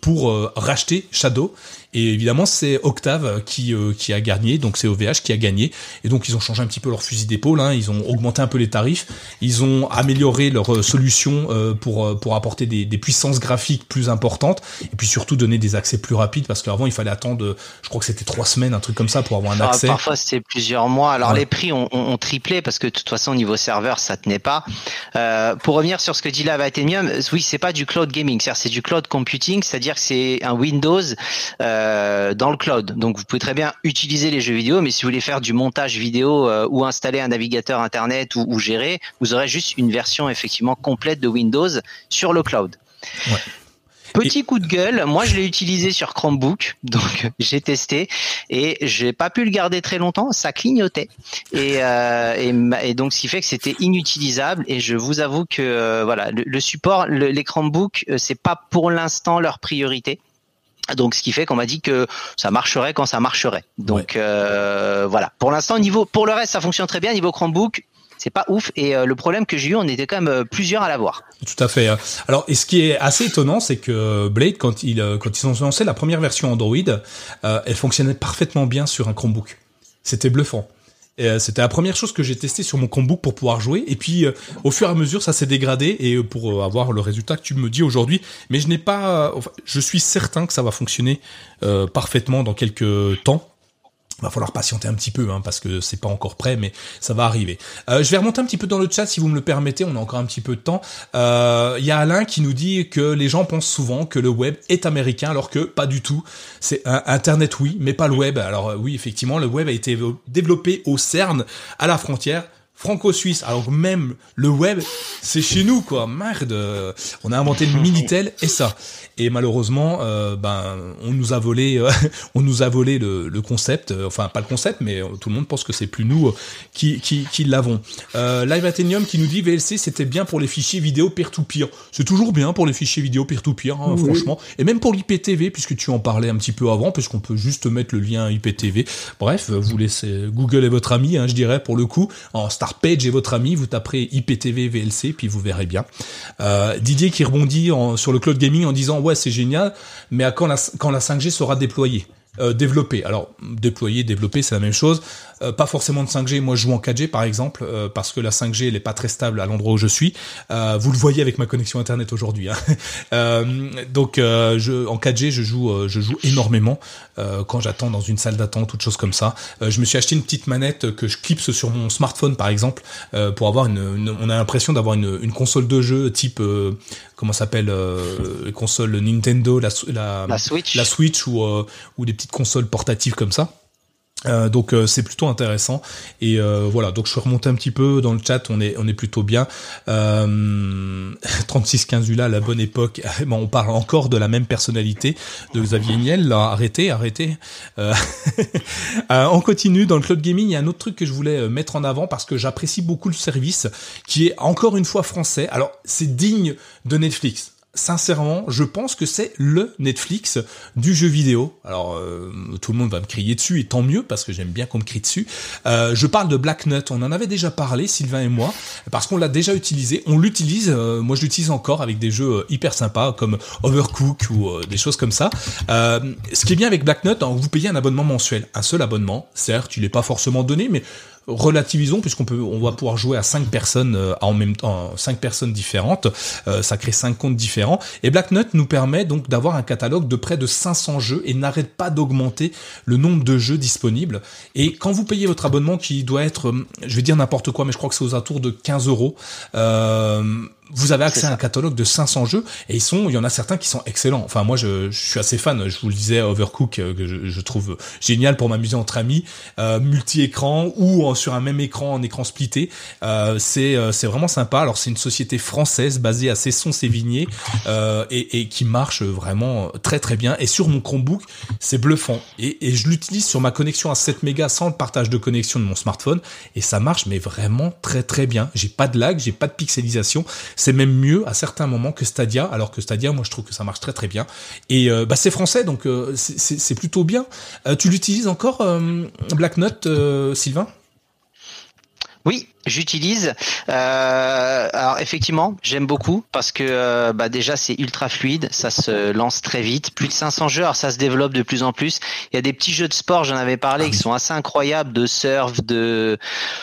pour racheter Shadow. Et évidemment, c'est Octave qui qui a gagné, donc c'est OVH qui a gagné. Et donc ils ont changé un petit peu leur fusil d'épaule, hein. ils ont augmenté un peu les tarifs, ils ont amélioré leur solution pour pour apporter des, des puissances graphiques plus importantes et puis surtout donner des accès plus rapides parce qu'avant il fallait attendre, je crois que c'était trois semaines, un truc comme ça pour avoir un ah, accès. parfois c'était plusieurs mois. Alors les prix ont, ont, triplé parce que de toute façon au niveau serveur ça tenait pas. Euh, pour revenir sur ce que dit Lava Athenium, oui, c'est pas du cloud gaming, c'est du cloud computing, c'est-à-dire que c'est un Windows euh, dans le cloud. Donc vous pouvez très bien utiliser les jeux vidéo, mais si vous voulez faire du montage vidéo euh, ou installer un navigateur internet ou, ou, gérer, vous aurez juste une version effectivement complète de Windows sur le cloud. Ouais. Petit coup de gueule, moi je l'ai utilisé sur Chromebook, donc j'ai testé et j'ai pas pu le garder très longtemps, ça clignotait et, euh, et, donc ce qui fait que c'était inutilisable et je vous avoue que euh, voilà le, support, les Chromebooks, euh, c'est pas pour l'instant leur priorité. Donc, ce qui fait qu'on m'a dit que ça marcherait quand ça marcherait. Donc euh, voilà. Pour l'instant, niveau, pour le reste, ça fonctionne très bien. Niveau Chromebook, c'est pas ouf. Et euh, le problème que j'ai eu, on était quand même euh, plusieurs à l'avoir. Tout à fait. Hein. Alors, et ce qui est assez étonnant, c'est que Blade, quand ils quand ils ont lancé la première version Android, elle fonctionnait parfaitement bien sur un Chromebook. C'était bluffant. C'était la première chose que j'ai testé sur mon Chromebook pour pouvoir jouer. Et puis, au fur et à mesure, ça s'est dégradé et pour avoir le résultat que tu me dis aujourd'hui. Mais je n'ai pas. Je suis certain que ça va fonctionner parfaitement dans quelques temps va falloir patienter un petit peu hein, parce que c'est pas encore prêt mais ça va arriver. Euh, je vais remonter un petit peu dans le chat si vous me le permettez, on a encore un petit peu de temps. Euh, il y a Alain qui nous dit que les gens pensent souvent que le web est américain alors que pas du tout. C'est internet oui, mais pas le web. Alors euh, oui, effectivement, le web a été développé au CERN à la frontière franco-suisse. Alors même le web, c'est chez nous quoi. Merde, on a inventé le minitel et ça. Et malheureusement, euh, ben on nous a volé, euh, on nous a volé le, le, concept. Euh, enfin pas le concept, mais tout le monde pense que c'est plus nous qui qui, qui l'avons. Live Athenium qui nous dit VLC c'était bien pour les fichiers vidéo peer-to-peer. C'est toujours bien pour les fichiers vidéo peer-to-peer, hein, franchement. Et même pour l'IPTV puisque tu en parlais un petit peu avant, puisqu'on peut juste mettre le lien IPTV. Bref, vous laissez Google est votre ami, hein, je dirais pour le coup. En page est votre ami, vous taperez IPTV VLC puis vous verrez bien. Didier qui rebondit sur le cloud gaming en disant ouais, c'est génial, mais à quand la, quand la 5G sera déployée? Euh, développer. Alors déployer, développer, c'est la même chose. Euh, pas forcément de 5G. Moi, je joue en 4G par exemple euh, parce que la 5G elle est pas très stable à l'endroit où je suis. vous le voyez avec ma connexion internet aujourd'hui. Hein. donc je, en 4G, je joue, je joue énormément quand j'attends dans une salle d'attente, toutes choses comme ça. je me suis acheté une petite manette que je clipse sur mon smartphone par exemple pour avoir une, on a l'impression d'avoir une, une, console de jeu type comment s'appelle euh, console Nintendo, la, la, Switch, la Switch ou, ou des petites consoles portatives comme ça. Euh, donc euh, c'est plutôt intéressant. Et euh, voilà. Donc je suis remonté un petit peu dans le chat. On est on est plutôt bien. Euh, 36 15 Ula la bonne époque. Bon, on parle encore de la même personnalité de Xavier Niel. Là arrêtez arrêtez. On continue. Dans le cloud gaming il y a un autre truc que je voulais mettre en avant parce que j'apprécie beaucoup le service qui est encore une fois français. Alors c'est digne de Netflix sincèrement, je pense que c'est le Netflix du jeu vidéo. Alors, euh, tout le monde va me crier dessus, et tant mieux, parce que j'aime bien qu'on me crie dessus. Euh, je parle de Black Nut, on en avait déjà parlé, Sylvain et moi, parce qu'on l'a déjà utilisé. On l'utilise, euh, moi je l'utilise encore avec des jeux hyper sympas, comme Overcook ou des choses comme ça. ce qui est bien avec Black Nut, hein, vous payez un abonnement mensuel, un seul abonnement. Certes, il n'est pas forcément donné, mais relativisons puisqu'on peut on va pouvoir jouer à cinq personnes euh, en même temps cinq personnes différentes euh, ça crée cinq comptes différents. Et Black Nut nous permet donc d'avoir un catalogue de près de 500 jeux et n'arrête pas d'augmenter le nombre de jeux disponibles. Et quand vous payez votre abonnement qui doit être euh, je vais dire n'importe quoi mais je crois que c'est aux alentours de 15 euros vous avez accès à un catalogue de 500 jeux et ils sont, il y en a certains qui sont excellents. Enfin, moi, je, je suis assez fan. Je vous le disais, Overcook, euh, que je, je trouve génial pour m'amuser entre amis, euh, multi-écran ou sur un même écran en écran splitté. Euh, c'est euh, c'est vraiment sympa. Alors, c'est une société française basée à Cesson-Sévigné euh, et, et, qui marche vraiment très très bien. Et sur mon Chromebook, c'est bluffant. Et, et je l'utilise sur ma connexion à 7 mégas sans le partage de connexion de mon smartphone et ça marche mais vraiment très très bien. J'ai pas de lag, j'ai pas de pixelisation c'est même mieux à certains moments que Stadia, alors que Stadia, moi je trouve que ça marche très très bien. Et euh, bah, c'est français, donc euh, c'est plutôt bien. Euh, tu l'utilises encore, Black Note, Sylvain? Oui, j'utilise. Euh, alors effectivement, j'aime beaucoup parce que euh, bah déjà c'est ultra fluide, ça se lance très vite. Plus de 500 jeux, alors ça se développe de plus en plus. Il y a des petits jeux de sport, j'en avais parlé, qui sont assez incroyables, de surf, de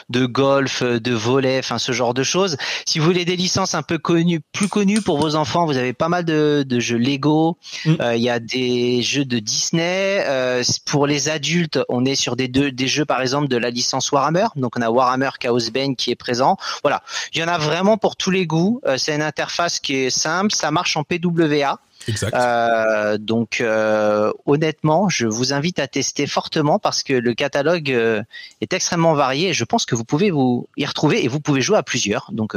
de golf, de volley, enfin ce genre de choses. Si vous voulez des licences un peu connues, plus connues pour vos enfants, vous avez pas mal de, de jeux Lego. Mm. Euh, il y a des jeux de Disney. Euh, pour les adultes, on est sur des deux, des jeux par exemple de la licence Warhammer. Donc on a Warhammer Chaos Bane qui est présent. Voilà, il y en a vraiment pour tous les goûts. Euh, c'est une interface qui est simple, ça marche en PWA. Exact. Euh, donc euh, honnêtement, je vous invite à tester fortement parce que le catalogue est extrêmement varié et je pense que vous pouvez vous y retrouver et vous pouvez jouer à plusieurs. Donc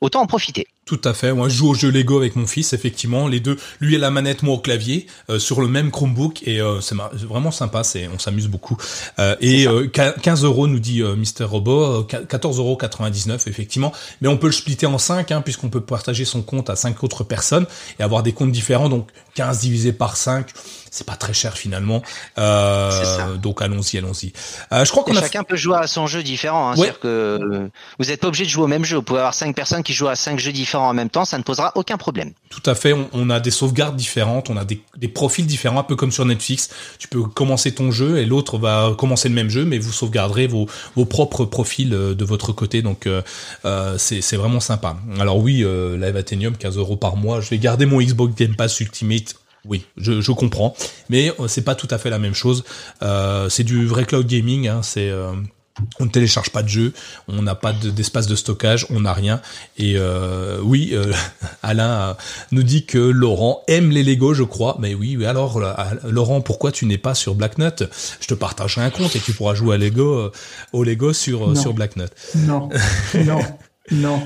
autant en profiter. Tout à fait. Moi, je joue au jeu Lego avec mon fils, effectivement. Les deux, lui et la manette, moi au clavier, euh, sur le même Chromebook, et euh, c'est vraiment sympa. C'est, on s'amuse beaucoup. Euh, et 15 euros, nous dit Mister Robot, 14,99 euros effectivement. Mais on peut le splitter en 5, hein, puisqu'on peut partager son compte à 5 autres personnes et avoir des comptes différents. Donc 15 divisé par 5, c'est pas très cher finalement. Euh, donc allons-y, allons-y. Euh, je crois qu'on a... chacun peut jouer à son jeu différent. Hein, C'est-à-dire que vous n'êtes pas obligé de jouer au même jeu. Vous pouvez avoir cinq personnes qui jouent à cinq jeux différents en même temps, ça ne posera aucun problème. Tout à fait. On, a des sauvegardes différentes, on a des, des, profils différents, un peu comme sur Netflix. Tu peux commencer ton jeu et l'autre va commencer le même jeu, mais vous sauvegarderez vos, vos propres profils euh, de votre côté. Donc euh, c'est vraiment sympa. Alors oui, Live Athenium, 15 euros par mois. Je vais garder mon Xbox Game Pass Ultimate oui, je, je comprends, mais euh, c'est pas tout à fait la même chose. Euh, c'est du vrai cloud gaming, hein, c'est euh, on ne télécharge pas de jeu, on n'a pas d'espace de, stockage, on n'a rien. Et euh, oui, euh, Alain euh, nous dit que Laurent aime les Lego, je crois. Mais oui, mais alors Laurent, pourquoi tu n'es pas sur Black Nut Je te partagerai un compte et tu pourras jouer à Lego, au Lego sur sur Black Nut. Non, non, non,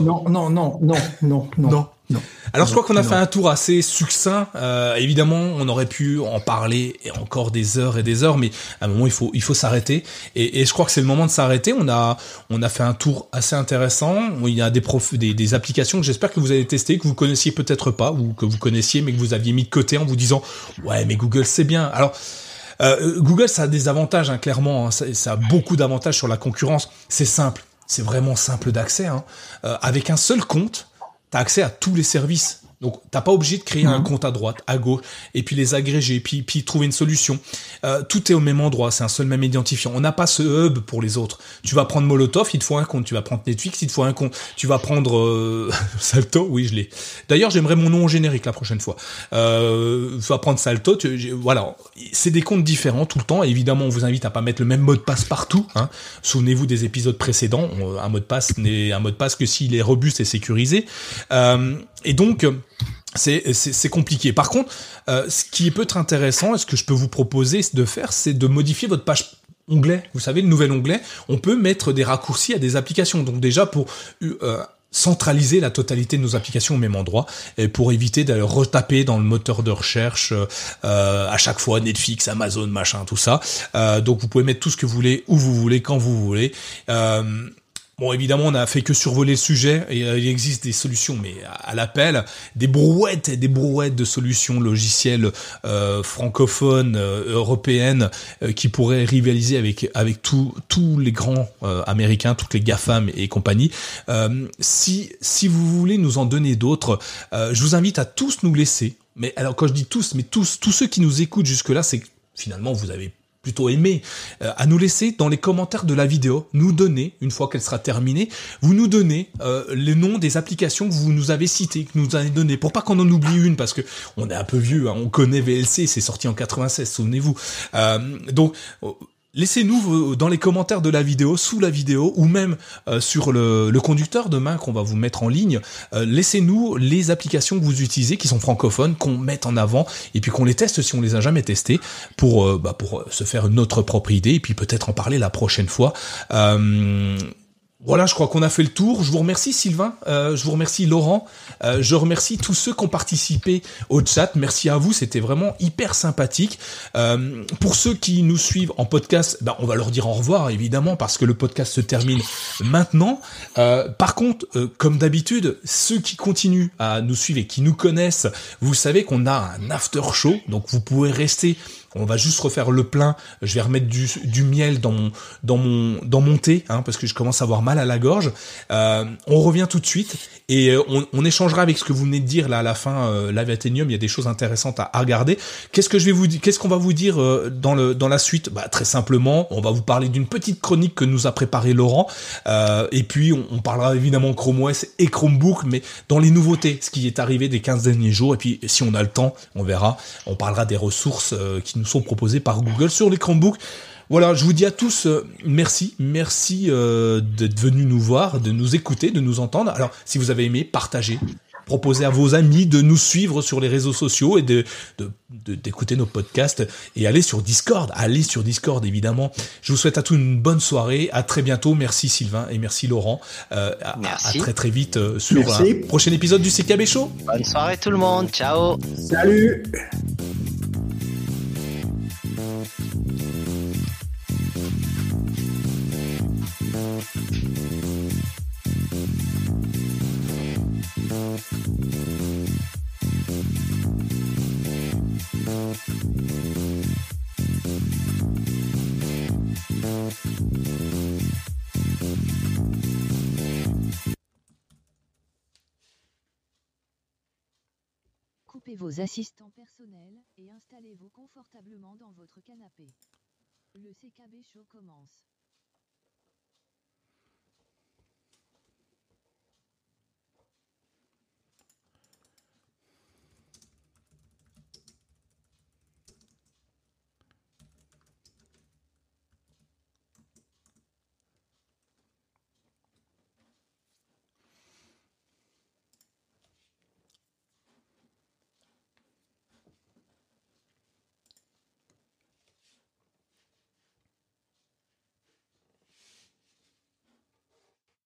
non, non, non, non, non. non. Non. Alors je crois qu'on a fait un tour assez succinct. Euh, évidemment, on aurait pu en parler encore des heures et des heures, mais à un moment il faut il faut s'arrêter. Et, et, je crois que c'est le moment de s'arrêter. On a on a fait un tour assez intéressant. Il y a des prof, des, des applications que j'espère que vous avez testées, que vous connaissiez peut-être pas ou que vous connaissiez, mais que vous aviez mis de côté en vous disant ouais mais Google c'est bien. Alors euh, Google ça a des avantages hein, clairement. Hein. Ça, ça, a beaucoup d'avantages sur la concurrence. C'est simple. C'est vraiment simple d'accès. Hein. Euh, avec un seul compte, tu as accès à tous les services donc, t'as pas obligé de créer un mhm. compte à droite, à gauche, et puis les agréger, puis, puis trouver une solution. Euh, tout est au même endroit, c'est un seul même identifiant. On n'a pas ce hub pour les autres. Tu vas prendre Molotov, il te faut un compte. Tu vas prendre Netflix, il te faut un compte. Tu vas prendre euh, Salto, oui, je l'ai. D'ailleurs, j'aimerais mon nom générique la prochaine fois. Euh, tu vas prendre Salto. voilà, c'est des comptes différents tout le temps. évidemment, on vous invite à pas mettre le même mot de passe partout. Hein. Souvenez-vous des épisodes précédents. Un mot de passe n'est un mot de passe que s'il est robuste et sécurisé. Euh, et donc c'est compliqué. Par contre, euh, ce qui peut être intéressant, et ce que je peux vous proposer de faire, c'est de modifier votre page onglet. Vous savez, le nouvel onglet, on peut mettre des raccourcis à des applications. Donc déjà pour euh, centraliser la totalité de nos applications au même endroit et pour éviter de retaper dans le moteur de recherche euh, à chaque fois Netflix, Amazon, machin, tout ça. Euh, donc vous pouvez mettre tout ce que vous voulez où vous voulez quand vous voulez. Euh, Bon, évidemment, on n'a fait que survoler le sujet et euh, il existe des solutions, mais à, l'appel, des brouettes et des brouettes de solutions logicielles euh, francophones, euh, européennes, qui pourraient rivaliser avec avec tous tous les grands américains, toutes les GAFAM et compagnie. si si vous voulez nous en donner d'autres, je vous invite à tous nous laisser. Mais alors quand je dis tous, mais tous tous ceux qui nous écoutent jusque là, c'est finalement vous avez plutôt aimé, euh, à nous laisser dans les commentaires de la vidéo, nous donner, une fois qu'elle sera terminée, vous nous donnez euh, les noms des applications que vous nous avez citées, que nous avez données, pour pas qu'on en oublie une, parce que on est un peu vieux, hein, on connaît VLC, c'est sorti en 96, souvenez-vous. Euh, donc Laissez-nous dans les commentaires de la vidéo, sous la vidéo, ou même euh, sur le, conducteur demain qu'on va vous mettre en ligne, euh, laissez-nous les applications que vous utilisez qui sont francophones, qu'on mette en avant, et puis qu'on les teste si on les a jamais testées, pour, euh, bah, pour se faire notre propre idée, et puis peut-être en parler la prochaine fois. Voilà, je crois qu'on a fait le tour. Je vous remercie Sylvain, euh, je vous remercie Laurent, euh, je remercie tous ceux qui ont participé au chat. Merci à vous, c'était vraiment hyper sympathique. Euh, pour ceux qui nous suivent en podcast, ben, on va leur dire au revoir évidemment parce que le podcast se termine maintenant. par contre, comme d'habitude, ceux qui continuent à nous suivre et qui nous connaissent, vous savez qu'on a un after show, donc vous pouvez rester on va juste refaire le plein. Je vais remettre du, miel dans mon dans mon dans mon thé, hein, parce que je commence à avoir mal à la gorge. Euh, on revient tout de suite et euh, on, échangera avec ce que vous venez de dire là à la fin. Euh, Il y a des choses intéressantes à, regarder. Qu'est-ce que je vais vous dire Qu'est-ce qu'on va vous dire euh, dans le dans la suite? Bah très simplement, on va vous parler d'une petite chronique que nous a préparé Laurent. Et puis on, on, parlera évidemment Chrome OS et Chromebook, mais dans les nouveautés, ce qui est arrivé des 15 derniers jours. Et puis si on a le temps, on verra. On parlera des ressources qui nous sont proposés par Google sur les Chromebooks. Voilà, je vous dis à tous euh, merci, merci euh, d'être venus nous voir, de nous écouter, de nous entendre. Alors, si vous avez aimé, partagez, proposez à vos amis de nous suivre sur les réseaux sociaux et de d'écouter nos podcasts et allez sur Discord, allez sur Discord évidemment. Je vous souhaite à tous une bonne soirée, à très bientôt. Merci Sylvain et merci Laurent. Euh, à, très très vite sur un prochain épisode du CKB Show. Bonne soirée tout le monde, ciao. Salut. Coupez vos assistants personnels installez-vous confortablement dans votre canapé. Le CKB Show commence.